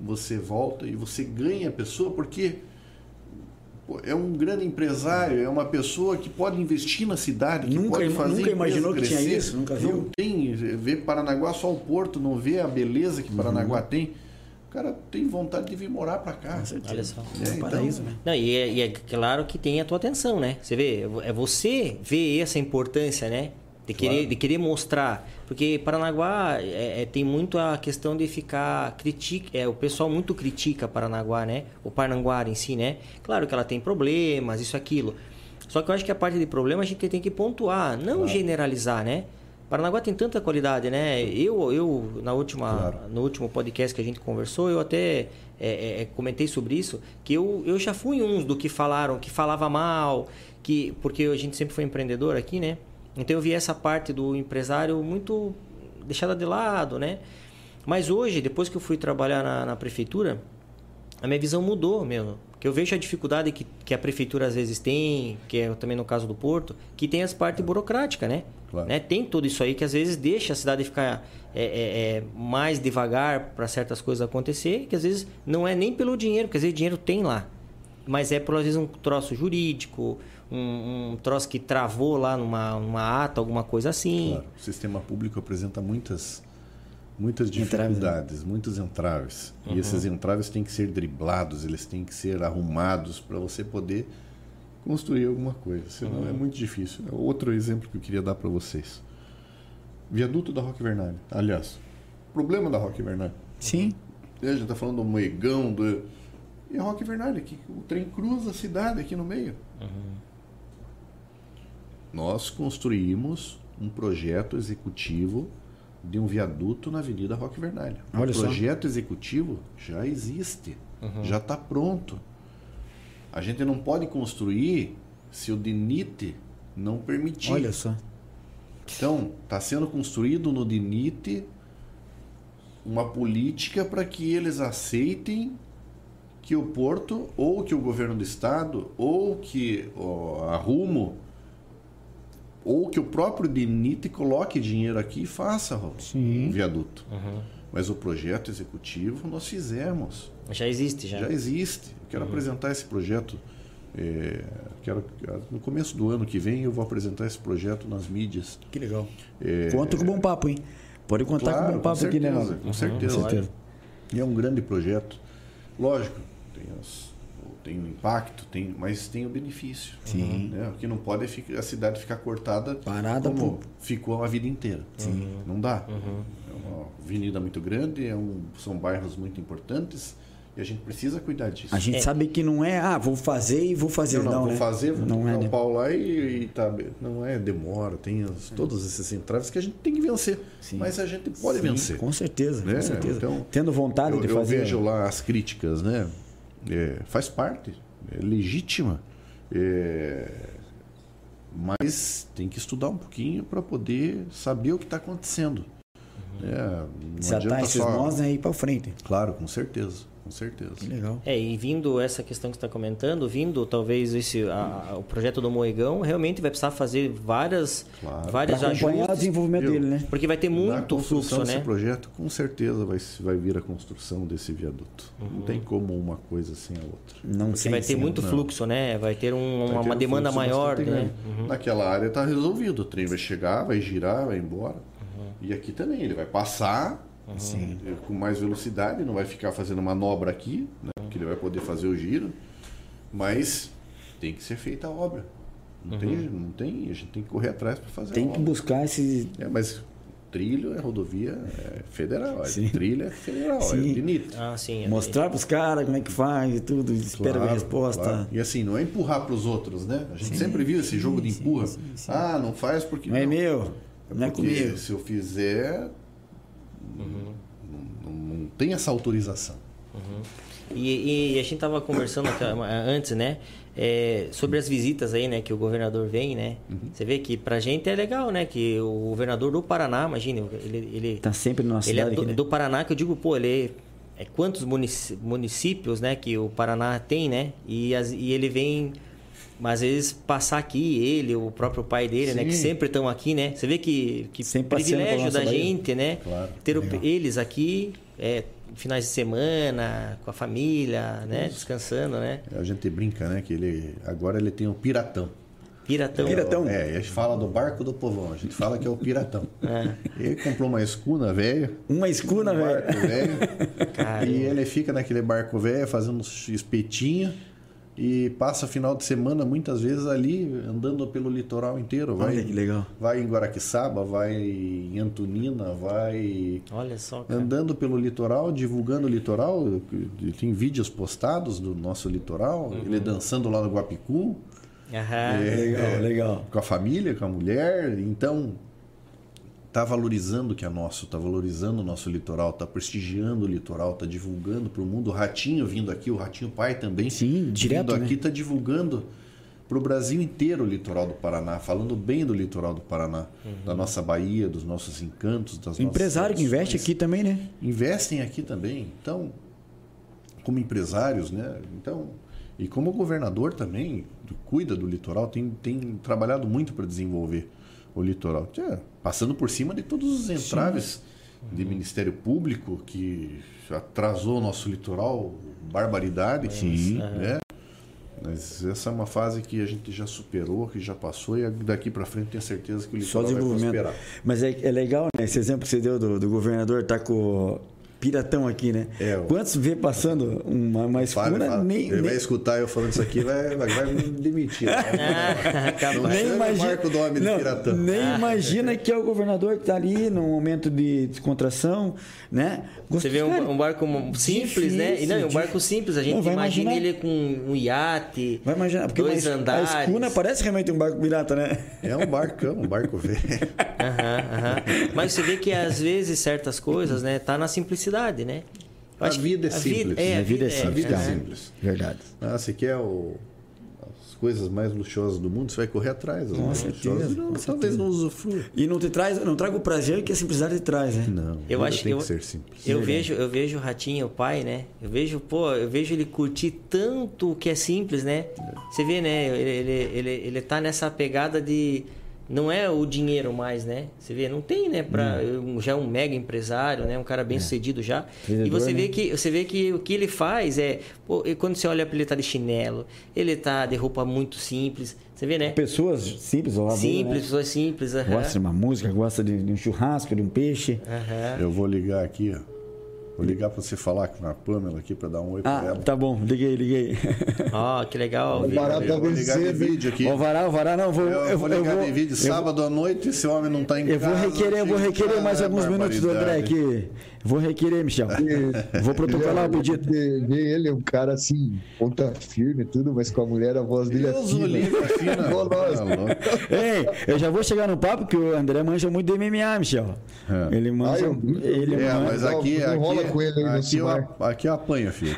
[SPEAKER 3] você volta e você ganha a pessoa porque é um grande empresário, é uma pessoa que pode investir na cidade, que
[SPEAKER 1] Nunca
[SPEAKER 3] pode
[SPEAKER 1] im-
[SPEAKER 3] fazer
[SPEAKER 1] nunca imaginou que tinha
[SPEAKER 3] crescer.
[SPEAKER 1] isso? Nunca
[SPEAKER 3] Não
[SPEAKER 1] viu?
[SPEAKER 3] tem, vê Paranaguá só o porto, não vê a beleza
[SPEAKER 1] Uhum.
[SPEAKER 3] que Paranaguá tem. O cara tem vontade de vir morar para cá.
[SPEAKER 2] Olha só.
[SPEAKER 3] É,
[SPEAKER 1] É um
[SPEAKER 3] então,
[SPEAKER 1] paraíso, né?
[SPEAKER 2] Não, e é, e é claro que tem a tua atenção, né? Você vê, é você ver essa importância, né? De querer,
[SPEAKER 3] Claro.
[SPEAKER 2] de querer mostrar. Porque Paranaguá é, é, tem muito a questão de ficar. Critica, é, o pessoal muito critica Paranaguá, né? O Parnanguara em si, né? Claro que ela tem problemas, isso, aquilo. Só que eu acho que a parte de problema a gente tem que pontuar, não generalizar, né? Paranaguá tem tanta qualidade, né? Eu, eu na última,
[SPEAKER 3] Claro.
[SPEAKER 2] no último podcast que a gente conversou, eu até é, é, comentei sobre isso, que eu, eu já fui uns do que falaram, que falava mal, que porque a gente sempre foi empreendedor aqui, né? Então eu vi essa parte do empresário muito deixada de lado, né? Mas hoje, depois que eu fui trabalhar na, na prefeitura, a minha visão mudou mesmo. Porque eu vejo a dificuldade que, que a prefeitura às vezes tem, que é também no caso do Porto, que tem as partes burocráticas, né?
[SPEAKER 3] Claro.
[SPEAKER 2] né? Tem tudo isso aí que às vezes deixa a cidade ficar é, é, é, mais devagar para certas coisas acontecer, que às vezes não é nem pelo dinheiro, porque às vezes dinheiro tem lá. Mas é por às vezes um troço jurídico, um, um troço que travou lá numa, numa ata, alguma coisa assim.
[SPEAKER 3] Claro, o sistema público apresenta muitas, muitas
[SPEAKER 1] Entraves, né?
[SPEAKER 3] dificuldades, muitos entraves. E esses entraves têm que ser driblados, eles têm que ser arrumados para você poder construir alguma coisa. Senão é muito difícil. É Outro exemplo que eu queria dar para vocês. Viaduto da Roque Vernalha. Aliás, problema da Roque Vernalha.
[SPEAKER 1] Sim.
[SPEAKER 3] A gente está falando do Moegão, do... e a Roque Vernalha, que o trem cruza a cidade aqui no meio. Nós construímos um projeto executivo de um viaduto na Avenida Roque Vernalha.
[SPEAKER 1] Olha
[SPEAKER 3] o
[SPEAKER 1] só.
[SPEAKER 3] projeto executivo já existe, já está pronto. A gente não pode construir se o DINIT não permitir.
[SPEAKER 1] Olha só.
[SPEAKER 3] Então, está sendo construído no DINIT uma política para que eles aceitem que o Porto, ou que o governo do estado, ou que ó, a Rumo, ou que o próprio DINIT coloque dinheiro aqui e faça
[SPEAKER 1] Sim.
[SPEAKER 3] um viaduto. Mas o projeto executivo nós fizemos.
[SPEAKER 2] Já existe, já.
[SPEAKER 3] Já existe. Eu quero apresentar esse projeto. é, quero, no começo do ano que vem eu vou apresentar esse projeto nas mídias.
[SPEAKER 1] Que legal.
[SPEAKER 3] É,
[SPEAKER 1] Conta com o bom papo, hein? Pode contar com o bom papo aqui, né,
[SPEAKER 3] certeza? Com certeza.
[SPEAKER 1] Com certeza.
[SPEAKER 3] E é um grande projeto. Lógico, tem, as- tem o impacto, tem, mas tem o benefício.
[SPEAKER 1] Sim.
[SPEAKER 3] Né? O que não pode é ficar- a cidade ficar cortada
[SPEAKER 1] Parada
[SPEAKER 3] como
[SPEAKER 1] por-
[SPEAKER 3] ficou a vida inteira. Não dá. É uma avenida muito grande, é um- são bairros muito importantes e a gente precisa cuidar disso.
[SPEAKER 1] A gente
[SPEAKER 2] É.
[SPEAKER 1] sabe que não é, ah, vou fazer e vou fazer.
[SPEAKER 3] não,
[SPEAKER 1] Não,
[SPEAKER 3] não, vou
[SPEAKER 1] né?
[SPEAKER 3] fazer, vou
[SPEAKER 1] não é,
[SPEAKER 3] o pau lá e, e tá, não é demora, tem as- todos esses entraves que a gente tem que vencer.
[SPEAKER 1] Sim.
[SPEAKER 3] Mas a gente pode
[SPEAKER 1] Sim,
[SPEAKER 3] vencer.
[SPEAKER 1] Com certeza,
[SPEAKER 3] né?
[SPEAKER 1] com certeza.
[SPEAKER 3] Então,
[SPEAKER 1] Tendo vontade
[SPEAKER 3] eu,
[SPEAKER 1] de
[SPEAKER 3] eu
[SPEAKER 1] fazer.
[SPEAKER 3] vejo lá as críticas, né? É, faz parte, é legítima. É, mas tem que estudar um pouquinho para poder saber o que está acontecendo. É, não
[SPEAKER 1] Desatar
[SPEAKER 3] adianta
[SPEAKER 1] esses
[SPEAKER 3] só-
[SPEAKER 1] nós né, e ir pra frente.
[SPEAKER 3] Claro, com certeza, com certeza.
[SPEAKER 1] Que legal.
[SPEAKER 2] É, e vindo essa questão que você está comentando, vindo talvez esse a- o projeto do Moegão, realmente vai precisar fazer várias,
[SPEAKER 3] Claro.
[SPEAKER 1] Pra
[SPEAKER 2] vários
[SPEAKER 1] acompanhar o
[SPEAKER 2] ajustes,
[SPEAKER 1] desenvolvimento
[SPEAKER 3] Viu?
[SPEAKER 1] dele, né?
[SPEAKER 2] porque vai ter
[SPEAKER 3] Na
[SPEAKER 2] muito
[SPEAKER 3] construção
[SPEAKER 2] fluxo,
[SPEAKER 3] desse
[SPEAKER 2] né?
[SPEAKER 3] projeto, com certeza vai, vai vir a construção desse viaduto. Não tem como uma coisa sem a outra.
[SPEAKER 1] Não
[SPEAKER 2] Porque
[SPEAKER 1] sei
[SPEAKER 2] vai ter muito
[SPEAKER 3] não.
[SPEAKER 2] fluxo, né? Vai ter um-
[SPEAKER 3] Vai
[SPEAKER 2] uma,
[SPEAKER 3] ter
[SPEAKER 2] uma
[SPEAKER 3] um
[SPEAKER 2] demanda
[SPEAKER 3] fluxo
[SPEAKER 2] maior, né?
[SPEAKER 3] grande. Naquela área está resolvido. O trem vai chegar, vai girar, vai embora.
[SPEAKER 2] Uhum.
[SPEAKER 3] E aqui também, ele vai passar eh, com mais velocidade, não vai ficar fazendo manobra aqui, né? porque ele vai poder fazer o giro. Mas tem que ser feita a obra. Não, tem,
[SPEAKER 2] Uhum.
[SPEAKER 3] não tem, a gente tem que correr atrás para fazer
[SPEAKER 1] Tem
[SPEAKER 3] a
[SPEAKER 1] que
[SPEAKER 3] obra.
[SPEAKER 1] buscar esse.
[SPEAKER 3] É, mas trilho é rodovia é federal,
[SPEAKER 1] Sim.
[SPEAKER 3] é trilha é federal,
[SPEAKER 1] Sim.
[SPEAKER 3] é bonito.
[SPEAKER 2] Ah, sim. é-
[SPEAKER 1] Mostrar pros caras como é que faz e tudo, espera a
[SPEAKER 3] Claro,
[SPEAKER 1] resposta.
[SPEAKER 3] claro. E assim, não é empurrar para os outros, né? A gente sempre viu esse jogo de empurra. Ah, não faz porque
[SPEAKER 1] Não é meu, não é
[SPEAKER 3] porque
[SPEAKER 1] comigo.
[SPEAKER 3] se eu fizer,
[SPEAKER 2] Uhum.
[SPEAKER 3] não, não- não tem essa autorização.
[SPEAKER 2] E, e a gente tava conversando aqui, antes, né? é, sobre as visitas aí, né? Que o governador vem, né? Você vê que pra gente é legal, né? Que o governador do Paraná, imagine, ele... ele
[SPEAKER 1] Tá sempre na nossa
[SPEAKER 2] ele é
[SPEAKER 1] cidade
[SPEAKER 2] do,
[SPEAKER 1] aqui, né?
[SPEAKER 2] do Paraná, que eu digo, pô, ele é, é quantos municípios, né? Que o Paraná tem, né? E, as- e ele vem... Mas às vezes passar aqui, ele, o próprio pai dele, né? Que
[SPEAKER 3] Sim.
[SPEAKER 2] sempre estão aqui, né? Você vê que, que
[SPEAKER 1] Sempre
[SPEAKER 2] privilégio da
[SPEAKER 1] Bahia.
[SPEAKER 2] gente, né?
[SPEAKER 3] Claro.
[SPEAKER 2] Ter o- eles aqui, é, finais de semana, com a família, né? Descansando, né?
[SPEAKER 3] A gente brinca, né? Que ele agora ele tem o piratão.
[SPEAKER 2] Piratão.
[SPEAKER 1] Piratão.
[SPEAKER 3] É, e a gente fala do barco do povão, a gente fala que é o piratão. Ele comprou uma escuna velha,
[SPEAKER 1] Uma escuna,
[SPEAKER 3] um
[SPEAKER 1] velho.
[SPEAKER 3] barco velho,
[SPEAKER 2] Cara.
[SPEAKER 3] e ele fica naquele barco velho fazendo uns espetinho e passa final de semana muitas vezes ali andando pelo litoral inteiro. Vai,
[SPEAKER 1] Olha que legal.
[SPEAKER 3] Vai em Guaraqueçaba, vai em Antonina, vai
[SPEAKER 2] Olha só, cara.
[SPEAKER 3] andando pelo litoral, divulgando o litoral. Tem vídeos postados do nosso litoral,
[SPEAKER 1] Uhum.
[SPEAKER 3] ele dançando lá no Guapicu.
[SPEAKER 2] Aham.
[SPEAKER 3] É,
[SPEAKER 1] Legal, legal.
[SPEAKER 3] Com a família, com a mulher. Então, tá valorizando o que é nosso, tá valorizando o nosso litoral, tá prestigiando o litoral, tá divulgando para o mundo. O Ratinho vindo aqui, o Ratinho Pai também.
[SPEAKER 1] Sim, direto,
[SPEAKER 3] Vindo aqui,
[SPEAKER 1] né?
[SPEAKER 3] tá divulgando para o Brasil inteiro o litoral do Paraná, falando bem do litoral do Paraná, da nossa Bahia, dos nossos encantos, das
[SPEAKER 1] Empresário que investe aqui também, né?
[SPEAKER 3] investem aqui também. Então, como empresários, né? Então, e como governador também, cuida do litoral, tem, tem trabalhado muito para desenvolver o litoral. Passando por cima de todos os entraves de Ministério Público que atrasou o nosso litoral, barbaridade.
[SPEAKER 1] Sim.
[SPEAKER 3] Né? Mas essa é uma fase que a gente já superou, que já passou, e daqui para frente tenho certeza que o
[SPEAKER 1] Só
[SPEAKER 3] litoral vai
[SPEAKER 1] desenvolvimento.
[SPEAKER 3] prosperar.
[SPEAKER 1] Mas é, é legal, né? Esse exemplo que você deu do, do governador tá com piratão aqui, né?
[SPEAKER 3] É, o-
[SPEAKER 1] Quantos vê passando uma, uma
[SPEAKER 3] Fala,
[SPEAKER 1] escuna,
[SPEAKER 3] fala.
[SPEAKER 1] nem,
[SPEAKER 3] Ele
[SPEAKER 1] nem,
[SPEAKER 3] vai escutar eu falando isso aqui, vai, vai, me demitir.
[SPEAKER 2] Ah, capaz.
[SPEAKER 3] Não
[SPEAKER 1] nem
[SPEAKER 3] o
[SPEAKER 1] imagina,
[SPEAKER 3] do Homem de
[SPEAKER 1] não,
[SPEAKER 3] Piratão.
[SPEAKER 1] nem imagina que é o governador que está ali num momento de descontração, né?
[SPEAKER 2] Você vê
[SPEAKER 1] Cara,
[SPEAKER 2] um, um barco simples, né? E não, é um
[SPEAKER 1] difícil,
[SPEAKER 2] barco simples. A gente
[SPEAKER 1] Não, vai
[SPEAKER 2] imagina
[SPEAKER 1] imaginar.
[SPEAKER 2] ele com um iate,
[SPEAKER 1] Vai imaginar, porque
[SPEAKER 2] dois
[SPEAKER 1] uma,
[SPEAKER 2] andares.
[SPEAKER 1] a escuna parece realmente um barco pirata, né?
[SPEAKER 3] É um barcão, um barco velho.
[SPEAKER 2] Aham, aham. Mas você vê que às vezes certas coisas, né? Tá na simplicidade, né? Eu
[SPEAKER 3] A
[SPEAKER 2] acho que
[SPEAKER 3] vida é simples.
[SPEAKER 2] é,
[SPEAKER 1] A vida é simples,
[SPEAKER 3] A vida é
[SPEAKER 1] cara.
[SPEAKER 3] simples.
[SPEAKER 1] Verdade.
[SPEAKER 3] Ah, você quer o- as coisas mais luxuosas do mundo, você vai correr atrás. As
[SPEAKER 1] Com
[SPEAKER 3] mais
[SPEAKER 1] certeza,
[SPEAKER 3] não,
[SPEAKER 1] com
[SPEAKER 3] talvez não usufrua.
[SPEAKER 1] E não te traz, não traga o prazer que a simplicidade te traz, né?
[SPEAKER 3] Não,
[SPEAKER 2] Eu
[SPEAKER 3] vida
[SPEAKER 2] acho
[SPEAKER 3] tem
[SPEAKER 2] eu,
[SPEAKER 3] que ser simples.
[SPEAKER 2] Eu
[SPEAKER 1] Verdade.
[SPEAKER 2] vejo, eu vejo o Ratinho, o pai, né? Eu vejo, pô, eu vejo ele curtir tanto o que é simples, né? Você vê, né? Ele, ele, ele, ele tá nessa pegada de. Não é o dinheiro mais, né? Você vê, não tem, né? Pra, um- já é um mega empresário, né? Um cara bem sucedido já. e
[SPEAKER 1] Empreendedor,
[SPEAKER 2] você vê,
[SPEAKER 1] né?
[SPEAKER 2] que, você vê que o que ele faz é. Pô, e quando você olha pra ele, tá de chinelo, ele tá de roupa muito simples. Você vê, né?
[SPEAKER 1] Pessoas simples, ó.
[SPEAKER 2] Simples,
[SPEAKER 1] Né?
[SPEAKER 2] pessoas simples. aham.
[SPEAKER 1] Gosta de uma música, gosta de, de um churrasco, de um peixe.
[SPEAKER 2] Aham.
[SPEAKER 3] Eu vou ligar aqui, ó. Vou ligar pra você falar com a Pamela aqui pra dar um oi pra
[SPEAKER 1] Ah,
[SPEAKER 3] ela.
[SPEAKER 1] tá bom, liguei, liguei.
[SPEAKER 2] Ó, que legal.
[SPEAKER 4] O barato
[SPEAKER 3] Eu
[SPEAKER 4] da
[SPEAKER 3] vou ligar de vídeo aqui.
[SPEAKER 1] Ó, o varal, não, vou,
[SPEAKER 3] Eu, vou ligar de vídeo
[SPEAKER 1] eu
[SPEAKER 3] sábado à noite, esse homem não tá em
[SPEAKER 1] Eu vou
[SPEAKER 3] casa.
[SPEAKER 1] requerer, eu vou requerer mais
[SPEAKER 3] é
[SPEAKER 1] alguns minutos do André aqui. Vou requerer, Michel. Vou protocolar o pedido.
[SPEAKER 4] Ver ver ele, é um cara assim, ponta firme e tudo, mas com a mulher a voz dele é
[SPEAKER 3] Deus
[SPEAKER 4] fina.
[SPEAKER 3] é fina.
[SPEAKER 4] Nós.
[SPEAKER 3] Tá louco.
[SPEAKER 1] Ei, eu já vou chegar no papo que o André manja muito de MMA, Michel.
[SPEAKER 3] É.
[SPEAKER 1] Ele manja.
[SPEAKER 4] Ah, eu-
[SPEAKER 1] ele
[SPEAKER 3] É,
[SPEAKER 1] manja-
[SPEAKER 3] mas aqui, aqui,
[SPEAKER 4] com ele aí
[SPEAKER 3] aqui, eu, aqui eu apanho, filho.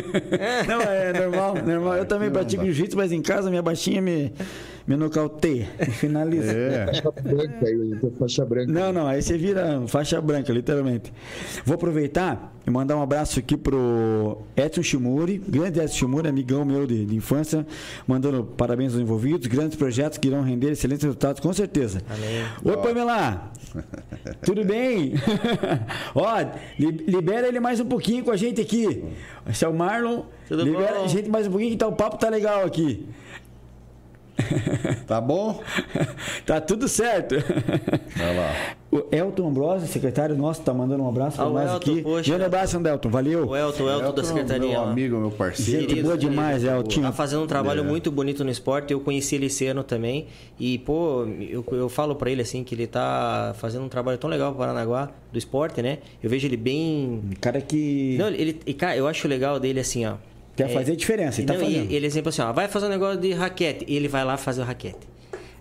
[SPEAKER 1] Não, é normal, normal. Eu também pratico jiu-jitsu, mas em casa minha baixinha me, me nocauteia, me finaliza.
[SPEAKER 3] É.
[SPEAKER 4] Faixa branca, tem faixa branca.
[SPEAKER 1] Não, não, aí você vira faixa branca, literalmente. Vou aproveitar e mandar um abraço aqui pro Edson Shimuri, grande Edson Shimuri, amigão meu de, de infância, mandando parabéns aos envolvidos, grandes projetos que irão render excelentes resultados, com certeza.
[SPEAKER 2] Amém.
[SPEAKER 1] Oi, Pamela! Tudo bem? Ó, li- libera ele mais um pouquinho com a gente aqui. Esse é o Marlon.
[SPEAKER 2] Tudo
[SPEAKER 1] libera
[SPEAKER 2] bom?
[SPEAKER 1] a gente mais um pouquinho que tá, o papo tá legal aqui.
[SPEAKER 3] Tá bom?
[SPEAKER 1] tá tudo certo.
[SPEAKER 3] Vai lá.
[SPEAKER 1] O Elton Ambrosio, secretário nosso, tá mandando um abraço pra
[SPEAKER 2] Ah,
[SPEAKER 1] nós
[SPEAKER 2] Elton,
[SPEAKER 1] aqui.
[SPEAKER 2] poxa.
[SPEAKER 1] Grande abraço, Andelton. Valeu.
[SPEAKER 2] O Elton, o Elton da secretaria.
[SPEAKER 3] Meu
[SPEAKER 2] lá.
[SPEAKER 3] amigo, meu parceiro.
[SPEAKER 1] Gente boa demais, Elton.
[SPEAKER 2] Tá fazendo um trabalho
[SPEAKER 3] É.
[SPEAKER 2] muito bonito no esporte. Eu conheci ele esse ano também. E, pô, eu, eu falo pra ele assim que ele tá fazendo um trabalho tão legal pro Paranaguá do esporte, né? Eu vejo ele bem.
[SPEAKER 1] Um cara que
[SPEAKER 2] Não, ele, e, cara, eu acho legal dele assim, ó.
[SPEAKER 1] Quer fazer diferença. Ele tá
[SPEAKER 2] não, e
[SPEAKER 1] fazendo.
[SPEAKER 2] ele é sempre assim, ó, vai fazer um negócio de raquete. E ele vai lá fazer o raquete.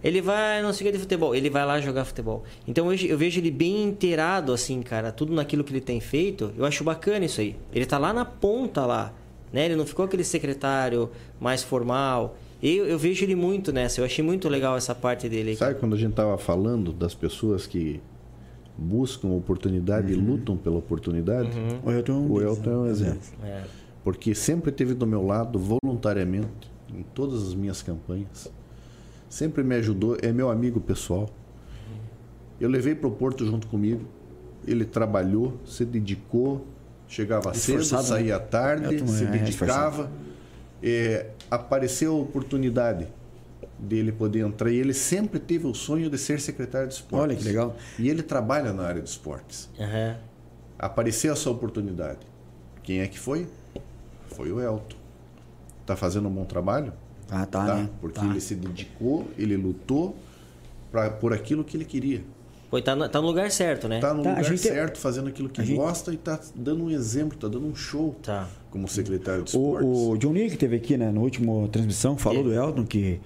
[SPEAKER 2] Ele vai, não sei o que de futebol, ele vai lá jogar futebol. Então hoje eu vejo ele bem inteirado, assim, cara, tudo naquilo que ele tem feito. Eu acho bacana isso aí. Ele tá lá na ponta lá, né? Ele não ficou aquele secretário mais formal. Eu, eu vejo ele muito nessa, eu achei muito legal essa parte dele.
[SPEAKER 3] Sabe quando a gente tava falando das pessoas que buscam oportunidade e lutam pela oportunidade?
[SPEAKER 1] O Elton,
[SPEAKER 3] O Elton é um exemplo.
[SPEAKER 2] cara. É.
[SPEAKER 3] Porque sempre esteve do meu lado voluntariamente em todas as minhas campanhas. Sempre me ajudou, é meu amigo pessoal. Eu levei para o Porto junto comigo. Ele trabalhou, se dedicou, chegava cedo,
[SPEAKER 1] Esforçado,
[SPEAKER 3] saía tarde,
[SPEAKER 1] Elton
[SPEAKER 3] se
[SPEAKER 1] é
[SPEAKER 3] dedicava. É, apareceu a oportunidade dele poder entrar e ele sempre teve o sonho de ser secretário de esportes.
[SPEAKER 1] Olha que legal.
[SPEAKER 3] E ele trabalha na área de esportes.
[SPEAKER 2] Aham.
[SPEAKER 3] Apareceu essa oportunidade. Quem é que foi? Foi o Elton. Tá fazendo um bom trabalho?
[SPEAKER 1] Ah, tá, né?
[SPEAKER 3] Porque
[SPEAKER 1] Tá.
[SPEAKER 3] ele se dedicou, ele lutou pra, por aquilo que ele queria.
[SPEAKER 2] Pô, tá no, tá no lugar certo, né?
[SPEAKER 3] Tá no
[SPEAKER 1] Tá, a
[SPEAKER 3] lugar
[SPEAKER 1] gente-
[SPEAKER 3] certo, fazendo aquilo que
[SPEAKER 1] gente-
[SPEAKER 3] gosta e tá dando um exemplo, tá dando um show
[SPEAKER 2] Tá.
[SPEAKER 3] como secretário de esportes.
[SPEAKER 1] O, o John Lee, que teve aqui né, no último transmissão, falou
[SPEAKER 2] É.
[SPEAKER 1] do Elton que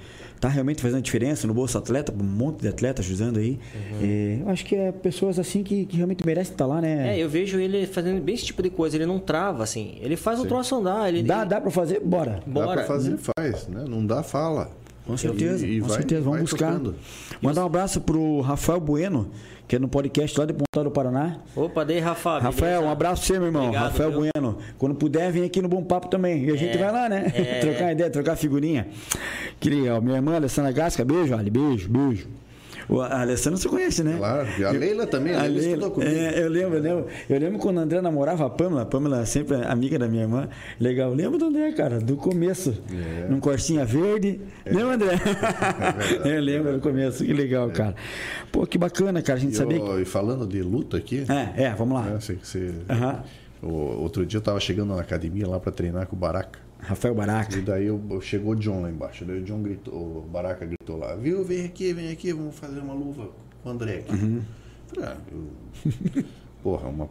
[SPEAKER 1] tá realmente fazendo diferença no Bolsa Atleta, um monte de atletas usando aí. É, eu acho que é pessoas assim que, que realmente merecem estar lá, né?
[SPEAKER 2] É, eu vejo ele fazendo bem esse tipo de coisa. Ele não trava, assim. Ele faz o troço andar. Ele,
[SPEAKER 1] Dá, dá pra fazer? Bora.
[SPEAKER 3] Dá
[SPEAKER 2] Bora.
[SPEAKER 3] pra fazer, faz, né? Não dá, fala.
[SPEAKER 1] Com certeza,
[SPEAKER 3] E- e
[SPEAKER 1] com
[SPEAKER 3] vai-
[SPEAKER 1] certeza. Vamos buscar.
[SPEAKER 3] tocando.
[SPEAKER 1] Mandar um abraço pro Rafael Bueno, que é no podcast lá de Pontal do Paraná.
[SPEAKER 2] Opa, daí, Rafa.
[SPEAKER 1] Rafael,
[SPEAKER 2] beleza?
[SPEAKER 1] um abraço pra você, meu irmão.
[SPEAKER 2] Obrigado,
[SPEAKER 1] Rafael
[SPEAKER 2] viu?
[SPEAKER 1] Bueno. Quando puder, vem aqui no Bom Papo também. E a gente
[SPEAKER 2] É,
[SPEAKER 1] vai lá, né?
[SPEAKER 2] é.
[SPEAKER 1] trocar ideia, trocar figurinha. Que legal. Minha irmã, Alessandra Gasca, beijo, Ali. Beijo, beijo. O, a Alessandra você conhece, né?
[SPEAKER 3] Claro. E a Leila também, a
[SPEAKER 1] A
[SPEAKER 3] Leila estudou comigo.
[SPEAKER 1] é, eu lembro, eu lembro. Eu lembro quando o André namorava a Pamela. A Pamela é sempre amiga da minha irmã. Legal. Lembro do André, cara, do começo.
[SPEAKER 3] É.
[SPEAKER 1] Num corsinha verde. Lembra, André? eu lembro do começo. Que legal, cara. Pô, que bacana, cara. A gente
[SPEAKER 3] E,
[SPEAKER 1] sabia que.
[SPEAKER 3] e falando de luta aqui,
[SPEAKER 1] É, é, vamos lá.
[SPEAKER 3] né, você- você- o- outro dia eu tava chegando na academia lá para treinar com o Baraca.
[SPEAKER 1] Rafael Baraca.
[SPEAKER 3] E daí eu, eu- chegou o John lá embaixo. Daí o John gritou, o Baraca gritou lá, viu, vem aqui, vem aqui, vamos fazer uma luva com o André aqui.
[SPEAKER 1] Uhum.
[SPEAKER 3] Falei, ah, eu- Porra, uma,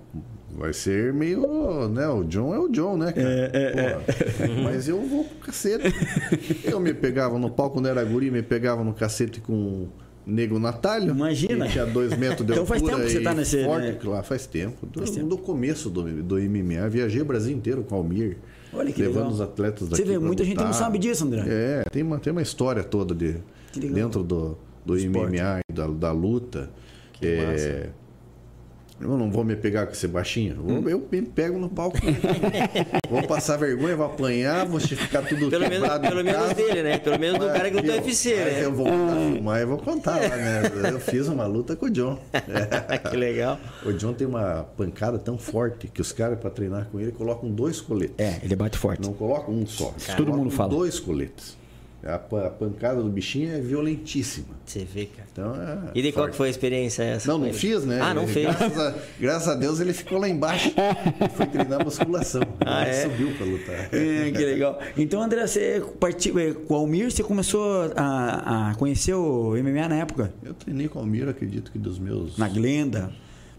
[SPEAKER 3] vai ser meio. Né, o John é o John, né, cara?
[SPEAKER 1] É,
[SPEAKER 3] Porra, Mas eu vou pro cacete. Eu me pegava no palco quando era guri, me pegava no cacete com o Nego Natalho.
[SPEAKER 1] Imagina.
[SPEAKER 3] que tinha dois metros de
[SPEAKER 1] Então faz tempo que você tá nesse-
[SPEAKER 3] forte,
[SPEAKER 1] né?
[SPEAKER 3] Lá faz tempo. Do,
[SPEAKER 1] Faz tempo.
[SPEAKER 3] do começo do, do MMA. Viajei o Brasil inteiro com o Almir.
[SPEAKER 1] Olha que
[SPEAKER 3] levando
[SPEAKER 1] legal.
[SPEAKER 3] os atletas daqui.
[SPEAKER 1] Você vê, muita gente não
[SPEAKER 3] lutar.
[SPEAKER 1] sabe disso, André.
[SPEAKER 3] É, tem uma, tem uma história toda de,
[SPEAKER 1] Que
[SPEAKER 3] dentro do, do
[SPEAKER 1] Esporte.
[SPEAKER 3] MMA e da, da luta. é, eu não vou me pegar com esse baixinho. Eu,
[SPEAKER 1] Hum.
[SPEAKER 3] eu me pego no palco. vou passar vergonha, vou apanhar, vou ficar tudo
[SPEAKER 2] Pelo menos, pelo menos dele, né? Pelo menos do cara que luta UFC, né?
[SPEAKER 3] Eu vou mas eu vou contar lá, né? Eu fiz uma luta com o John.
[SPEAKER 2] que legal.
[SPEAKER 3] O John tem uma pancada tão forte que os caras, para treinar com ele, colocam dois coletes.
[SPEAKER 1] É, ele bate forte.
[SPEAKER 3] Não coloca um só.
[SPEAKER 1] Todo
[SPEAKER 3] Colocam
[SPEAKER 1] mundo fala.
[SPEAKER 3] Dois coletes. A, pa- a pancada do bichinho é violentíssima.
[SPEAKER 2] Você vê, cara.
[SPEAKER 3] Então é.
[SPEAKER 2] E de qual foi a experiência essa?
[SPEAKER 3] Não, não
[SPEAKER 2] ele?
[SPEAKER 3] fiz, né?
[SPEAKER 2] Ah, não
[SPEAKER 3] Ele-
[SPEAKER 2] fez.
[SPEAKER 3] Graças a, graças a Deus ele ficou lá embaixo. foi treinar musculação.
[SPEAKER 2] Ah,
[SPEAKER 3] ele
[SPEAKER 2] é?
[SPEAKER 3] subiu pra lutar.
[SPEAKER 1] É, que legal. Então, André, você partiu, é, com o Almir, você começou a, a conhecer o MMA na época?
[SPEAKER 3] Eu treinei com o Almir, acredito que dos meus
[SPEAKER 1] Na Glenda.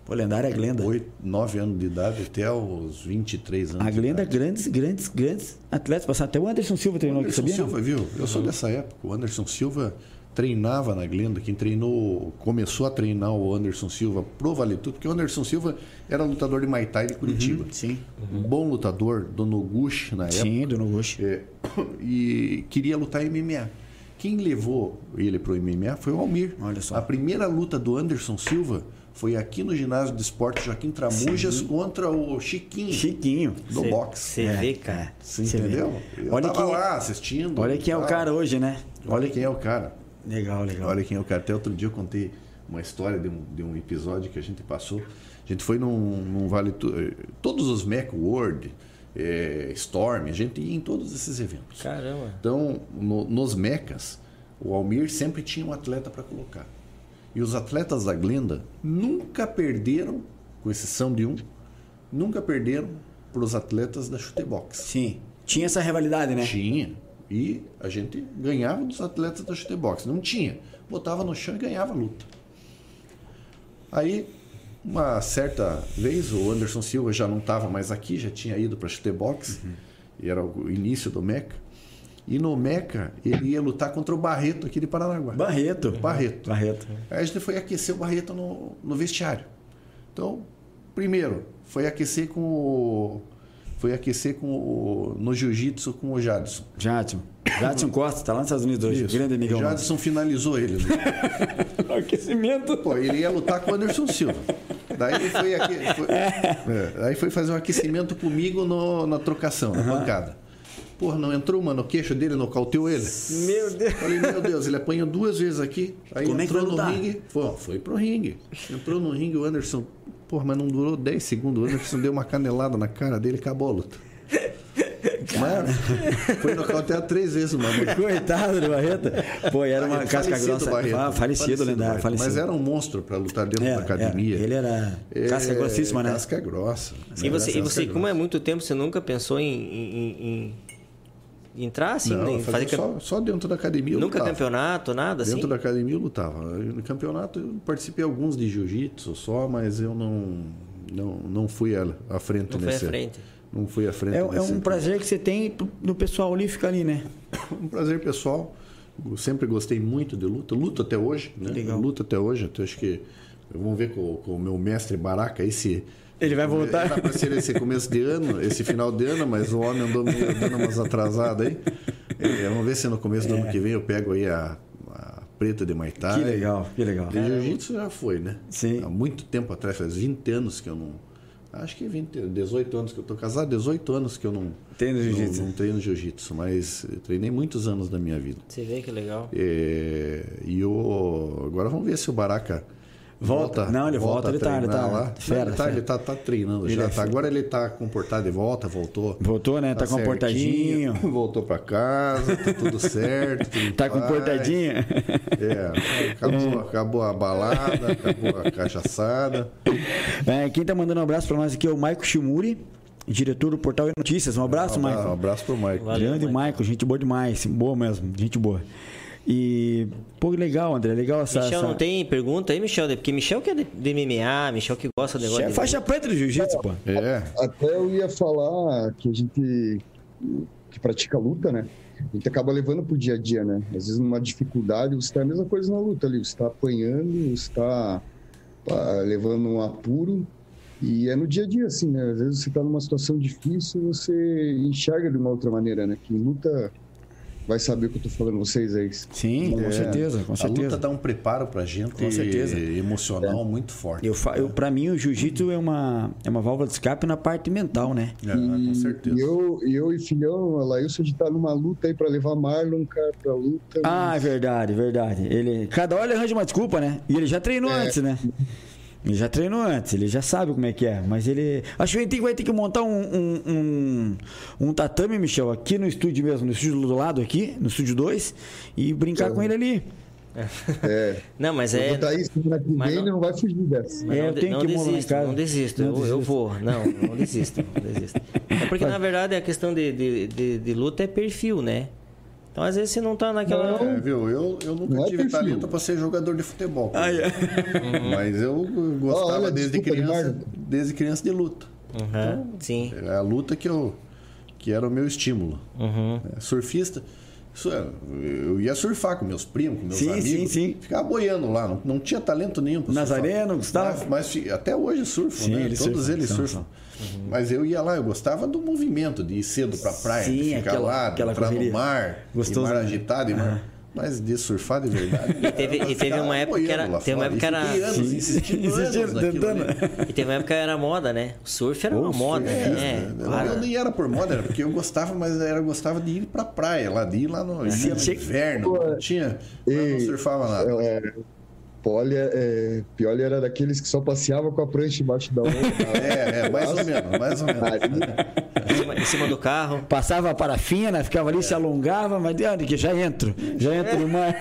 [SPEAKER 1] Pô, lendária Glenda.
[SPEAKER 3] 8, 9 anos de idade até os 23 anos.
[SPEAKER 1] A Glenda,
[SPEAKER 3] idade.
[SPEAKER 1] grandes, grandes, grandes atletas. Passaram até o Anderson Silva treinou aqui,
[SPEAKER 3] Anderson
[SPEAKER 1] sabia?
[SPEAKER 3] Silva, viu? Eu sou dessa época. O Anderson Silva treinava na Glenda. Quem treinou, começou a treinar o Anderson Silva pro Vale Tudo, porque o Anderson Silva era lutador de Muay Thai de Curitiba.
[SPEAKER 1] Sim.
[SPEAKER 3] Um bom lutador, do Noguchi na época.
[SPEAKER 1] Sim, do Noguchi.
[SPEAKER 3] É, e queria lutar MMA. Quem levou ele pro MMA foi o Almir.
[SPEAKER 1] Olha só.
[SPEAKER 3] A primeira luta do Anderson Silva foi aqui no ginásio de esporte Joaquim Tramujas contra o Chiquinho
[SPEAKER 1] Chiquinho.
[SPEAKER 3] do
[SPEAKER 2] Cê-
[SPEAKER 3] boxe.
[SPEAKER 2] Você
[SPEAKER 1] É,
[SPEAKER 2] vê, cara.
[SPEAKER 3] Você
[SPEAKER 1] Cê vê.
[SPEAKER 3] entendeu? Eu
[SPEAKER 1] Olha
[SPEAKER 3] tava
[SPEAKER 1] quem-
[SPEAKER 3] lá assistindo.
[SPEAKER 1] Olha quem é o cara hoje, né?
[SPEAKER 3] Olha quem é o cara.
[SPEAKER 1] Legal, legal.
[SPEAKER 3] Olha quem é o cara. Até outro dia eu contei uma história de um, de um episódio que a gente passou. A gente foi num, num Vale... Eh, Todos os Mac World, eh, Storm, a gente ia em todos esses eventos.
[SPEAKER 2] Caramba.
[SPEAKER 3] Então, no- nos mecas, o Almir sempre tinha um atleta para colocar. E os atletas da Glenda nunca perderam, com exceção de um, nunca perderam para os atletas da chutebox.
[SPEAKER 1] Sim. Tinha essa rivalidade, né?
[SPEAKER 3] Tinha. E a gente ganhava dos atletas da chutebox. Não tinha. Botava no chão e ganhava a luta. Aí, uma certa vez, o Anderson Silva já não estava mais aqui, já tinha ido para chutebox. Uhum. E era o início do Meca. E no Meca, ele ia lutar contra o Barreto aqui de Paranaguá.
[SPEAKER 1] Barreto.
[SPEAKER 3] Barreto.
[SPEAKER 1] Barreto.
[SPEAKER 3] Aí a gente foi aquecer o Barreto no, no vestiário. Então, primeiro, foi aquecer com o. Foi aquecer com o, no jiu-jitsu com o Jadson.
[SPEAKER 1] Jadson. Jadson Costa, está lá nos Estados Unidos hoje.
[SPEAKER 3] Isso.
[SPEAKER 1] Grande amigão.
[SPEAKER 3] O Jadson finalizou ele.
[SPEAKER 1] Aquecimento.
[SPEAKER 3] Pô, ele ia lutar com o Anderson Silva. Daí ele foi, aqui, foi é, aí foi fazer um aquecimento comigo no, na trocação, na uhum. bancada. Porra, não entrou uma no queixo dele, nocauteou ele?
[SPEAKER 1] Meu Deus.
[SPEAKER 3] Falei, meu Deus, ele apanhou duas vezes aqui. Aí
[SPEAKER 1] Como
[SPEAKER 3] entrou
[SPEAKER 1] é
[SPEAKER 3] no ringue. Foi, foi pro ringue. Entrou no ringue o Anderson. Porra, mas não durou 10 segundos. O Anderson deu uma canelada na cara dele e acabou a luta. Mano, foi nocauteado três vezes o mano.
[SPEAKER 1] Coitado do Barreto. Pô, era uma casca grossa.
[SPEAKER 3] Barreto,
[SPEAKER 1] falecido, falecido lendário. Falecido.
[SPEAKER 3] Mas era um monstro para lutar dentro
[SPEAKER 1] era,
[SPEAKER 3] da academia.
[SPEAKER 1] Era. Ele era casca é, grossíssima, né?
[SPEAKER 3] Casca grossa.
[SPEAKER 2] E você, e você como é muito tempo, você nunca pensou em, em, em entrar assim?
[SPEAKER 3] Não, fazer só, só, dentro da academia.
[SPEAKER 2] Nunca lutava. campeonato, nada
[SPEAKER 3] dentro
[SPEAKER 2] assim?
[SPEAKER 3] Dentro da academia eu lutava. No campeonato eu participei alguns de jiu-jitsu só, mas eu não, não, não fui à, à frente
[SPEAKER 2] não
[SPEAKER 3] nesse.
[SPEAKER 2] Foi à frente.
[SPEAKER 3] Não fui à frente.
[SPEAKER 1] É, é um prazer que você tem no pessoal ali ficar ali, né?
[SPEAKER 3] um prazer pessoal. Eu sempre gostei muito de luta. Luto até hoje, né?
[SPEAKER 1] Legal.
[SPEAKER 3] Luto até hoje. Até acho que vamos ver com, com o meu mestre Baraca esse
[SPEAKER 1] ele vai voltar.
[SPEAKER 3] Para ser esse começo de ano, esse final de ano, mas o homem andou meio dando umas atrasadas aí. É, vamos ver se no começo do é. ano que vem eu pego aí a, a preta de Maitai.
[SPEAKER 1] Que legal, que legal.
[SPEAKER 3] De jiu-jitsu já foi, né?
[SPEAKER 1] Sim.
[SPEAKER 3] Há muito tempo atrás, faz 20 anos que eu não. Acho que 20, 18 anos que eu tô casado, 18 anos que eu não
[SPEAKER 1] treino jiu-jitsu.
[SPEAKER 3] Não, não treino jiu-jitsu, mas treinei muitos anos da minha vida.
[SPEAKER 2] Você vê que legal.
[SPEAKER 3] É, e eu, agora vamos ver se o Baraca
[SPEAKER 1] Volta. volta. Não, ele volta, volta ele tá, ele tá
[SPEAKER 3] lá. Fera, ele, tá, fera. ele tá, tá treinando ele já. É tá. Agora ele tá comportado de volta, voltou.
[SPEAKER 1] Voltou, né? Tá, tá comportadinho.
[SPEAKER 3] Voltou para casa, tá tudo certo. Tudo
[SPEAKER 1] tá comportadinho?
[SPEAKER 3] É, acabou, acabou a balada, acabou a cachaçada.
[SPEAKER 1] É, quem tá mandando um abraço para nós aqui é o Maico Shimuri diretor do Portal e Notícias. Um abraço,
[SPEAKER 3] um
[SPEAKER 1] Maicon.
[SPEAKER 3] Um abraço pro Maicon.
[SPEAKER 1] Grande Maicon, gente boa demais. Boa mesmo, gente boa. E, pô, legal, André, legal essa.
[SPEAKER 2] Michel,
[SPEAKER 1] essa...
[SPEAKER 2] não tem pergunta aí, Michel? Porque Michel que é de, MMA, Michel que gosta do negócio.
[SPEAKER 1] Michel é faixa preta de jiu-jitsu, pô.
[SPEAKER 3] É.
[SPEAKER 4] Até eu ia falar que a gente que pratica luta, né? A gente acaba levando pro dia a dia, né? Às vezes numa dificuldade, você tá a mesma coisa na luta ali, você tá apanhando, você tá, tá levando um apuro. E é no dia a dia, assim, né? Às vezes você tá numa situação difícil, você enxerga de uma outra maneira, né? Que luta vai saber o que eu tô falando vocês aí.
[SPEAKER 1] Sim, com é, certeza, com certeza.
[SPEAKER 3] A luta dá um preparo pra gente
[SPEAKER 1] com certeza.
[SPEAKER 3] emocional é. muito forte.
[SPEAKER 1] Eu, eu, pra mim, o jiu-jitsu é uma, é uma válvula de escape na parte mental, né?
[SPEAKER 3] É, e, com certeza.
[SPEAKER 4] E eu, eu e filhão, a Laílson, a gente tá numa luta aí pra levar Marlon, cara, pra luta.
[SPEAKER 1] Ah, mas... é verdade, verdade. Ele, cada hora ele arranja uma desculpa, né? E ele já treinou é. antes, né? Ele já treinou antes, ele já sabe como é que é. Mas ele. Acho que ele vai ter que montar um, um, um, um tatame, Michel, aqui no estúdio mesmo, no estúdio do lado aqui, no estúdio 2, e brincar é. com ele ali.
[SPEAKER 4] É.
[SPEAKER 2] Não, mas é.
[SPEAKER 4] Botar isso vem, ele não vai fugir dessa.
[SPEAKER 2] Mas é, eu tenho não que desisto, não desisto. Não eu, desisto. eu vou. Não, não desisto, não desisto. É porque, na verdade, a questão de, de, de, de luta é perfil, né? Então, às vezes, você não tá naquela.
[SPEAKER 3] Não, é, viu? Eu, eu nunca não é tive é talento para ser jogador de futebol.
[SPEAKER 1] Ah, é.
[SPEAKER 3] Mas eu gostava oh, olha, desde, criança, desde criança de luta.
[SPEAKER 2] Uhum, então, sim.
[SPEAKER 3] É a luta que, eu, que era o meu estímulo.
[SPEAKER 2] Uhum.
[SPEAKER 3] É, surfista. Eu ia surfar com meus primos, com meus sim, amigos. Sim, sim. Ficava boiando lá. Não, não tinha talento nenhum.
[SPEAKER 1] Nazareno, Gustavo.
[SPEAKER 3] Mas, mas, até hoje surfam, sim, né? Eles Todos surfam, eles surfam. Uhum. Mas eu ia lá, eu gostava do movimento, de ir cedo pra praia, Sim, de ficar aquela, lá, aquela entrar correria. no mar, Gostoso, mar né? agitado, e mar... Mas de surfar de verdade.
[SPEAKER 2] E teve, e teve uma época que era. Teve uma época que era.
[SPEAKER 3] Anos, insistindo, tentando.
[SPEAKER 2] E teve uma época que era moda, né? O surf era uma moda, é, né?
[SPEAKER 3] É, claro. Eu nem era por moda, era porque eu gostava, mas era, eu gostava de ir pra praia, lá, de ir lá no, no inverno. Não tinha. Ei, não surfava nada.
[SPEAKER 4] É, Poli, é, Pioli era daqueles que só passeava com a prancha embaixo da onda.
[SPEAKER 3] é, é, mais ou menos, mais ou menos.
[SPEAKER 2] em cima do carro.
[SPEAKER 1] Passava a parafina, ficava ali, é. se alongava, mas de que já entro, já entro no mar.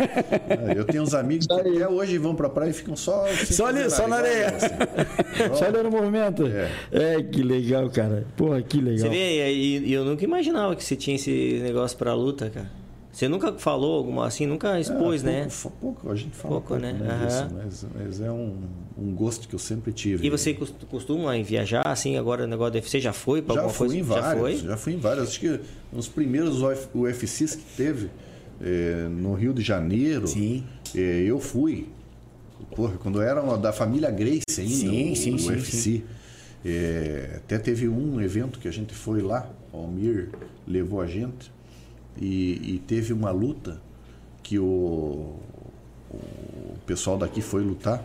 [SPEAKER 3] É, eu tenho uns amigos que até hoje vão pra praia e ficam só...
[SPEAKER 1] Só ali, só na areia. Assim. só olhando o movimento. É. é. que legal, cara. Porra, que legal.
[SPEAKER 2] Você vê, e, e eu nunca imaginava que você tinha esse negócio pra luta, cara. Você nunca falou alguma assim, nunca expôs,
[SPEAKER 3] é,
[SPEAKER 2] pouco,
[SPEAKER 3] né? Pouco, a gente fala pouco, pouco né? né disso, mas, mas, é um, um, gosto que eu sempre tive.
[SPEAKER 2] E você costuma viajar assim, agora o negócio do UFC já foi para alguma coisa?
[SPEAKER 3] Em vários, já foi? Já fui em vários. Acho que nos primeiros UFCs que teve é, no Rio de Janeiro,
[SPEAKER 1] sim.
[SPEAKER 3] É, eu fui. Porra, quando era uma, da família Grace ainda, sim, o, sim, o sim, UFC. Sim. É, até teve um evento que a gente foi lá, o Almir levou a gente e, e teve uma luta que o, o pessoal daqui foi lutar.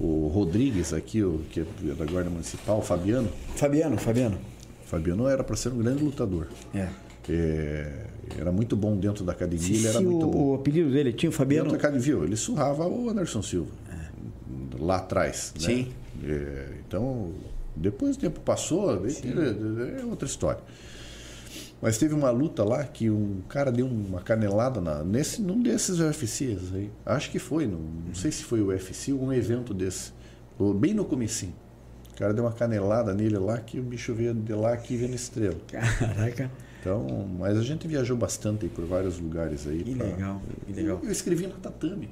[SPEAKER 3] O Rodrigues aqui, o, que é da Guarda Municipal, o Fabiano.
[SPEAKER 1] Fabiano, Fabiano.
[SPEAKER 3] Fabiano era para ser um grande lutador.
[SPEAKER 1] É.
[SPEAKER 3] É, era muito bom dentro da academia, se, ele era muito
[SPEAKER 1] o,
[SPEAKER 3] bom.
[SPEAKER 1] O apelido dele tinha o Fabiano?
[SPEAKER 3] Dentro da academia, ele surrava o Anderson Silva. É. Lá atrás. Né?
[SPEAKER 1] Sim.
[SPEAKER 3] É, então, depois o tempo passou, é outra história. Mas teve uma luta lá que um cara deu uma canelada na, nesse, num desses UFCs aí. Acho que foi, não, não sei se foi o UFC ou um evento desse. Bem no comecinho. O cara deu uma canelada nele lá que o bicho veio de lá aqui vendo estrela.
[SPEAKER 1] Caraca.
[SPEAKER 3] Então, mas a gente viajou bastante aí por vários lugares aí.
[SPEAKER 1] Que pra... legal, que legal.
[SPEAKER 3] Eu, eu escrevi na Tatame.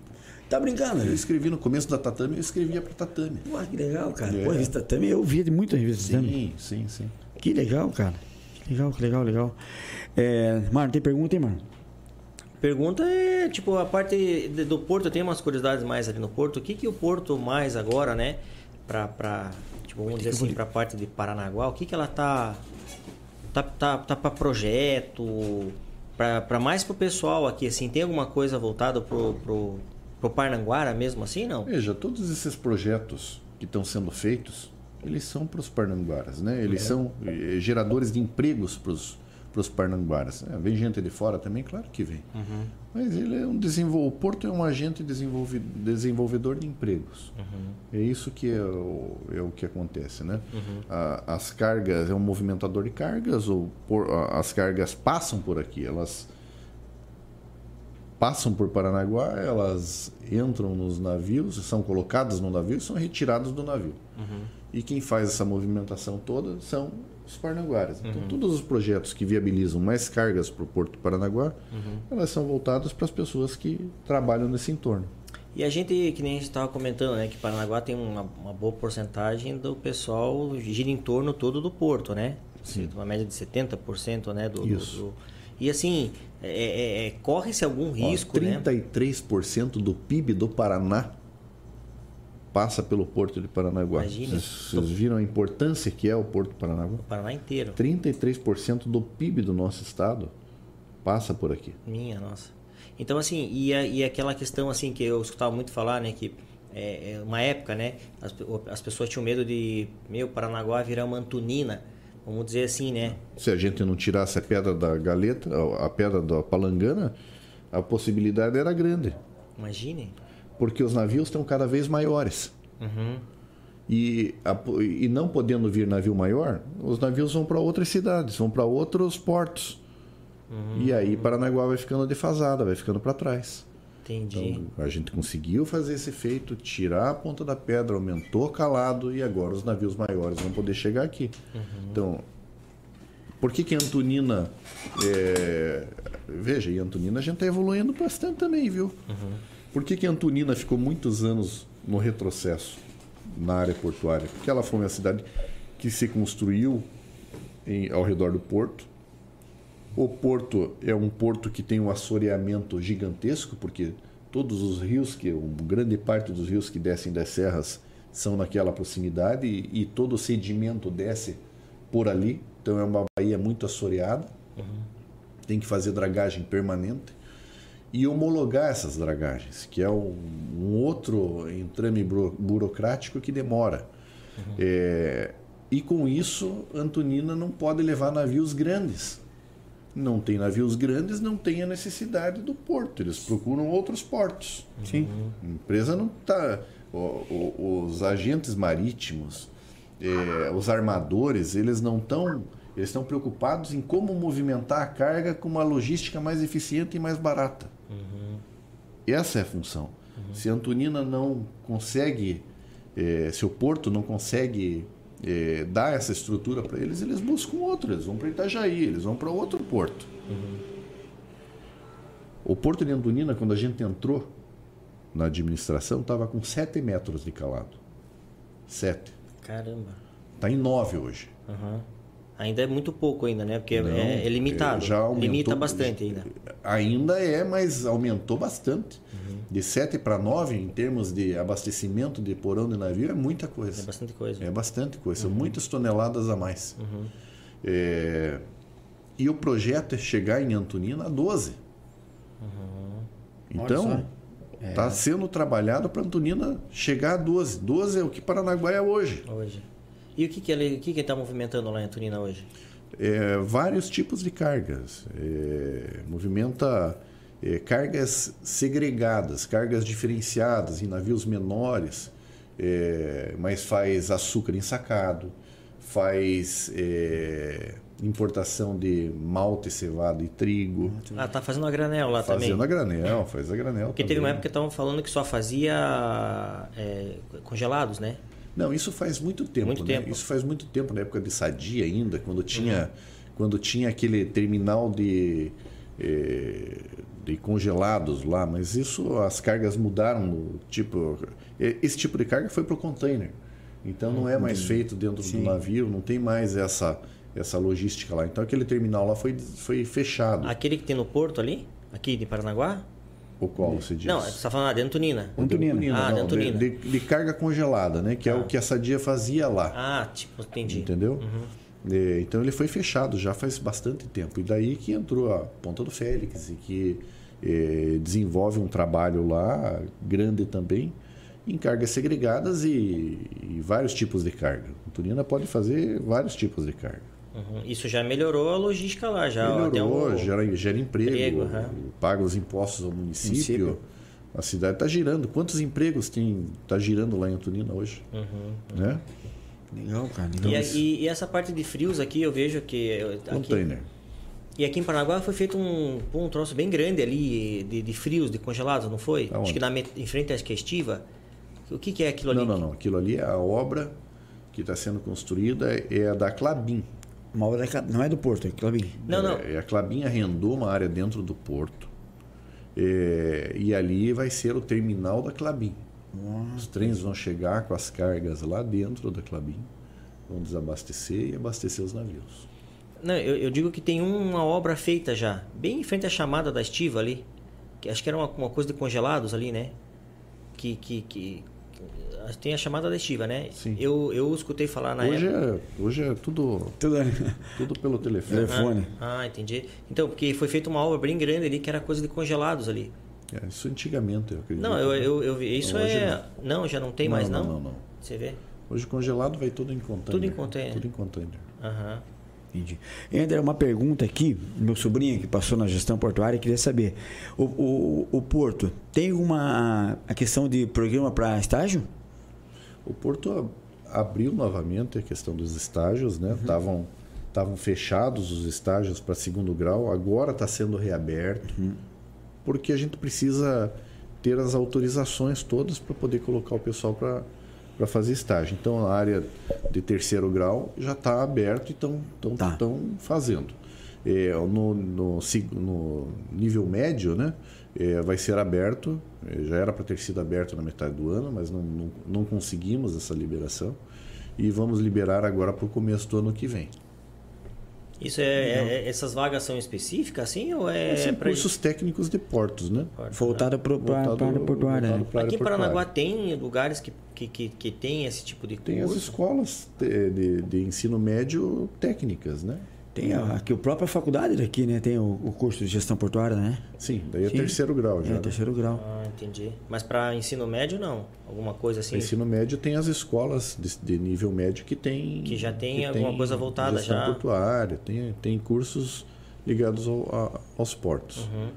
[SPEAKER 1] Tá brincando?
[SPEAKER 3] Eu escrevi no começo da Tatame, eu escrevia para Tatame.
[SPEAKER 1] Pô, que legal, cara. É. Pô, a revista Tatame eu via de muitas revistas
[SPEAKER 3] Sim, sim, sim.
[SPEAKER 1] Que legal, cara. Legal, legal, legal. É, mano, tem pergunta aí, mano?
[SPEAKER 2] Pergunta é, tipo, a parte do Porto, tem umas curiosidades mais ali no Porto. O que que o Porto mais agora, né, pra, pra tipo, vamos dizer assim, pra parte de Paranaguá, o que que ela tá, tá, tá, tá pra projeto, pra, pra mais pro pessoal aqui, assim, tem alguma coisa voltada pro, pro, pro Parnanguara mesmo assim, não?
[SPEAKER 3] Veja, todos esses projetos que estão sendo feitos, eles são para os parnanguaras, né? Eles é. são eh, geradores de empregos para os para os parnanguaras. É, vem gente de fora também, claro que vem.
[SPEAKER 2] Uhum.
[SPEAKER 3] Mas ele é um desenvol... o Porto é um agente desenvolve... desenvolvedor de empregos.
[SPEAKER 2] Uhum.
[SPEAKER 3] É isso que é o, é o que acontece, né?
[SPEAKER 2] Uhum.
[SPEAKER 3] A, as cargas é um movimentador de cargas, ou por... as cargas passam por aqui, elas passam por Paranaguá, elas entram nos navios, são colocadas no navio e são retiradas do navio.
[SPEAKER 2] Uhum.
[SPEAKER 3] E quem faz essa movimentação toda são os paranaguaras. Então, uhum. todos os projetos que viabilizam mais cargas para o Porto Paranaguá,
[SPEAKER 2] uhum.
[SPEAKER 3] elas são voltadas para as pessoas que trabalham nesse entorno.
[SPEAKER 2] E a gente, que nem a gente estava comentando, né, que Paranaguá tem uma, uma, boa porcentagem do pessoal gira em torno todo do porto, né?
[SPEAKER 3] Sim.
[SPEAKER 2] Uma média de 70%, né? Do,
[SPEAKER 3] Isso.
[SPEAKER 2] Do, do... E assim, é, é, é, corre-se algum risco,
[SPEAKER 3] Ó, 33% né? do PIB do Paraná passa pelo Porto de Paranaguá.
[SPEAKER 2] Imagina.
[SPEAKER 3] Vocês viram a importância que é o Porto de Paranaguá? O
[SPEAKER 2] Paraná inteiro.
[SPEAKER 3] 33% do PIB do nosso estado passa por aqui.
[SPEAKER 2] Minha nossa. Então, assim, e, a, e aquela questão assim que eu escutava muito falar, né? Que é, é uma época, né? As, as pessoas tinham medo de, meu, Paranaguá virar uma Antonina. Vamos dizer assim, né?
[SPEAKER 3] Se a gente não tirasse a pedra da galeta, a pedra da palangana, a possibilidade era grande.
[SPEAKER 2] Imagine
[SPEAKER 3] porque os navios estão cada vez maiores.
[SPEAKER 2] Uhum.
[SPEAKER 3] E, a, e não podendo vir navio maior, os navios vão para outras cidades, vão para outros portos.
[SPEAKER 2] Uhum.
[SPEAKER 3] E aí Paranaguá vai ficando defasada, vai ficando para trás.
[SPEAKER 2] Entendi.
[SPEAKER 3] Então, a gente conseguiu fazer esse efeito, tirar a ponta da pedra, aumentou calado e agora os navios maiores vão poder chegar aqui.
[SPEAKER 2] Uhum.
[SPEAKER 3] Então, por que que Antonina... É... Veja, e Antonina a gente está evoluindo bastante também, viu?
[SPEAKER 2] Uhum.
[SPEAKER 3] Por que, que Antonina ficou muitos anos no retrocesso na área portuária? Porque ela foi uma cidade que se construiu em, ao redor do porto. O porto é um porto que tem um assoreamento gigantesco, porque todos os rios, que uma grande parte dos rios que descem das serras são naquela proximidade e, e todo o sedimento desce por ali. Então é uma baía muito assoreada.
[SPEAKER 2] Uhum.
[SPEAKER 3] Tem que fazer dragagem permanente e homologar essas dragagens, que é um, um outro entrame burocrático que demora.
[SPEAKER 2] Uhum.
[SPEAKER 3] É, e com isso, Antonina não pode levar navios grandes. não tem navios grandes, não tem a necessidade do porto. Eles procuram outros portos.
[SPEAKER 1] Sim.
[SPEAKER 3] A empresa não está. Os agentes marítimos, é, os armadores, eles não estão. Eles estão preocupados em como movimentar a carga com uma logística mais eficiente e mais barata.
[SPEAKER 2] Uhum.
[SPEAKER 3] Essa é a função. Uhum. Se a Antonina não consegue, é, se o porto não consegue é, dar essa estrutura para eles, eles buscam outro. Eles vão para Itajaí, eles vão para outro porto. Uhum. O porto de Antonina, quando a gente entrou na administração, estava com 7 metros de calado. 7.
[SPEAKER 2] Caramba.
[SPEAKER 3] Está em 9 hoje.
[SPEAKER 2] Uhum. Ainda é muito pouco ainda, né? Porque Não, é, é, limitado. Já aumentou, Limita bastante ainda.
[SPEAKER 3] Ainda é, mas aumentou bastante. Uhum. De 7 para 9, em termos de abastecimento de porão de navio, é muita coisa.
[SPEAKER 2] É bastante coisa.
[SPEAKER 3] É bastante coisa. São uhum. muitas toneladas a mais. Uhum. É... E o projeto é chegar em Antonina a 12. Uhum. Então, está é. sendo trabalhado para Antonina chegar a 12. 12 é o que Paranaguá é hoje.
[SPEAKER 2] Hoje. E o que, que ele que está movimentando lá em Antonina hoje?
[SPEAKER 3] É, vários tipos de cargas. É, movimenta é, cargas segregadas, cargas diferenciadas em navios menores, é, mas faz açúcar ensacado, faz é, importação de malte, cevada e trigo.
[SPEAKER 2] Ah, tá fazendo a granel lá
[SPEAKER 3] fazendo
[SPEAKER 2] também?
[SPEAKER 3] Fazendo a granel, faz a granel
[SPEAKER 2] Porque
[SPEAKER 3] também.
[SPEAKER 2] teve uma época que estavam falando que só fazia é, congelados, né?
[SPEAKER 3] Não, isso faz muito tempo.
[SPEAKER 2] Muito
[SPEAKER 3] né?
[SPEAKER 2] tempo.
[SPEAKER 3] Isso faz muito tempo, na época de Sadia ainda, quando tinha, uhum. quando tinha aquele terminal de, eh, de congelados lá, mas isso as cargas mudaram. Tipo, esse tipo de carga foi para o container. Então não é mais feito dentro Sim. do navio, não tem mais essa, essa logística lá. Então aquele terminal lá foi, foi fechado.
[SPEAKER 2] Aquele que tem no porto ali? Aqui de Paranaguá?
[SPEAKER 3] O qual você diz?
[SPEAKER 2] Não, você está falando de Antonina.
[SPEAKER 3] Antonina.
[SPEAKER 2] Ah,
[SPEAKER 3] de
[SPEAKER 2] Antonina.
[SPEAKER 3] De, de, carga congelada, né? Que ah. é o que a Sadia fazia lá.
[SPEAKER 2] Ah, tipo, entendi.
[SPEAKER 3] Entendeu? Uhum. É, então ele foi fechado já faz bastante tempo. E daí que entrou a Ponta do Félix e que é, desenvolve um trabalho lá grande também em cargas segregadas e, e vários tipos de carga. A Antonina pode fazer vários tipos de carga.
[SPEAKER 2] Uhum. Isso já melhorou a logística lá, já
[SPEAKER 3] melhorou, um... gera, gera emprego, emprego uhum. paga os impostos ao município. município. A cidade está girando. Quantos empregos tem está girando lá em Antonina hoje? Uhum. Né?
[SPEAKER 1] Legal, cara.
[SPEAKER 2] Legal e, e, e, essa parte de frios aqui, eu vejo que.
[SPEAKER 3] Container.
[SPEAKER 2] E aqui em Paranaguá foi feito um, um troço bem grande ali de, de frios, de congelados, não foi? Aonde? Acho que na, em frente à estiva. O que, que, é aquilo ali?
[SPEAKER 3] Não, não, não. Aquilo ali é a obra que está sendo construída, é a da Clabin.
[SPEAKER 1] Uma obra não é do Porto, é Clabin.
[SPEAKER 2] Não, não.
[SPEAKER 3] É, a Clabin arrendou uma área dentro do Porto. É, e ali vai ser o terminal da Clabin. Nossa. Os trens vão chegar com as cargas lá dentro da Clabin, vão desabastecer e abastecer os navios.
[SPEAKER 2] Não, eu, eu, digo que tem uma obra feita já, bem em frente à chamada da estiva ali. Que acho que era uma, uma coisa de congelados ali, né? Que, que, que tem a chamada estiva, né?
[SPEAKER 3] Sim.
[SPEAKER 2] Eu, eu escutei falar na
[SPEAKER 3] hoje
[SPEAKER 2] época.
[SPEAKER 3] É, hoje é tudo, tudo, tudo pelo telefone.
[SPEAKER 1] telefone.
[SPEAKER 2] Ah, ah, entendi. Então, porque foi feita uma obra bem grande ali que era coisa de congelados ali.
[SPEAKER 3] É, isso antigamente, eu acredito.
[SPEAKER 2] Não, eu, eu, eu vi. Isso é. Não. não. já não tem
[SPEAKER 3] não,
[SPEAKER 2] mais, não?
[SPEAKER 3] Não, não, não.
[SPEAKER 2] Você vê?
[SPEAKER 3] Hoje congelado vai tudo em container.
[SPEAKER 2] Tudo em container.
[SPEAKER 3] Tudo em container.
[SPEAKER 2] Aham.
[SPEAKER 1] Entendi. André, uma pergunta aqui, meu sobrinho que passou na gestão portuária queria saber, o, o, o Porto tem uma a questão de programa para estágio?
[SPEAKER 3] O Porto abriu novamente a questão dos estágios, né? Estavam uhum. estavam fechados os estágios para segundo grau, agora está sendo reaberto, uhum. porque a gente precisa ter as autorizações todas para poder colocar o pessoal para para fazer estágio. Então a área de terceiro grau já está aberta e estão tá. fazendo. É, no, no, no, nível médio, né, é, vai ser aberto. É, já era para ter sido aberto na metade do ano, mas não, não, não conseguimos essa liberação. E vamos liberar agora para o começo do ano que vem.
[SPEAKER 2] Isso é, é, é essas vagas são específicas, assim, ou é?
[SPEAKER 3] São cursos técnicos de portos, né?
[SPEAKER 1] Voltado para a área portuária.
[SPEAKER 2] Né? Aqui em Paranaguá tem lugares que, que, que, que tem esse tipo de curso?
[SPEAKER 3] Tem as escolas de, de, de ensino médio técnicas, né?
[SPEAKER 1] Tem a, aqui a própria faculdade daqui, né? Tem o, o curso de gestão portuária, né?
[SPEAKER 3] Sim, daí é Sim. terceiro grau já. É,
[SPEAKER 1] né? terceiro grau.
[SPEAKER 2] Ah, entendi. Mas para ensino médio, não? Alguma coisa assim?
[SPEAKER 3] ensino médio tem as escolas de, de, nível médio que tem...
[SPEAKER 2] Que já tem que alguma tem coisa voltada
[SPEAKER 3] gestão
[SPEAKER 2] já?
[SPEAKER 3] portuária, tem, tem cursos ligados ao, a, aos portos.
[SPEAKER 2] Uhum.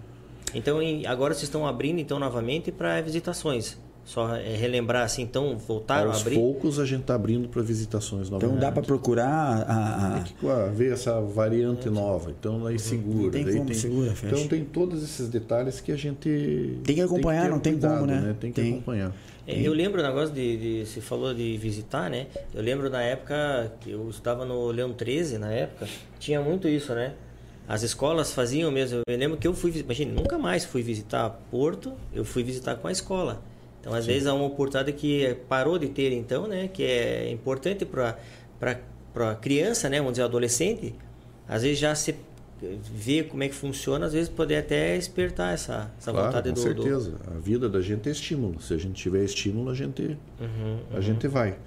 [SPEAKER 2] Então agora vocês estão abrindo então novamente para visitações. Só é, relembrar assim, então voltaram
[SPEAKER 3] Aos
[SPEAKER 2] a abrir.
[SPEAKER 3] poucos a gente está abrindo para visitações novamente.
[SPEAKER 1] Então dá para procurar a, a...
[SPEAKER 3] Tem que ah, ver essa variante nova. Então aí segura.
[SPEAKER 1] Não tem como,
[SPEAKER 3] tem,
[SPEAKER 1] segura, fecha.
[SPEAKER 3] Então tem todos esses detalhes que a gente
[SPEAKER 1] Tem que acompanhar,
[SPEAKER 3] ter
[SPEAKER 1] não tem
[SPEAKER 3] cuidado,
[SPEAKER 1] como, né?
[SPEAKER 3] Tem que
[SPEAKER 1] Tem.
[SPEAKER 3] acompanhar.
[SPEAKER 2] É, Eu lembro o negócio de, de. Você falou de visitar, né? Eu lembro na época que eu estava no Leão 13, na época, tinha muito isso, né? As escolas faziam mesmo. Eu lembro que eu fui. Imagina, nunca mais fui visitar Porto, eu fui visitar com a escola. Então, às vezes, há uma oportunidade que parou de ter, então, né? Que é importante para a criança, né? Vamos dizer, adolescente. Às vezes já se vê como é que funciona, às vezes poder até despertar essa, essa
[SPEAKER 3] Claro,
[SPEAKER 2] vontade
[SPEAKER 3] com
[SPEAKER 2] do, do-
[SPEAKER 3] certeza. A vida da gente é estímulo. Se a gente tiver estímulo, a gente,
[SPEAKER 2] Uhum,
[SPEAKER 3] a gente vai.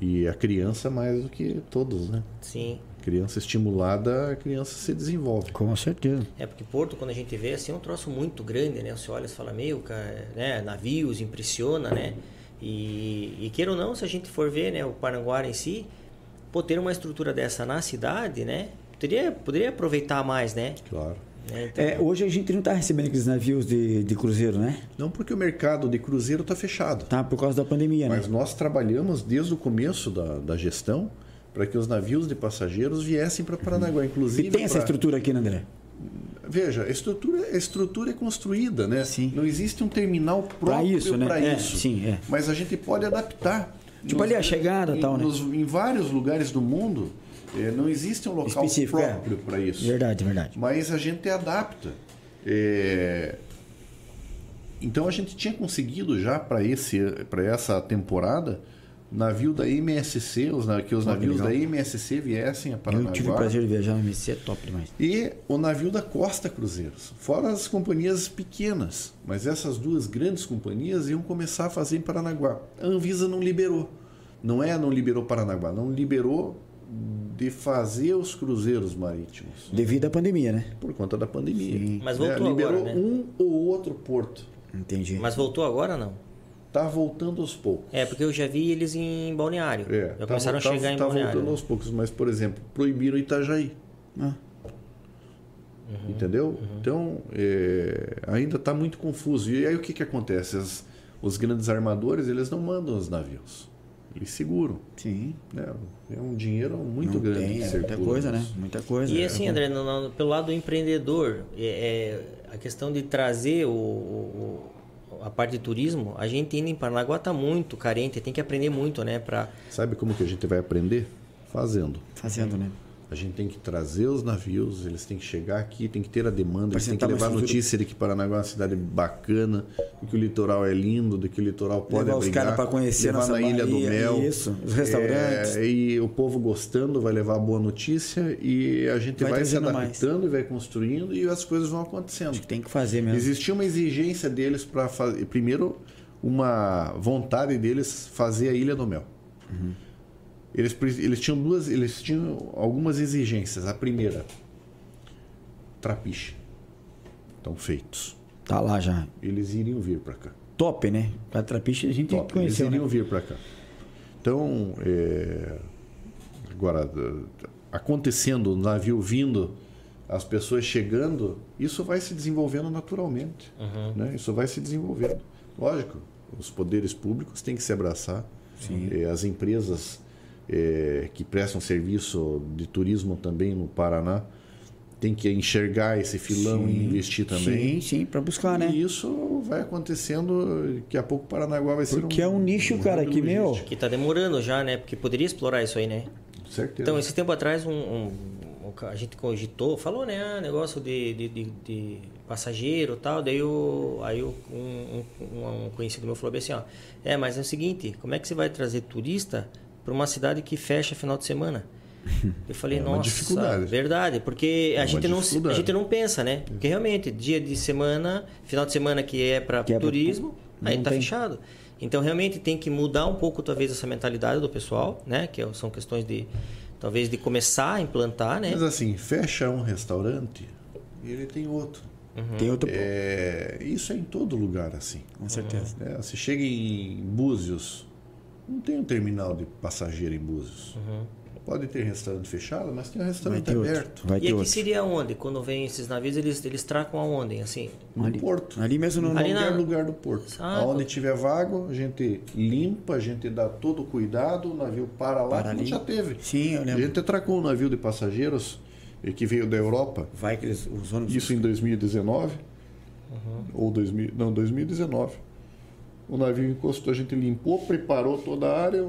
[SPEAKER 3] E a criança mais do que todos, né?
[SPEAKER 2] Sim.
[SPEAKER 3] Criança estimulada, a criança se desenvolve.
[SPEAKER 1] Com certeza.
[SPEAKER 2] É porque Porto, quando a gente vê, assim, é um troço muito grande, né? Você olha e fala, cara, né? Navios, impressiona, né? E, e queira ou não, se a gente for ver, né? O Paranguara em si, pô, ter uma estrutura dessa na cidade, né? Poderia, poderia aproveitar mais, né?
[SPEAKER 3] Claro.
[SPEAKER 2] Né? Então,
[SPEAKER 1] É, hoje a gente não está recebendo aqueles navios de, de cruzeiro, né?
[SPEAKER 3] Não porque o mercado de cruzeiro está fechado.
[SPEAKER 1] Tá por causa da pandemia,
[SPEAKER 3] Mas
[SPEAKER 1] né?
[SPEAKER 3] nós trabalhamos desde o começo da, da gestão para que os navios de passageiros viessem para Paranaguá. Inclusive,
[SPEAKER 1] E tem essa
[SPEAKER 3] pra-
[SPEAKER 1] estrutura aqui, né, André?
[SPEAKER 3] Veja, a estrutura, a estrutura é construída, né?
[SPEAKER 1] Sim.
[SPEAKER 3] Não existe um terminal próprio
[SPEAKER 1] Pra isso, né?
[SPEAKER 3] para
[SPEAKER 1] É,
[SPEAKER 3] isso.
[SPEAKER 1] sim, é.
[SPEAKER 3] Mas a gente pode adaptar.
[SPEAKER 1] Tipo ali a chegada
[SPEAKER 3] em,
[SPEAKER 1] tal, né?
[SPEAKER 3] nos- em vários lugares do mundo, eh, não existe um local
[SPEAKER 1] Específico, é.
[SPEAKER 3] próprio para isso.
[SPEAKER 1] Verdade, verdade.
[SPEAKER 3] Mas a gente adapta. É, Então a gente tinha conseguido já para esse para essa temporada navio da MSC, os, na- que os navios
[SPEAKER 1] legal.
[SPEAKER 3] da MSC viessem a
[SPEAKER 1] Eu tive o
[SPEAKER 3] Paranaguá
[SPEAKER 1] prazer de viajar no MC, é top demais.
[SPEAKER 3] e o navio da Costa Cruzeiros. Fora as companhias pequenas, mas essas duas grandes companhias iam começar a fazer em Paranaguá. A Anvisa não liberou. Não é não liberou Paranaguá, não liberou de fazer os cruzeiros marítimos
[SPEAKER 1] Devido à pandemia, né?
[SPEAKER 3] por conta da pandemia.
[SPEAKER 1] Sim.
[SPEAKER 2] Mas
[SPEAKER 3] Né?
[SPEAKER 2] voltou
[SPEAKER 3] Liberou
[SPEAKER 2] agora, né?
[SPEAKER 3] um ou outro porto.
[SPEAKER 1] Entendi.
[SPEAKER 2] Mas voltou agora não?
[SPEAKER 3] Tá voltando aos poucos.
[SPEAKER 2] É, porque eu já vi eles em Balneário.
[SPEAKER 3] É,
[SPEAKER 2] já
[SPEAKER 3] tá,
[SPEAKER 2] começaram
[SPEAKER 3] tá-
[SPEAKER 2] a chegar em
[SPEAKER 3] tá
[SPEAKER 2] Balneário.
[SPEAKER 3] voltando aos poucos, mas por exemplo, proibiram Itajaí.
[SPEAKER 1] Ah,
[SPEAKER 2] Uhum.
[SPEAKER 3] Entendeu? Então, é, ainda está muito confuso. E aí o que, que acontece? As- os grandes armadores, eles não mandam os navios. Eles seguram.
[SPEAKER 1] sim.
[SPEAKER 3] Né? É um dinheiro muito
[SPEAKER 1] Não
[SPEAKER 3] grande.
[SPEAKER 1] tem, é muita coisa, né? Muita coisa.
[SPEAKER 2] E
[SPEAKER 1] É,
[SPEAKER 2] assim, André, no- no- pelo lado do empreendedor, é, é, a questão de trazer o, o- o- a parte de turismo, a gente indo em Paranaguá está muito carente, tem que aprender muito, né? Pra,
[SPEAKER 3] Sabe como que a gente vai aprender? Fazendo.
[SPEAKER 1] Fazendo, né?
[SPEAKER 3] A gente tem que trazer os navios, eles têm que chegar aqui, tem que ter a demanda, eles têm que levar notícia de que Paranaguá é uma cidade bacana, de que o litoral é lindo, de que o litoral pode
[SPEAKER 1] Levar os
[SPEAKER 3] abrigar,
[SPEAKER 1] caras pra conhecer
[SPEAKER 3] levar
[SPEAKER 1] nossa
[SPEAKER 3] na Ilha do
[SPEAKER 1] Bahia,
[SPEAKER 3] Mel.
[SPEAKER 1] isso, os restaurantes.
[SPEAKER 3] É, e o povo gostando vai levar boa notícia e a gente
[SPEAKER 1] Vai
[SPEAKER 3] vai, se
[SPEAKER 1] trazendo mais.
[SPEAKER 3] adaptando e vai construindo e as coisas vão acontecendo.
[SPEAKER 1] Acho que tem que fazer mesmo.
[SPEAKER 3] Existia uma exigência deles para fazer, primeiro, uma vontade deles fazer a Ilha do Mel. Eles, eles tinham duas, eles tinham algumas exigências. A primeira, trapiche. Estão feitos.
[SPEAKER 1] Tá lá já.
[SPEAKER 3] Eles iriam vir para cá.
[SPEAKER 1] Top, né? A trapiche a gente
[SPEAKER 3] Top, eles
[SPEAKER 1] conheceu, né?
[SPEAKER 3] iriam vir para cá. Então, é, agora, eh, acontecendo, o navio vindo, as pessoas chegando, isso vai se desenvolvendo naturalmente. Né? Isso vai se desenvolvendo. Lógico, os poderes públicos têm que se abraçar. Eh, as empresas eh, que prestam serviço de turismo também no Paraná têm que enxergar esse filão e investir também.
[SPEAKER 1] Sim, sim, pra buscar, né?
[SPEAKER 3] E isso vai acontecendo, daqui a pouco Paranaguá vai ser
[SPEAKER 1] Porque é um nicho, cara,
[SPEAKER 3] hub
[SPEAKER 1] que, meu,
[SPEAKER 2] que tá demorando já, né? Porque poderia explorar isso aí, né?
[SPEAKER 3] Certeza.
[SPEAKER 2] Então, esse tempo atrás, um, um- um a gente cogitou, falou, né? Ah, negócio de, de, de, de passageiro e tal. Daí eu, aí eu, um, um, um conhecido meu falou bem assim: ó, é, mas é o seguinte, como é que você vai trazer turista para uma cidade que fecha final de semana? Eu falei,
[SPEAKER 3] É uma
[SPEAKER 2] nossa,
[SPEAKER 3] dificuldade.
[SPEAKER 2] verdade, porque
[SPEAKER 3] É
[SPEAKER 2] a gente, não, se- a gente não pensa, né? Porque realmente, dia de semana, final de semana que é para
[SPEAKER 1] é pra-
[SPEAKER 2] turismo, aí
[SPEAKER 1] não
[SPEAKER 2] tá
[SPEAKER 1] tem.
[SPEAKER 2] fechado. Então, realmente tem que mudar um pouco, talvez, essa mentalidade do pessoal, né? Que são questões de, talvez, de começar a implantar, né?
[SPEAKER 3] Mas assim, fecha um restaurante e ele tem outro.
[SPEAKER 1] tem outro.
[SPEAKER 3] É, isso é em todo lugar assim.
[SPEAKER 1] Com certeza.
[SPEAKER 3] né? Você chega em Búzios, não tem um terminal de passageiro em Búzios. Pode ter restaurante fechado, mas tem um restaurante
[SPEAKER 1] outro.
[SPEAKER 3] aberto.
[SPEAKER 1] Vai
[SPEAKER 2] E aqui
[SPEAKER 1] outro.
[SPEAKER 2] seria onde? Quando vem esses navios, eles, eles tracam aonde? Assim?
[SPEAKER 3] No
[SPEAKER 1] Ali-
[SPEAKER 3] porto.
[SPEAKER 1] Ali mesmo no.
[SPEAKER 2] Ali
[SPEAKER 1] no-
[SPEAKER 2] na-
[SPEAKER 3] Qualquer lugar do porto.
[SPEAKER 2] Ah,
[SPEAKER 3] Aonde
[SPEAKER 2] pô.
[SPEAKER 3] tiver vago, a gente limpa, a gente dá todo o cuidado, o navio para lá,
[SPEAKER 1] Para
[SPEAKER 3] como
[SPEAKER 1] ali.
[SPEAKER 3] já teve.
[SPEAKER 1] Sim, eu
[SPEAKER 3] A
[SPEAKER 1] lembro.
[SPEAKER 3] gente atracou um navio de passageiros eh, que veio da Europa,
[SPEAKER 1] Vai que eles, os ônibus.
[SPEAKER 3] isso em 2019, ou 2000, não, 2019. O navio encostou, a gente limpou, preparou toda a área,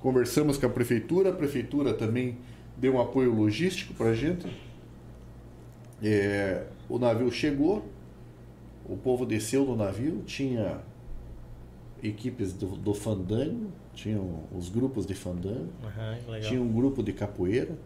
[SPEAKER 3] conversamos com a prefeitura, a prefeitura também deu um apoio logístico para a gente. É, o navio chegou, o povo desceu do navio, tinha equipes do, do fandango, tinham os grupos de fandango,
[SPEAKER 2] legal.
[SPEAKER 3] tinha um grupo de capoeira.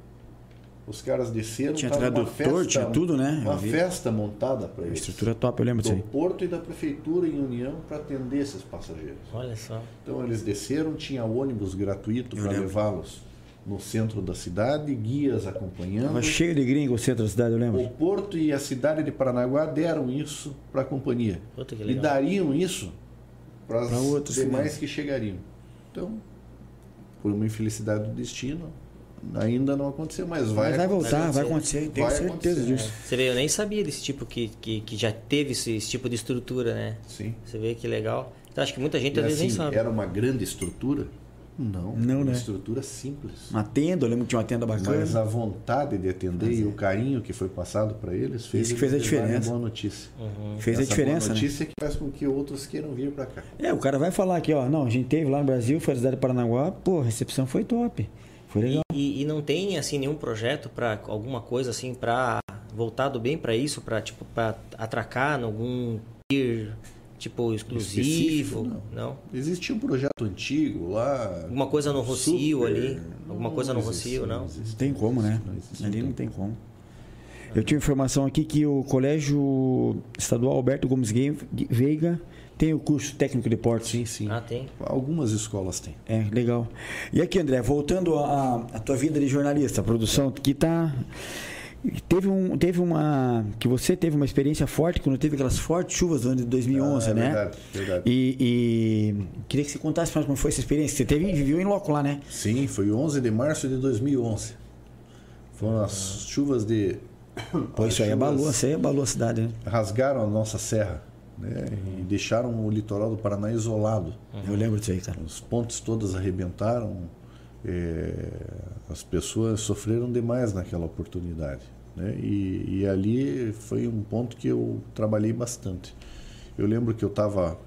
[SPEAKER 3] Os caras desceram,
[SPEAKER 1] Tinha tradutor, tinha tudo, né? Eu
[SPEAKER 3] Uma
[SPEAKER 1] vi.
[SPEAKER 3] festa montada para
[SPEAKER 1] A
[SPEAKER 3] eles.
[SPEAKER 1] estrutura top, eu lembro disso
[SPEAKER 3] Do porto e da prefeitura em união para atender esses passageiros.
[SPEAKER 2] Olha só.
[SPEAKER 3] Então eles desceram, tinha ônibus gratuito para levá-los no centro da cidade, guias acompanhando.
[SPEAKER 1] Tava cheio de gringo o centro da cidade, eu
[SPEAKER 3] O
[SPEAKER 1] lembro.
[SPEAKER 3] porto e a cidade de Paranaguá deram isso para a companhia.
[SPEAKER 2] Puta que
[SPEAKER 3] E dariam isso para
[SPEAKER 1] outros
[SPEAKER 3] demais
[SPEAKER 1] também.
[SPEAKER 3] que chegariam. Então, por uma infelicidade do destino, ainda não aconteceu, mas vai,
[SPEAKER 1] Mas vai
[SPEAKER 3] acontecer.
[SPEAKER 1] voltar, vai
[SPEAKER 2] acontecer.
[SPEAKER 1] tenho
[SPEAKER 3] Vai
[SPEAKER 1] certeza
[SPEAKER 3] acontecer.
[SPEAKER 1] disso.
[SPEAKER 2] Você vê, eu nem sabia desse tipo que, que, que já teve esse, esse tipo de estrutura, né?
[SPEAKER 3] Sim.
[SPEAKER 2] Você vê que legal. Então, acho que muita gente
[SPEAKER 3] E
[SPEAKER 2] às vezes nem
[SPEAKER 3] assim,
[SPEAKER 2] sabe.
[SPEAKER 3] Era uma grande estrutura? Não.
[SPEAKER 1] Não,
[SPEAKER 3] uma
[SPEAKER 1] né?
[SPEAKER 3] estrutura simples.
[SPEAKER 1] Uma tenda, eu lembro que tinha uma tenda bacana.
[SPEAKER 3] Mas a vontade de atender e o carinho que foi passado para eles fez
[SPEAKER 1] Isso que fez a diferença.
[SPEAKER 3] boa notícia.
[SPEAKER 1] Fez a
[SPEAKER 3] Essa
[SPEAKER 1] diferença,
[SPEAKER 3] boa
[SPEAKER 1] né?
[SPEAKER 3] notícia que faz com que outros queiram vir para cá.
[SPEAKER 1] É, o cara vai falar aqui, ó. Não, a gente teve lá no Brasil, foi na cidade de Paranaguá, pô, a recepção foi top. Foi legal.
[SPEAKER 2] E, e não tem assim nenhum projeto para alguma coisa assim para voltado bem para isso, para tipo para atracar em algum pier tipo exclusivo,
[SPEAKER 3] Específico,
[SPEAKER 2] não.
[SPEAKER 3] Existia um projeto antigo lá.
[SPEAKER 2] Alguma coisa no Rocio
[SPEAKER 3] super-
[SPEAKER 2] ali? Alguma coisa no
[SPEAKER 3] existe,
[SPEAKER 2] Rocio, não?
[SPEAKER 1] Não tem como, né?
[SPEAKER 3] não
[SPEAKER 1] Ali
[SPEAKER 3] não
[SPEAKER 1] não tem como. Eu tive informação aqui que o Colégio Estadual Alberto Gomes Veiga tem o curso técnico de portos.
[SPEAKER 3] Sim, sim.
[SPEAKER 2] Ah, tem.
[SPEAKER 3] Algumas escolas têm.
[SPEAKER 1] É, legal. E aqui, André, voltando à à tua vida de jornalista, a produção que tá. Teve, um, teve uma. Que você teve uma experiência forte quando teve aquelas fortes chuvas do ano de 2011,
[SPEAKER 3] Ah, é
[SPEAKER 1] né?
[SPEAKER 3] verdade, verdade.
[SPEAKER 1] E, e queria que você contasse mais como foi essa experiência. Você teve, viveu em loco lá, né?
[SPEAKER 3] Sim, foi 11 de março de 2011. Foram as chuvas de.
[SPEAKER 1] Pô, isso aí abalou, isso aí abalou a cidade, né?
[SPEAKER 3] Rasgaram a nossa serra né, e deixaram o litoral do Paraná isolado.
[SPEAKER 1] Eu lembro disso aí, cara.
[SPEAKER 3] Os pontes todas arrebentaram. é, as pessoas sofreram demais naquela oportunidade. Né? E, e ali foi um ponto que eu trabalhei bastante. Eu lembro que eu estava.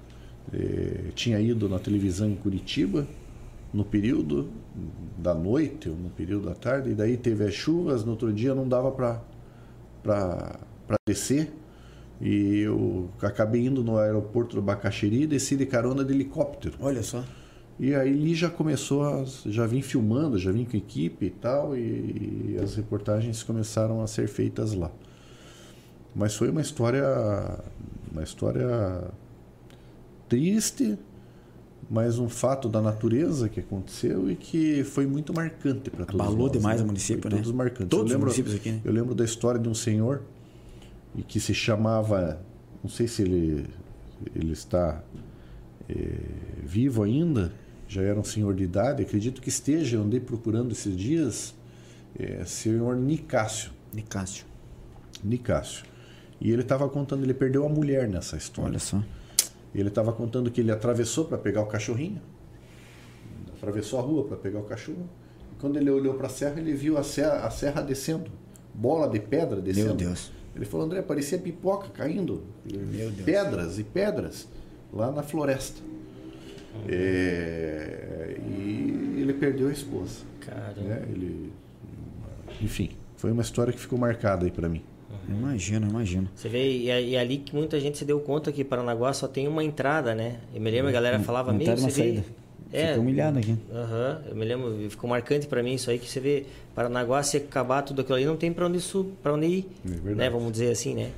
[SPEAKER 3] tinha ido na televisão em Curitiba no período da noite ou no período da tarde, e daí teve as chuvas, no outro dia não dava para descer. E eu acabei indo no aeroporto do Bacaxeri e desci de carona de helicóptero.
[SPEAKER 1] Olha só.
[SPEAKER 3] E aí ali já começou, a, já vim filmando, já vim com equipe e tal, e, as reportagens começaram a ser feitas lá. Mas foi uma história, uma história triste, mas um fato da natureza que aconteceu e que foi muito marcante para todos
[SPEAKER 1] Abalou
[SPEAKER 3] nós,
[SPEAKER 1] demais
[SPEAKER 3] né?
[SPEAKER 1] o município,
[SPEAKER 3] Foi
[SPEAKER 1] né?
[SPEAKER 3] Todos marcantes.
[SPEAKER 1] Todos os
[SPEAKER 3] eu lembro,
[SPEAKER 1] municípios aqui, né?
[SPEAKER 3] Eu lembro da história de um senhor e que se chamava, não sei se ele ele está eh, vivo ainda, já era um senhor de idade, acredito que esteja, andei procurando esses dias, é, senhor Nicásio.
[SPEAKER 1] Nicásio.
[SPEAKER 3] Nicásio. E ele estava contando, ele perdeu a mulher nessa história.
[SPEAKER 1] Olha só.
[SPEAKER 3] Ele estava contando que ele atravessou para pegar o cachorrinho, atravessou a rua para pegar o cachorro. E quando ele olhou para a serra, ele viu a serra, a serra descendo, bola de pedra descendo.
[SPEAKER 1] Meu Deus.
[SPEAKER 3] Ele falou, André, parecia pipoca caindo,
[SPEAKER 1] Meu Deus.
[SPEAKER 3] pedras e pedras lá na floresta. É, e ele perdeu a esposa.
[SPEAKER 2] Caramba.
[SPEAKER 3] né? Ele, enfim, foi uma história que ficou marcada aí para mim.
[SPEAKER 1] Imagino, imagino.
[SPEAKER 2] Você vê, e, é- e ali que muita gente se deu conta que Paranaguá só tem uma entrada, né? Eu me lembro, a galera falava,
[SPEAKER 1] Não
[SPEAKER 2] meio,
[SPEAKER 1] numa
[SPEAKER 2] você vê...
[SPEAKER 1] saída. Fica humilhado aqui.
[SPEAKER 2] Aham, eu me lembro, ficou marcante pra mim isso aí, que você vê Paranaguá, se acabar tudo aquilo ali, não tem pra onde, pra onde ir,
[SPEAKER 3] É
[SPEAKER 2] né? Vamos dizer assim, né?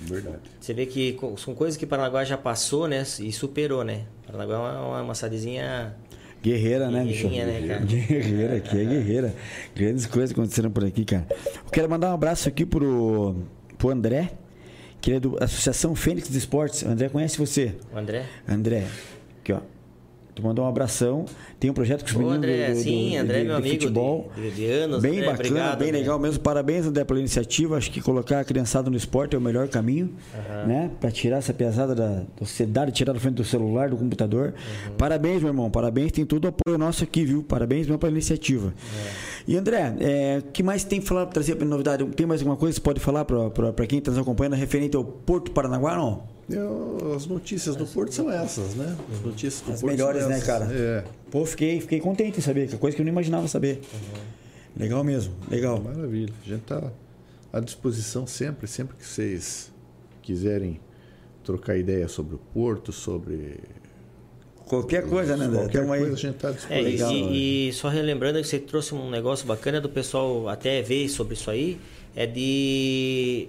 [SPEAKER 3] Verdade.
[SPEAKER 2] Você vê que são coisas que Paranaguá já passou, né? E superou, né? Paranaguá é uma, uma, cidadezinha...
[SPEAKER 1] Guerreira, né, bicho?
[SPEAKER 2] Né, cara?
[SPEAKER 1] Guerreira, aqui é guerreira. Grandes coisas aconteceram por aqui, cara. Eu quero mandar um abraço aqui pro, pro André, que ele é da Associação Fênix de Esportes. O André conhece você?
[SPEAKER 2] O André?
[SPEAKER 1] André, aqui ó. Tu mandou um abração. Tem um projeto com os meninos
[SPEAKER 2] André,
[SPEAKER 1] do, do,
[SPEAKER 2] sim,
[SPEAKER 1] de-
[SPEAKER 2] André,
[SPEAKER 1] de-
[SPEAKER 2] meu
[SPEAKER 1] de
[SPEAKER 2] amigo
[SPEAKER 1] futebol.
[SPEAKER 2] de, de anos.
[SPEAKER 1] Bem
[SPEAKER 2] André,
[SPEAKER 1] bacana,
[SPEAKER 2] obrigado,
[SPEAKER 1] bem
[SPEAKER 2] André.
[SPEAKER 1] legal mesmo. Parabéns, André, pela iniciativa. Acho que colocar a criançada no esporte é o melhor caminho, né? Para tirar essa pesada da da sociedade, tirar da frente do celular, do computador. Parabéns, meu irmão. Parabéns. Tem todo o apoio nosso aqui, viu? Parabéns mesmo pela iniciativa. E André, é, o que mais tem para falar, trazer para novidade? Tem mais alguma coisa que você pode falar para quem está nos acompanhando referente ao Porto Paranaguá, não?
[SPEAKER 3] Eu- as notícias do Porto são essas, né? As notícias do
[SPEAKER 1] As
[SPEAKER 3] Porto
[SPEAKER 1] melhores,
[SPEAKER 3] são
[SPEAKER 1] né,
[SPEAKER 3] essas.
[SPEAKER 1] cara?
[SPEAKER 3] É,
[SPEAKER 1] Pô, fiquei, fiquei contente em saber, que é coisa que eu não imaginava saber. Legal mesmo, legal.
[SPEAKER 3] maravilha. A gente está à disposição sempre, sempre que vocês quiserem trocar ideia sobre o Porto, sobre
[SPEAKER 1] Qualquer coisa, né, André?
[SPEAKER 3] qualquer
[SPEAKER 1] Tamo aí.
[SPEAKER 3] coisa, a gente está à
[SPEAKER 2] É,
[SPEAKER 3] disposição.
[SPEAKER 2] e,
[SPEAKER 1] Legal,
[SPEAKER 2] e- e só relembrando que você trouxe um negócio bacana do pessoal até ver sobre isso aí, é de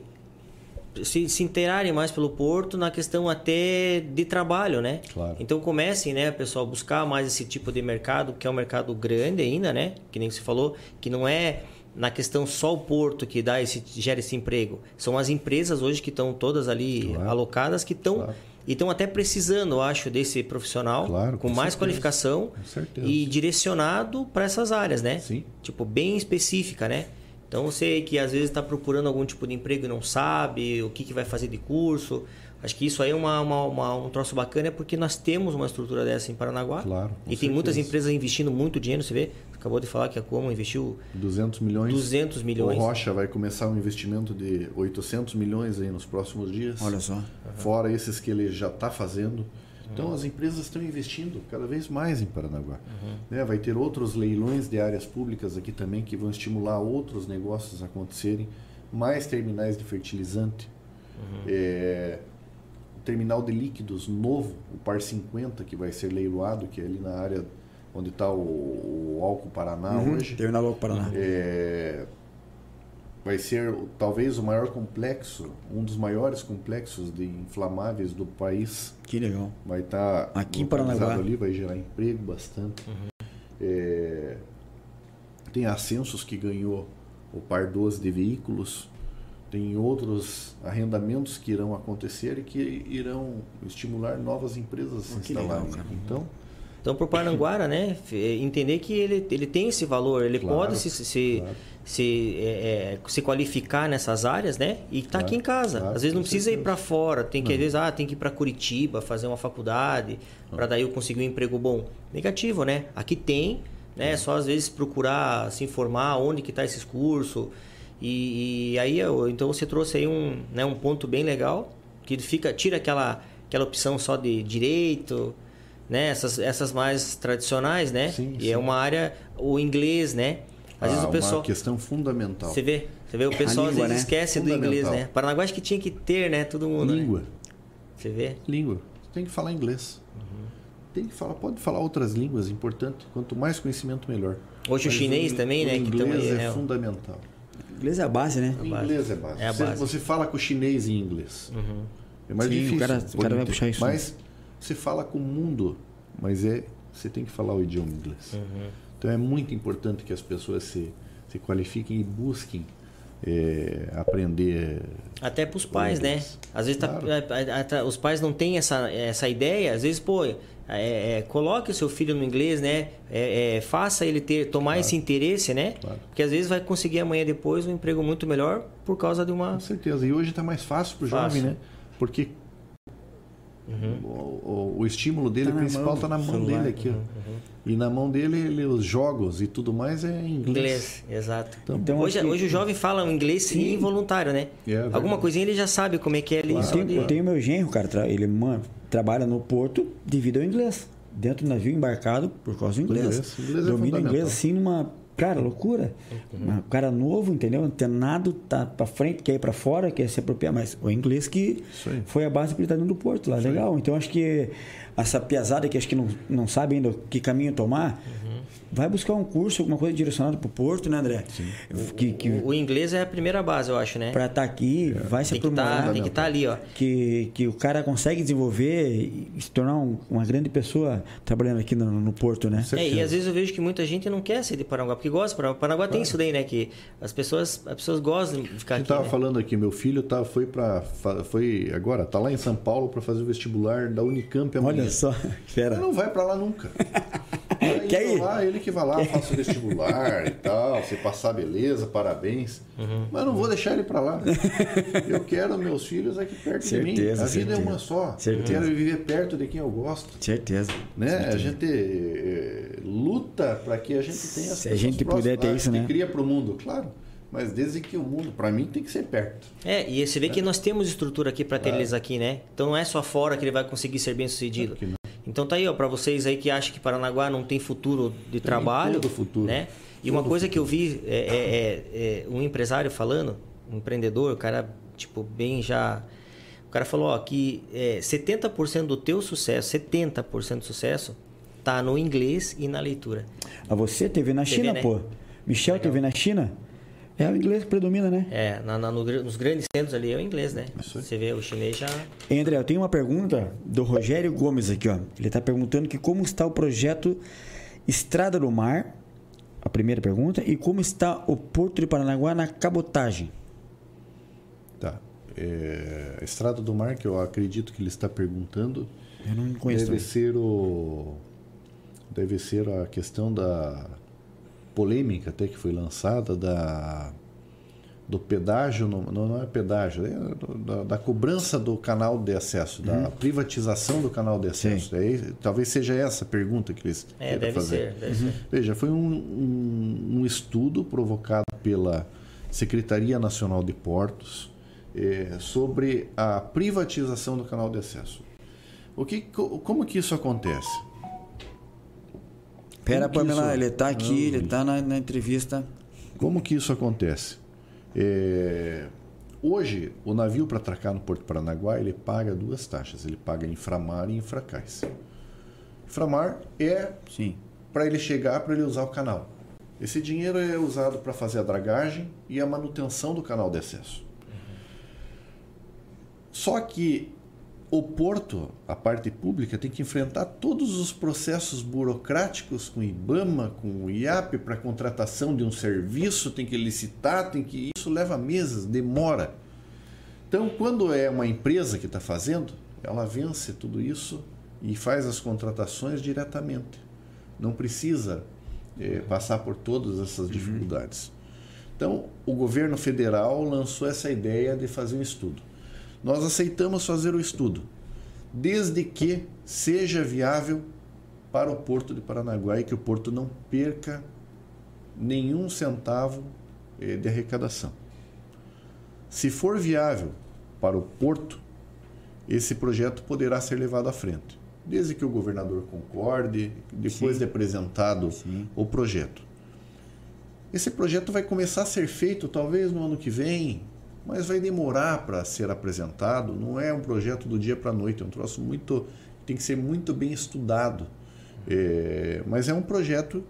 [SPEAKER 2] se, se inteirarem mais pelo Porto na questão até de trabalho, né?
[SPEAKER 3] Claro.
[SPEAKER 2] Então comecem, né, pessoal, buscar mais esse tipo de mercado, que é um mercado grande ainda, né? Que nem você falou, que não é na questão só o Porto que dá esse, gera esse emprego. São as empresas hoje que estão todas ali
[SPEAKER 3] Claro.
[SPEAKER 2] alocadas que estão
[SPEAKER 3] Claro.
[SPEAKER 2] e estão até precisando, eu acho, desse profissional
[SPEAKER 3] Claro,
[SPEAKER 2] com,
[SPEAKER 3] com
[SPEAKER 2] mais
[SPEAKER 3] certeza.
[SPEAKER 2] qualificação e direcionado para essas áreas, né?
[SPEAKER 3] Sim.
[SPEAKER 2] Tipo, bem específica, né? Então você que às vezes está procurando algum tipo de emprego e não sabe o que, que vai fazer de curso. Acho que isso aí é uma, uma- uma- um troço bacana porque nós temos uma estrutura dessa em Paranaguá.
[SPEAKER 3] Claro,
[SPEAKER 2] E tem muitas
[SPEAKER 3] certeza.
[SPEAKER 2] empresas investindo muito dinheiro, você vê? Acabou de falar que a Como investiu
[SPEAKER 3] 200 milhões.
[SPEAKER 2] 200 milhões.
[SPEAKER 3] O Rocha vai começar um investimento de 800 milhões aí nos próximos dias.
[SPEAKER 1] Olha só.
[SPEAKER 3] Fora esses que ele já está fazendo. Então as empresas estão investindo cada vez mais em Paranaguá. Né, Vai ter outros leilões de áreas públicas aqui também que vão estimular outros negócios a acontecerem. Mais terminais de fertilizante. É, o terminal de líquidos novo, o Par 50, que vai ser leiloado, que é ali na área onde está o, o Álcool Paraná
[SPEAKER 1] Uhum.
[SPEAKER 3] hoje.
[SPEAKER 1] Terminal Louco Paraná.
[SPEAKER 3] É, vai ser talvez o maior complexo, um dos maiores complexos de inflamáveis do país.
[SPEAKER 1] Que legal.
[SPEAKER 3] Vai estar
[SPEAKER 1] Aqui em Paranaguá.
[SPEAKER 3] ali, vai gerar emprego bastante. É, tem Ascensos que ganhou o par 12 de veículos. Tem outros arrendamentos que irão acontecer e que irão estimular novas empresas a se
[SPEAKER 1] Oh,
[SPEAKER 3] instalarem.
[SPEAKER 1] legal.
[SPEAKER 3] Então,
[SPEAKER 2] Então, para o Paranguara, né, f- entender que ele, ele tem esse valor, ele
[SPEAKER 3] Claro,
[SPEAKER 2] pode se, se,
[SPEAKER 3] claro.
[SPEAKER 2] Se, é, é, se qualificar nessas áreas, né, e tá
[SPEAKER 3] Claro,
[SPEAKER 2] aqui em casa.
[SPEAKER 3] claro,
[SPEAKER 2] às vezes não precisa ir
[SPEAKER 3] certeza.
[SPEAKER 2] para fora, tem que às vezes ah, tem que ir para Curitiba fazer uma faculdade para daí eu conseguir um emprego bom. Negativo, né? Aqui tem, né? É só às vezes procurar se informar onde que tá esses cursos. E, e aí eu- então você trouxe aí um, né, um ponto bem legal que fica tira aquela aquela opção só de direito, né? Essas, essas mais tradicionais, né?
[SPEAKER 3] Sim,
[SPEAKER 2] e
[SPEAKER 3] sim.
[SPEAKER 2] é uma área o inglês, né? Às vezes
[SPEAKER 3] ah,
[SPEAKER 2] o pessoal
[SPEAKER 3] uma questão fundamental.
[SPEAKER 2] você vê, você vê o pessoal
[SPEAKER 1] língua,
[SPEAKER 2] às vezes
[SPEAKER 1] né?
[SPEAKER 2] esquece do inglês, né? Paranaguá acho que tinha que ter, né? Todo mundo. né?
[SPEAKER 3] Língua.
[SPEAKER 2] Você vê?
[SPEAKER 3] Língua. Você tem que falar inglês.
[SPEAKER 2] Uhum.
[SPEAKER 3] Tem que falar, pode falar outras línguas, importante. Quanto mais conhecimento, melhor.
[SPEAKER 2] Hoje o chinês também,
[SPEAKER 3] o
[SPEAKER 2] né, que
[SPEAKER 3] inglês
[SPEAKER 2] aí,
[SPEAKER 3] é
[SPEAKER 2] né?
[SPEAKER 3] fundamental.
[SPEAKER 1] Inglês é a base, né?
[SPEAKER 3] O
[SPEAKER 2] base.
[SPEAKER 3] inglês é base.
[SPEAKER 2] É a
[SPEAKER 3] Você-
[SPEAKER 2] base.
[SPEAKER 3] Você, fala com o chinês em inglês. É mais
[SPEAKER 1] Sim, o
[SPEAKER 3] difícil.
[SPEAKER 1] cara- o cara vai puxar isso.
[SPEAKER 3] Mas você fala com o mundo, mas é você tem que falar o idioma inglês.
[SPEAKER 2] Uhum.
[SPEAKER 3] Então é muito importante que as pessoas se, se qualifiquem e busquem é, aprender.
[SPEAKER 2] Até para os pais, né? Às vezes tá-
[SPEAKER 3] Claro.
[SPEAKER 2] a- os pais não têm essa, essa ideia. Às vezes, pô, é, é, coloque o seu filho no inglês, né? É, é, faça ele ter tomar esse interesse, né?
[SPEAKER 3] Claro.
[SPEAKER 2] Porque às vezes vai conseguir amanhã depois um emprego muito melhor por causa de uma.
[SPEAKER 3] Com certeza. E hoje está mais fácil para o jovem, né? Porque o, o- o estímulo dele
[SPEAKER 1] Tá na
[SPEAKER 3] principal
[SPEAKER 1] mão,
[SPEAKER 3] está na mão
[SPEAKER 1] celular.
[SPEAKER 3] dele aqui. ó. E na mão dele, ele, os jogos e tudo mais é em inglês.
[SPEAKER 2] Inglês, exato.
[SPEAKER 1] Então,
[SPEAKER 2] hoje,
[SPEAKER 1] acho que-
[SPEAKER 2] hoje o jovem fala um inglês sim, involuntário, né?
[SPEAKER 3] É verdade.
[SPEAKER 2] Alguma coisinha ele já sabe como é que é ali.
[SPEAKER 1] Eu
[SPEAKER 2] só
[SPEAKER 1] tenho,
[SPEAKER 2] de-
[SPEAKER 1] eu tenho meu genro, cara, ele mano, trabalha no porto devido ao inglês. Dentro do navio embarcado por causa do inglês.
[SPEAKER 3] Inglês. Inglês é
[SPEAKER 1] Domina o
[SPEAKER 3] fundamental.
[SPEAKER 1] inglês assim numa. Cara, loucura. Um cara novo, entendeu? Antenado, tá pra frente, quer ir pra fora, quer se apropriar, mas o inglês que foi a base para ele estar dentro do porto lá. Legal. Então acho que essa piazada que acho que não, não sabe ainda que caminho tomar, vai buscar um curso, alguma coisa direcionada para o Porto, né, André? Sim.
[SPEAKER 2] Que, que... O, o, inglês é a primeira base, eu acho, né?
[SPEAKER 1] Para estar tá aqui, é. vai se
[SPEAKER 2] tem aprimorar.
[SPEAKER 1] Tá,
[SPEAKER 2] tem que estar tá ali, ó.
[SPEAKER 1] Que, que o cara consegue desenvolver e se tornar um, uma grande pessoa trabalhando aqui no, no Porto, né?
[SPEAKER 2] É, e às vezes eu vejo que muita gente não quer sair de Paranaguá, porque gosta. Paranaguá claro. tem isso daí, né? Que as pessoas, as pessoas gostam de ficar
[SPEAKER 3] aqui.
[SPEAKER 2] Eu tava
[SPEAKER 3] né? falando aqui, meu filho tá, foi para foi agora, tá lá em São Paulo para fazer o vestibular da Unicamp
[SPEAKER 1] amanhã. Olha só,
[SPEAKER 3] fera. Ele não vai para lá nunca.
[SPEAKER 1] Quer ir?
[SPEAKER 3] Lá, ele que vai lá, faça o vestibular e tal, se passar beleza, parabéns. Uhum. Mas não vou deixar ele para lá. Eu quero meus filhos aqui perto certeza, de mim. A vida certeza. é uma só. Certeza. Eu quero viver perto de quem eu gosto.
[SPEAKER 1] Certeza.
[SPEAKER 3] Né?
[SPEAKER 1] Certeza.
[SPEAKER 3] A gente é, luta para que a gente tenha
[SPEAKER 1] Se a gente puder ter isso, né?
[SPEAKER 3] cria para o mundo, claro. Mas desde que o mundo, para mim, tem que ser perto.
[SPEAKER 2] É, e você vê é. que nós temos estrutura aqui para ter é. eles aqui, né? Então não é só fora que ele vai conseguir ser bem sucedido. É então tá aí, ó, para vocês aí que acham que Paranaguá não tem futuro de tem trabalho, todo
[SPEAKER 3] futuro.
[SPEAKER 2] né? E uma coisa que eu vi é, é, é, um empresário falando, um empreendedor, o cara tipo bem já, o cara falou ó, que é, 70% do teu sucesso, 70% do sucesso tá no inglês e na leitura.
[SPEAKER 1] A você teve na China, né? pô. Michel Legal. teve na China? É o inglês que predomina, né?
[SPEAKER 2] É, na, na, no, nos grandes centros ali é o inglês, né? Você vê o chinês já.
[SPEAKER 1] André, eu tenho uma pergunta do Rogério Gomes aqui, ó. Ele está perguntando que como está o projeto Estrada do Mar, a primeira pergunta, e como está o Porto de Paranaguá na cabotagem.
[SPEAKER 3] Tá. É, Estrada do Mar, que eu acredito que ele está perguntando,
[SPEAKER 1] eu não conheço.
[SPEAKER 3] Deve ser o. Deve ser a questão da polêmica até que foi lançada da do pedágio, não, não é pedágio, é da, da, cobrança do canal de acesso, uhum. da privatização do canal de acesso. É, talvez seja essa a pergunta que eles
[SPEAKER 2] é, deve fazer. Ser, deve uhum. ser.
[SPEAKER 3] Veja, foi um, um, um, estudo provocado pela Secretaria Nacional de Portos é, sobre a privatização do canal de acesso. O que, como que isso acontece?
[SPEAKER 1] Pera, Pamela, isso... ele está aqui, ele está na, na, entrevista.
[SPEAKER 3] Como que isso acontece? É... Hoje, o navio para atracar no Porto Paranaguá, ele paga duas taxas. Ele paga inframar e infracais. Inframar é para ele chegar, para ele usar o canal. Esse dinheiro é usado para fazer a dragagem e a manutenção do canal de acesso. Só que o porto, a parte pública, tem que enfrentar todos os processos burocráticos com o IBAMA, com o IAP para contratação de um serviço, tem que licitar, tem que isso leva meses, demora. Então, quando é uma empresa que está fazendo, ela vence tudo isso e faz as contratações diretamente. Não precisa é, passar por todas essas uhum. dificuldades. Então, o governo federal lançou essa ideia de fazer um estudo. Nós aceitamos fazer o estudo, desde que seja viável para o Porto de Paranaguá e que o Porto não perca nenhum centavo eh, de arrecadação. Se for viável para o Porto, esse projeto poderá ser levado à frente, desde que o governador concorde, depois Sim. de apresentado Sim. o projeto. Esse projeto vai começar a ser feito talvez no ano que vem, mas vai demorar para ser apresentado. Não é um projeto do dia para a noite, é um troço muito. tem que ser muito bem estudado. É, mas é um projeto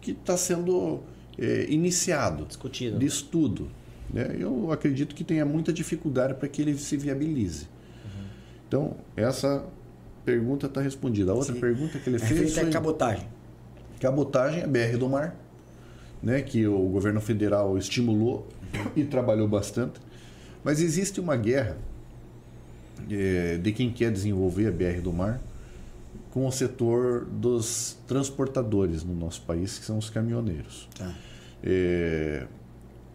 [SPEAKER 3] que está sendo é, iniciado,
[SPEAKER 2] discutido,
[SPEAKER 3] de estudo. Né? Eu acredito que tenha muita dificuldade para que ele se viabilize. Uhum. Então, essa pergunta está respondida. A outra Sim. pergunta que ele fez
[SPEAKER 1] foi... É cabotagem.
[SPEAKER 3] Cabotagem é BR do Mar, né, que o governo federal estimulou e trabalhou bastante. Mas existe uma guerra é, de quem quer desenvolver a BR do Mar com o setor dos transportadores no nosso país, que são os caminhoneiros. Tá. É,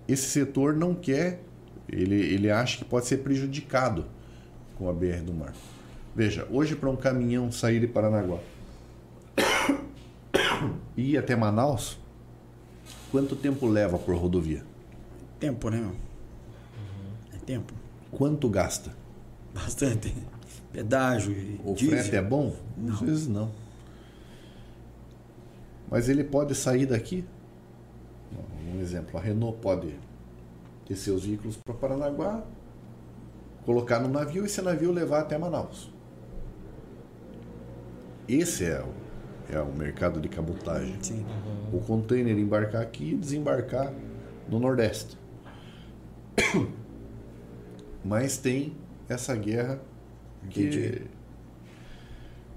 [SPEAKER 3] esse setor não quer, ele, ele acha que pode ser prejudicado com a BR do Mar. Veja, hoje para um caminhão sair de Paranaguá e ir até Manaus, quanto tempo leva por rodovia?
[SPEAKER 1] Tempo, né, meu? É tempo.
[SPEAKER 3] Quanto gasta?
[SPEAKER 1] Bastante. Pedágio e
[SPEAKER 3] O diesel. frete é bom? Não. Às vezes não. Mas ele pode sair daqui. Um exemplo, a Renault pode ter seus veículos para Paranaguá, colocar no navio e esse navio levar até Manaus. Esse é o, é o mercado de cabotagem. Sim. O container embarcar aqui e desembarcar no Nordeste. Mas tem essa guerra que
[SPEAKER 1] Entendi.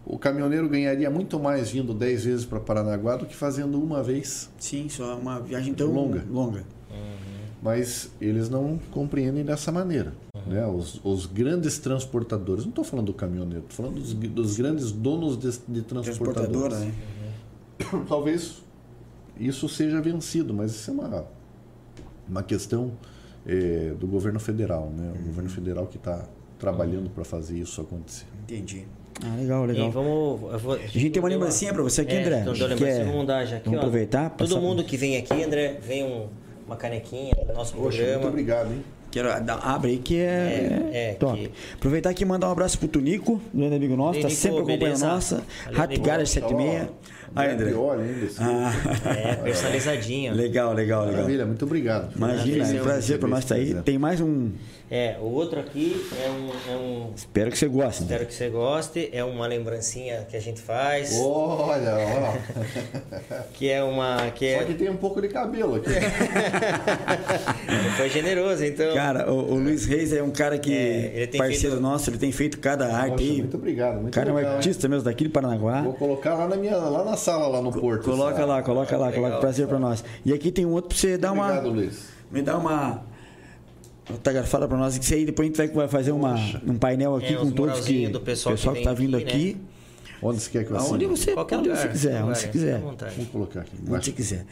[SPEAKER 3] o caminhoneiro ganharia muito mais vindo 10 vezes para Paranaguá do que fazendo uma vez.
[SPEAKER 1] Sim, só uma viagem tão
[SPEAKER 3] Longa.
[SPEAKER 1] longa.
[SPEAKER 3] Mas eles não compreendem dessa maneira. Né? Os, os grandes transportadores, não estou falando do caminhoneiro, estou falando dos, dos grandes donos de, de transportadoras.
[SPEAKER 1] Transportadora, né?
[SPEAKER 3] Talvez isso seja vencido, mas isso é uma, uma questão eh, do governo federal. Né? O governo federal que está trabalhando para fazer isso acontecer.
[SPEAKER 1] Entendi. Ah, legal,
[SPEAKER 2] E
[SPEAKER 1] legal.
[SPEAKER 2] vamos, eu vou-
[SPEAKER 1] A gente tem uma lembrancinha pra você aqui,
[SPEAKER 2] É,
[SPEAKER 1] André.
[SPEAKER 2] então
[SPEAKER 1] Quer-
[SPEAKER 2] lembrancinha, vamos dar já aqui,
[SPEAKER 1] vamos
[SPEAKER 2] ó.
[SPEAKER 1] aproveitar,
[SPEAKER 2] Todo mundo que vem aqui, André, vem um- uma canequinha do nosso
[SPEAKER 3] Poxa, muito
[SPEAKER 2] programa.
[SPEAKER 3] obrigado, hein?
[SPEAKER 1] Quero dar, abre aí que é,
[SPEAKER 2] É, é,
[SPEAKER 1] top.
[SPEAKER 2] que-
[SPEAKER 1] Aproveitar aqui e mandar um abraço pro Tunico, grande amigo nosso, tá
[SPEAKER 2] Nico,
[SPEAKER 1] sempre acompanhando nossa. Garage 76. Aí, André.
[SPEAKER 3] Olha ainda.
[SPEAKER 1] Ah,
[SPEAKER 2] É, personalizadinho.
[SPEAKER 1] legal, legal, legal.
[SPEAKER 3] Maravilha, muito obrigado.
[SPEAKER 1] Imagina,
[SPEAKER 2] Prazer
[SPEAKER 1] é um prazer pra nós estar aí.
[SPEAKER 3] Prazer.
[SPEAKER 1] Tem mais um.
[SPEAKER 2] É, o outro aqui é um, é um-
[SPEAKER 1] Espero que você goste.
[SPEAKER 2] Espero que você goste. É uma lembrancinha que a gente faz.
[SPEAKER 3] Olha, ó.
[SPEAKER 2] Que é uma. Que
[SPEAKER 3] Só
[SPEAKER 2] é,
[SPEAKER 3] que tem um pouco de cabelo aqui.
[SPEAKER 2] Foi generoso, então.
[SPEAKER 1] Cara, o, o Luiz Reis é um cara que,
[SPEAKER 2] É, ele tem
[SPEAKER 1] parceiro
[SPEAKER 2] feito-
[SPEAKER 1] nosso, ele tem feito cada arte aí.
[SPEAKER 3] muito obrigado. Muito
[SPEAKER 1] O cara é um
[SPEAKER 3] legal,
[SPEAKER 1] artista mesmo daqui de Paranaguá.
[SPEAKER 3] Vou colocar lá na minha, lá na sala, lá no Porto.
[SPEAKER 1] Coloca lá, coloca lá, coloca prazer pra nós. E aqui tem um outro pra você dar uma.
[SPEAKER 3] Obrigado, Luiz.
[SPEAKER 1] Me dá uma. Fala pra nós que isso aí depois a gente vai- vai fazer uma, um painel aqui
[SPEAKER 2] É,
[SPEAKER 1] com
[SPEAKER 2] os
[SPEAKER 1] todos que.
[SPEAKER 2] do pessoal que
[SPEAKER 1] que
[SPEAKER 2] vem
[SPEAKER 1] tá vindo
[SPEAKER 2] aqui,
[SPEAKER 1] aqui.
[SPEAKER 3] Onde você quer que eu assine?
[SPEAKER 1] você,
[SPEAKER 2] Qualquer
[SPEAKER 1] onde
[SPEAKER 2] lugar.
[SPEAKER 1] você quiser,
[SPEAKER 2] qualquer
[SPEAKER 1] onde você
[SPEAKER 2] lugar,
[SPEAKER 1] quiser.
[SPEAKER 3] Vou colocar aqui
[SPEAKER 1] Onde você quiser.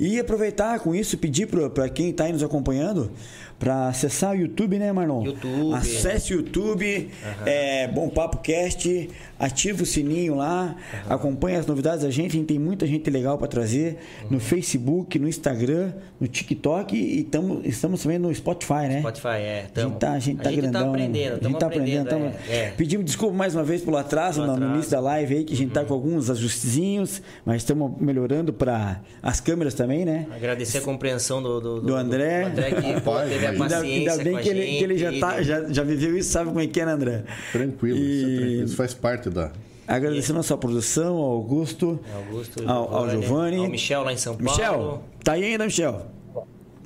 [SPEAKER 1] E aproveitar com isso, pedir para quem está aí nos acompanhando para acessar o YouTube, né, Marlon?
[SPEAKER 2] YouTube.
[SPEAKER 1] Acesse o YouTube, é, Bom Papo Cast, ativa o sininho lá, acompanhe as novidades da gente, a gente tem muita gente legal para trazer no Facebook, no Instagram, no TikTok e tamo, estamos também no Spotify, né?
[SPEAKER 2] Spotify, é.
[SPEAKER 1] A
[SPEAKER 2] Tamo,
[SPEAKER 1] gente tá, a gente tá grandão. né?
[SPEAKER 2] aprendendo,
[SPEAKER 1] a gente
[SPEAKER 2] estamos
[SPEAKER 1] tá aprendendo.
[SPEAKER 2] aprendendo.
[SPEAKER 1] tamo-
[SPEAKER 2] é, é.
[SPEAKER 1] Pedimos desculpa mais uma vez pelo atraso,
[SPEAKER 2] Pelo
[SPEAKER 1] no- no
[SPEAKER 2] atraso.
[SPEAKER 1] início da live aí, que a gente tá com alguns ajustezinhos, mas estamos melhorando para as câmeras também, né?
[SPEAKER 2] Agradecer a compreensão do, do,
[SPEAKER 1] Do André.
[SPEAKER 2] Do André que pô, teve a
[SPEAKER 3] ainda-
[SPEAKER 1] Ainda,
[SPEAKER 2] paciência
[SPEAKER 1] ainda bem
[SPEAKER 2] com a
[SPEAKER 1] que ele,
[SPEAKER 2] gente,
[SPEAKER 1] que ele já, tá,
[SPEAKER 2] e-
[SPEAKER 1] já, já viveu isso, sabe como é que é, né, André?
[SPEAKER 3] Tranquilo, isso, é
[SPEAKER 1] E-
[SPEAKER 3] tranquilo. isso faz parte da.
[SPEAKER 1] Agradecendo a sua produção, ao Augusto,
[SPEAKER 2] Augusto,
[SPEAKER 1] ao, ao Giovanni.
[SPEAKER 2] ao Michel lá em São Paulo.
[SPEAKER 1] Michel, tá aí ainda, Michel?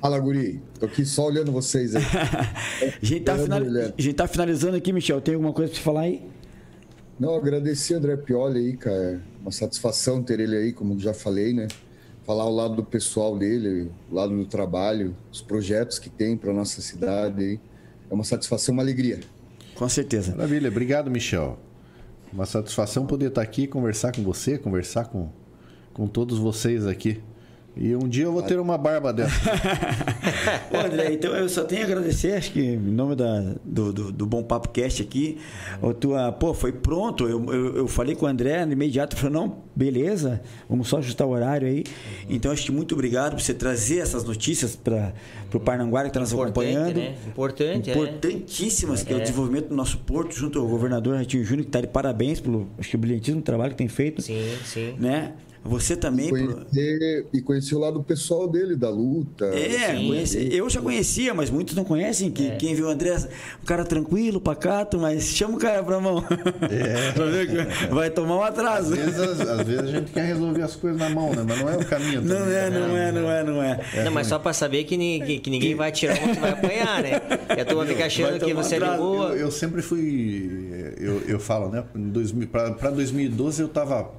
[SPEAKER 4] Fala, guri. Tô aqui só olhando vocês aí.
[SPEAKER 1] A gente, tá final- a gente tá finalizando aqui, Michel. Tem alguma coisa pra você falar aí?
[SPEAKER 4] Não, agradecer André Pioli aí, cara. É Uma satisfação ter ele aí, como já falei, né? Falar o lado do pessoal dele, o lado do trabalho, os projetos que tem para nossa cidade. É uma satisfação, uma alegria.
[SPEAKER 1] Com certeza.
[SPEAKER 3] Maravilha, obrigado, Michel. Uma satisfação poder estar aqui, conversar com você, conversar com, com todos vocês aqui. E um dia eu vou ter uma barba dessa.
[SPEAKER 1] Ô, André, então eu só tenho a agradecer, acho que em nome da, do, do, do Bom Papo Cast aqui, a tua, pô, foi pronto, eu, eu, eu falei com o André no imediato, falou, não, beleza, vamos só ajustar o horário aí. Então, acho que muito obrigado por você trazer essas notícias para o Parnanguara que está nos
[SPEAKER 2] Importante,
[SPEAKER 1] acompanhando.
[SPEAKER 2] né? Importante, é.
[SPEAKER 1] Importantíssimas, que é o desenvolvimento do nosso porto, junto ao governador Ratinho Júnior, que está de parabéns pelo acho que, brilhantismo trabalho que tem feito.
[SPEAKER 2] Sim, sim.
[SPEAKER 1] Né? Você também. por-
[SPEAKER 4] Conhecer, e conhecer o lado pessoal dele, da luta.
[SPEAKER 1] É,
[SPEAKER 2] Sim.
[SPEAKER 1] conhece- eu já conhecia, mas muitos não conhecem. Que, Quem viu o André, um cara tranquilo, pacato, mas chama o cara pra mão. Pra ver que vai tomar um atraso.
[SPEAKER 3] Às vezes, às vezes a gente quer resolver as coisas na mão, né? Mas não é o caminho.
[SPEAKER 1] Não
[SPEAKER 3] também,
[SPEAKER 1] é,
[SPEAKER 3] né?
[SPEAKER 1] não é, não é, não é.
[SPEAKER 2] Não, mas só pra saber que, ni- que ninguém vai tirar um que vai apanhar, né? Que a turma fica achando que você é de
[SPEAKER 1] atraso.
[SPEAKER 2] boa.
[SPEAKER 3] Eu, eu sempre fui. Eu, eu falo, né? Para 2012 eu estava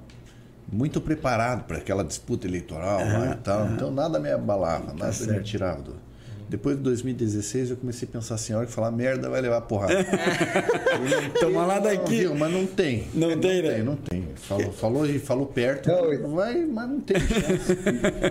[SPEAKER 3] muito preparado para aquela disputa eleitoral lá e tal. Então nada me abalava, nada me tirava do. Depois de 2016 eu comecei a pensar assim, a hora que falar merda vai levar porrada.
[SPEAKER 1] Toma lá daqui.
[SPEAKER 3] Viu? Mas não tem.
[SPEAKER 1] Não tem, né?
[SPEAKER 3] Não tem. Falou, falou, falou perto,
[SPEAKER 4] Não,
[SPEAKER 3] vai, mas não tem chance.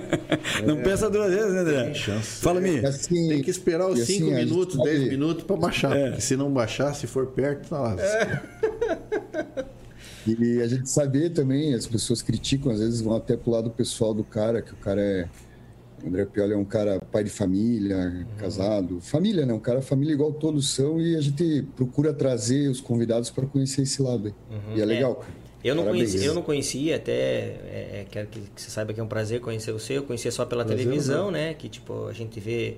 [SPEAKER 1] Não pensa duas vezes, né, André?
[SPEAKER 3] Tem chance.
[SPEAKER 1] Fala, Mi.
[SPEAKER 4] E assim-
[SPEAKER 3] Tem que esperar os
[SPEAKER 4] e assim,
[SPEAKER 3] 5
[SPEAKER 4] a gente
[SPEAKER 3] minutos,
[SPEAKER 4] sabe-
[SPEAKER 3] 10 minutos para baixar.
[SPEAKER 1] É.
[SPEAKER 3] Porque se não baixar, se for perto, tá lá.
[SPEAKER 4] E a gente saber também, as pessoas criticam, às vezes vão até pro lado pessoal do cara, que o cara é. O André Pioli é um cara pai de família, casado. Família, né? Um cara família igual todos são e a gente procura trazer os convidados para conhecer esse lado aí. E é legal, cara.
[SPEAKER 2] Eu não,
[SPEAKER 4] Parabéns.
[SPEAKER 2] conhecia, eu não conhecia, até é, é, quero que, que você saiba que é um prazer conhecer você. Eu conhecia só pela
[SPEAKER 3] Prazer,
[SPEAKER 2] televisão, né? Que tipo, a gente vê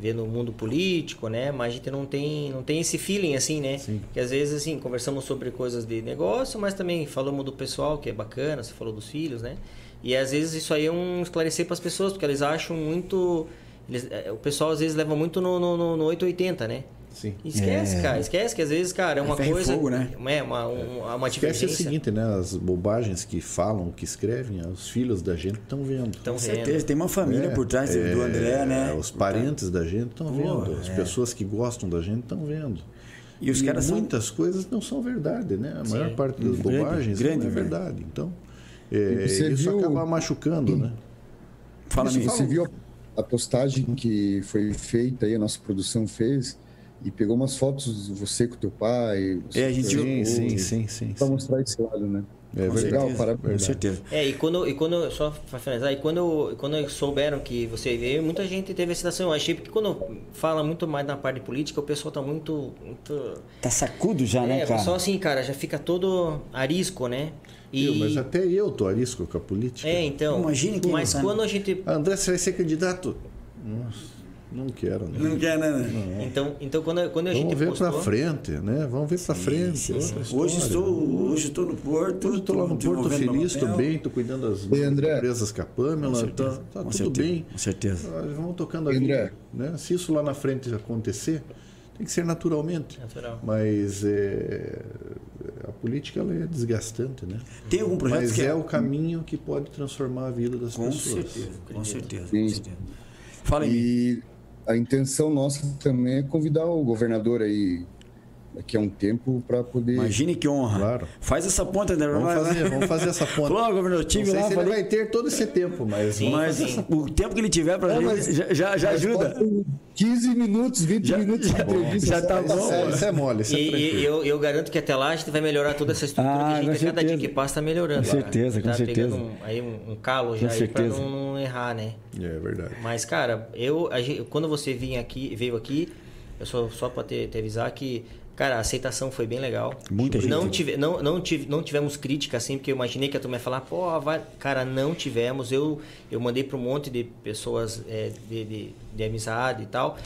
[SPEAKER 2] vê no mundo político, né? Mas a gente não tem, não tem esse feeling assim, né?
[SPEAKER 3] Sim.
[SPEAKER 2] Que às vezes assim, conversamos sobre coisas de negócio, mas também falamos do pessoal, que é bacana, você falou dos filhos, né? E às vezes isso aí é um esclarecer para as pessoas, porque eles acham muito eles, é, o pessoal às vezes leva muito no, no, no 880, né?
[SPEAKER 3] Sim.
[SPEAKER 2] Esquece,
[SPEAKER 1] É.
[SPEAKER 2] cara. Esquece que às vezes, cara, é uma
[SPEAKER 1] ferro e
[SPEAKER 2] coisa.
[SPEAKER 1] fogo, né?
[SPEAKER 2] É uma, um, uma
[SPEAKER 3] Esquece o seguinte, né? As bobagens que falam, que escrevem, os filhos da gente estão vendo.
[SPEAKER 2] Estão
[SPEAKER 1] Com
[SPEAKER 2] vendo.
[SPEAKER 1] certeza, tem uma família
[SPEAKER 3] É,
[SPEAKER 1] por trás
[SPEAKER 3] é,
[SPEAKER 1] do André, né?
[SPEAKER 3] Os parentes da gente estão vendo. As
[SPEAKER 1] é.
[SPEAKER 3] pessoas que gostam da gente estão vendo.
[SPEAKER 1] E os caras são-
[SPEAKER 3] muitas coisas não são verdade, né? A maior
[SPEAKER 2] Sim.
[SPEAKER 3] parte das
[SPEAKER 1] Grande,
[SPEAKER 3] bobagens
[SPEAKER 1] grande,
[SPEAKER 3] não é
[SPEAKER 1] né?
[SPEAKER 3] verdade. Então, é,
[SPEAKER 4] E você
[SPEAKER 3] isso
[SPEAKER 4] viu-
[SPEAKER 3] acaba machucando, né?
[SPEAKER 1] Fala
[SPEAKER 4] Isso,
[SPEAKER 1] nisso.
[SPEAKER 4] Você viu a postagem que foi feita aí, a nossa produção fez, e pegou umas fotos de você com teu pai.
[SPEAKER 1] É, a gente
[SPEAKER 4] teu
[SPEAKER 3] Sim, sim, sim, sim.
[SPEAKER 4] Pra
[SPEAKER 3] sim.
[SPEAKER 4] mostrar esse lado, né?
[SPEAKER 3] É
[SPEAKER 1] Com.
[SPEAKER 4] Legal, parabéns.
[SPEAKER 1] com certeza.
[SPEAKER 2] É, e quando, e quando só para finalizar, e quando, quando souberam que você veio, muita gente teve sensação. Eu achei porque quando fala muito mais na parte política, o pessoal tá muito. muito
[SPEAKER 1] Tá sacudo já,
[SPEAKER 2] é,
[SPEAKER 1] né, cara?
[SPEAKER 2] pessoal assim, cara, já fica todo arisco, né? E,
[SPEAKER 3] Viu, Mas até eu tô arisco com a política.
[SPEAKER 2] É, então.
[SPEAKER 1] Imagine quem
[SPEAKER 2] Mas quando a gente.
[SPEAKER 3] André, você vai ser candidato? Nossa, não quero, né?
[SPEAKER 1] Não quer, né?
[SPEAKER 2] Então, então quando, quando a gente
[SPEAKER 3] Vamos ver
[SPEAKER 2] postou,
[SPEAKER 3] pra frente, né? Vamos ver pra frente.
[SPEAKER 1] Sim, sim. Hoje estou, hoje estou no Porto.
[SPEAKER 3] Hoje estou lá no Porto feliz, estou bem, estou cuidando das
[SPEAKER 4] Ei, André.
[SPEAKER 3] empresas com a Pamela,
[SPEAKER 1] Com
[SPEAKER 3] tá, tá tudo
[SPEAKER 1] certeza,
[SPEAKER 3] bem.
[SPEAKER 1] Com certeza.
[SPEAKER 3] Ah, Vamos tocando a
[SPEAKER 4] André.
[SPEAKER 3] Né? Se isso lá na frente acontecer, tem que ser naturalmente.
[SPEAKER 2] Natural.
[SPEAKER 3] Mas é, a política ela é desgastante, né?
[SPEAKER 1] Tem algum projeto
[SPEAKER 3] Mas
[SPEAKER 1] que
[SPEAKER 3] é o caminho que pode transformar a vida das
[SPEAKER 1] Com
[SPEAKER 3] pessoas.
[SPEAKER 1] certeza, com certeza, com certeza. Fala aí.
[SPEAKER 4] E a intenção nossa também é convidar o governador aí daqui a um tempo para poder.
[SPEAKER 1] Imagine que honra.
[SPEAKER 3] Claro.
[SPEAKER 1] Faz essa ponta, André.
[SPEAKER 3] Vamos fazer, vamos fazer essa ponta.
[SPEAKER 1] Falou, governador, eu
[SPEAKER 3] Não
[SPEAKER 1] tive
[SPEAKER 3] sei
[SPEAKER 1] lá,
[SPEAKER 3] se ele
[SPEAKER 1] falei.
[SPEAKER 3] vai ter todo esse tempo, mas
[SPEAKER 2] Sim,
[SPEAKER 1] Mas
[SPEAKER 2] sim.
[SPEAKER 1] o tempo que ele tiver gente
[SPEAKER 4] mas-
[SPEAKER 1] já, já, ajuda.
[SPEAKER 4] pode 15 minutos, 20
[SPEAKER 1] Já-
[SPEAKER 4] minutos de
[SPEAKER 1] já-
[SPEAKER 4] entrevista.
[SPEAKER 1] já tá bom.
[SPEAKER 3] isso é, isso é mole, isso é
[SPEAKER 2] E, e
[SPEAKER 3] tranquilo.
[SPEAKER 2] eu, eu garanto que até lá a gente vai melhorar toda essa estrutura
[SPEAKER 1] Ah,
[SPEAKER 2] que a
[SPEAKER 1] com
[SPEAKER 2] gente, cada dia que passa, tá melhorando.
[SPEAKER 1] Com
[SPEAKER 2] cara.
[SPEAKER 1] certeza, com
[SPEAKER 2] tá
[SPEAKER 1] certeza.
[SPEAKER 2] pegando um, aí um, um calo já
[SPEAKER 1] Com
[SPEAKER 2] aí pra
[SPEAKER 1] certeza.
[SPEAKER 2] não, não errar, né?
[SPEAKER 3] É verdade.
[SPEAKER 2] Mas, cara, eu, a gente- quando você vinha aqui, veio aqui, eu só, só pra te, te avisar que, cara, a aceitação foi bem legal.
[SPEAKER 1] Muita gente.
[SPEAKER 2] Não, tive, não, não, tive, não tivemos crítica, assim, porque eu imaginei que a turma ia falar, pô, vai. Cara, não tivemos. Eu, eu mandei pra um monte de pessoas é, de, de, de amizade e tal,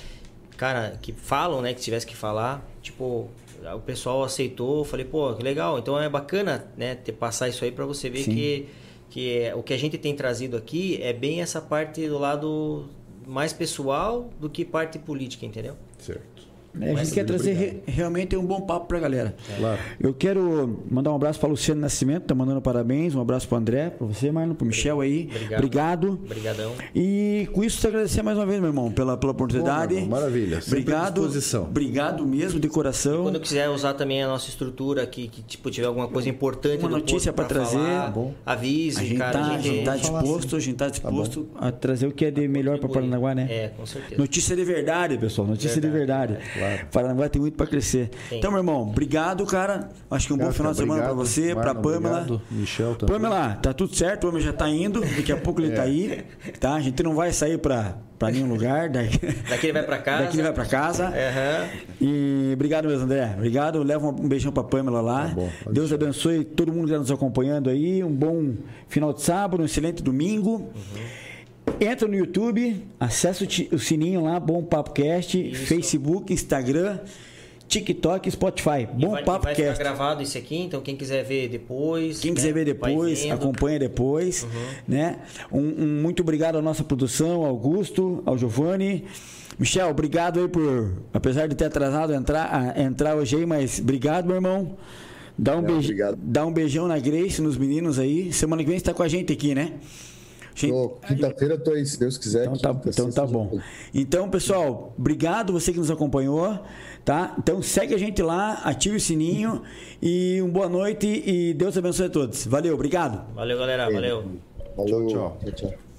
[SPEAKER 2] cara, que falam, né, que tivesse que falar. Tipo, o pessoal aceitou, falei, pô, que legal. Então é bacana, né, ter, passar isso aí pra você ver
[SPEAKER 1] Sim.
[SPEAKER 2] que que é, o que a gente tem trazido aqui é bem essa parte do lado mais pessoal do que parte política, entendeu?
[SPEAKER 3] Certo.
[SPEAKER 1] É, a gente quer trazer re- realmente um bom papo pra galera.
[SPEAKER 3] Claro.
[SPEAKER 1] Eu quero mandar um abraço para Luciano Nascimento, tá mandando parabéns. Um abraço para André, para você, Marlon, para Michel aí.
[SPEAKER 2] Obrigado.
[SPEAKER 1] Obrigado.
[SPEAKER 2] Obrigadão.
[SPEAKER 1] E com isso, te agradecer mais uma vez, meu irmão, pela, pela oportunidade.
[SPEAKER 3] Bom, irmão, maravilha.
[SPEAKER 1] Obrigado.
[SPEAKER 3] disposição.
[SPEAKER 1] Obrigado mesmo, de coração.
[SPEAKER 2] Quando quiser usar também a nossa estrutura aqui, que tipo tiver alguma coisa importante
[SPEAKER 1] Uma notícia pra trazer.
[SPEAKER 2] falar,
[SPEAKER 1] Tá
[SPEAKER 2] avise,
[SPEAKER 1] A gente
[SPEAKER 2] cara.
[SPEAKER 1] tá,
[SPEAKER 2] a
[SPEAKER 1] a gente tá
[SPEAKER 3] falar
[SPEAKER 1] disposto, a gente tá disposto a trazer o que é de melhor para. Paranaguá, né?
[SPEAKER 2] É, com certeza.
[SPEAKER 1] Notícia de verdade, pessoal. Notícia de verdade.
[SPEAKER 3] Claro.
[SPEAKER 1] Paranaguá tem muito para crescer.
[SPEAKER 2] Tem.
[SPEAKER 1] Então, meu irmão, obrigado, cara. Acho que um bom
[SPEAKER 3] Cara,
[SPEAKER 1] final de semana para você, para Pamela.
[SPEAKER 3] obrigado. Michel também.
[SPEAKER 1] Pamela, tá tudo certo, o homem já tá indo. Daqui a pouco ele tá aí, tá? A gente não vai sair para para nenhum lugar. Daqui,
[SPEAKER 2] Daqui ele vai pra casa.
[SPEAKER 1] daqui ele vai para casa.
[SPEAKER 2] Aham.
[SPEAKER 1] E obrigado mesmo, André. Obrigado. Leva um beijão pra Pamela lá.
[SPEAKER 3] Tá bom,
[SPEAKER 1] Deus
[SPEAKER 3] deixar.
[SPEAKER 1] abençoe todo mundo que está nos acompanhando aí. Um bom final de sábado, um excelente domingo. Entra no YouTube, acessa o sininho lá, Bom Papo Cast, Facebook, Instagram, TikTok, Spotify.
[SPEAKER 2] E
[SPEAKER 1] Bom
[SPEAKER 2] vai,
[SPEAKER 1] Papo
[SPEAKER 2] vai ficar
[SPEAKER 1] Cast.
[SPEAKER 2] gravado isso aqui, então quem quiser ver depois.
[SPEAKER 1] Quem
[SPEAKER 2] né,
[SPEAKER 1] quiser ver
[SPEAKER 2] vai
[SPEAKER 1] depois, acompanha depois, né? Um, um muito obrigado à nossa produção, ao Augusto, ao Giovanni. Michel, obrigado aí por, apesar de ter atrasado entrar, a- entrar hoje aí, mas obrigado, meu irmão. Dá um,
[SPEAKER 4] Não,
[SPEAKER 1] beij-
[SPEAKER 4] obrigado.
[SPEAKER 1] dá um beijão na Grace, nos meninos aí. Semana que vem você tá com a gente aqui, né? Gente-
[SPEAKER 4] Quinta-feira eu tô aí, se Deus quiser.
[SPEAKER 1] então tá, então tá bom. Então, pessoal, obrigado você que nos acompanhou, tá? Então segue a gente lá, ative o sininho e uma boa noite e Deus abençoe a todos. Valeu, obrigado.
[SPEAKER 2] Valeu, galera. Valeu.
[SPEAKER 4] Valeu.
[SPEAKER 3] Tchau, tchau.
[SPEAKER 4] tchau. tchau.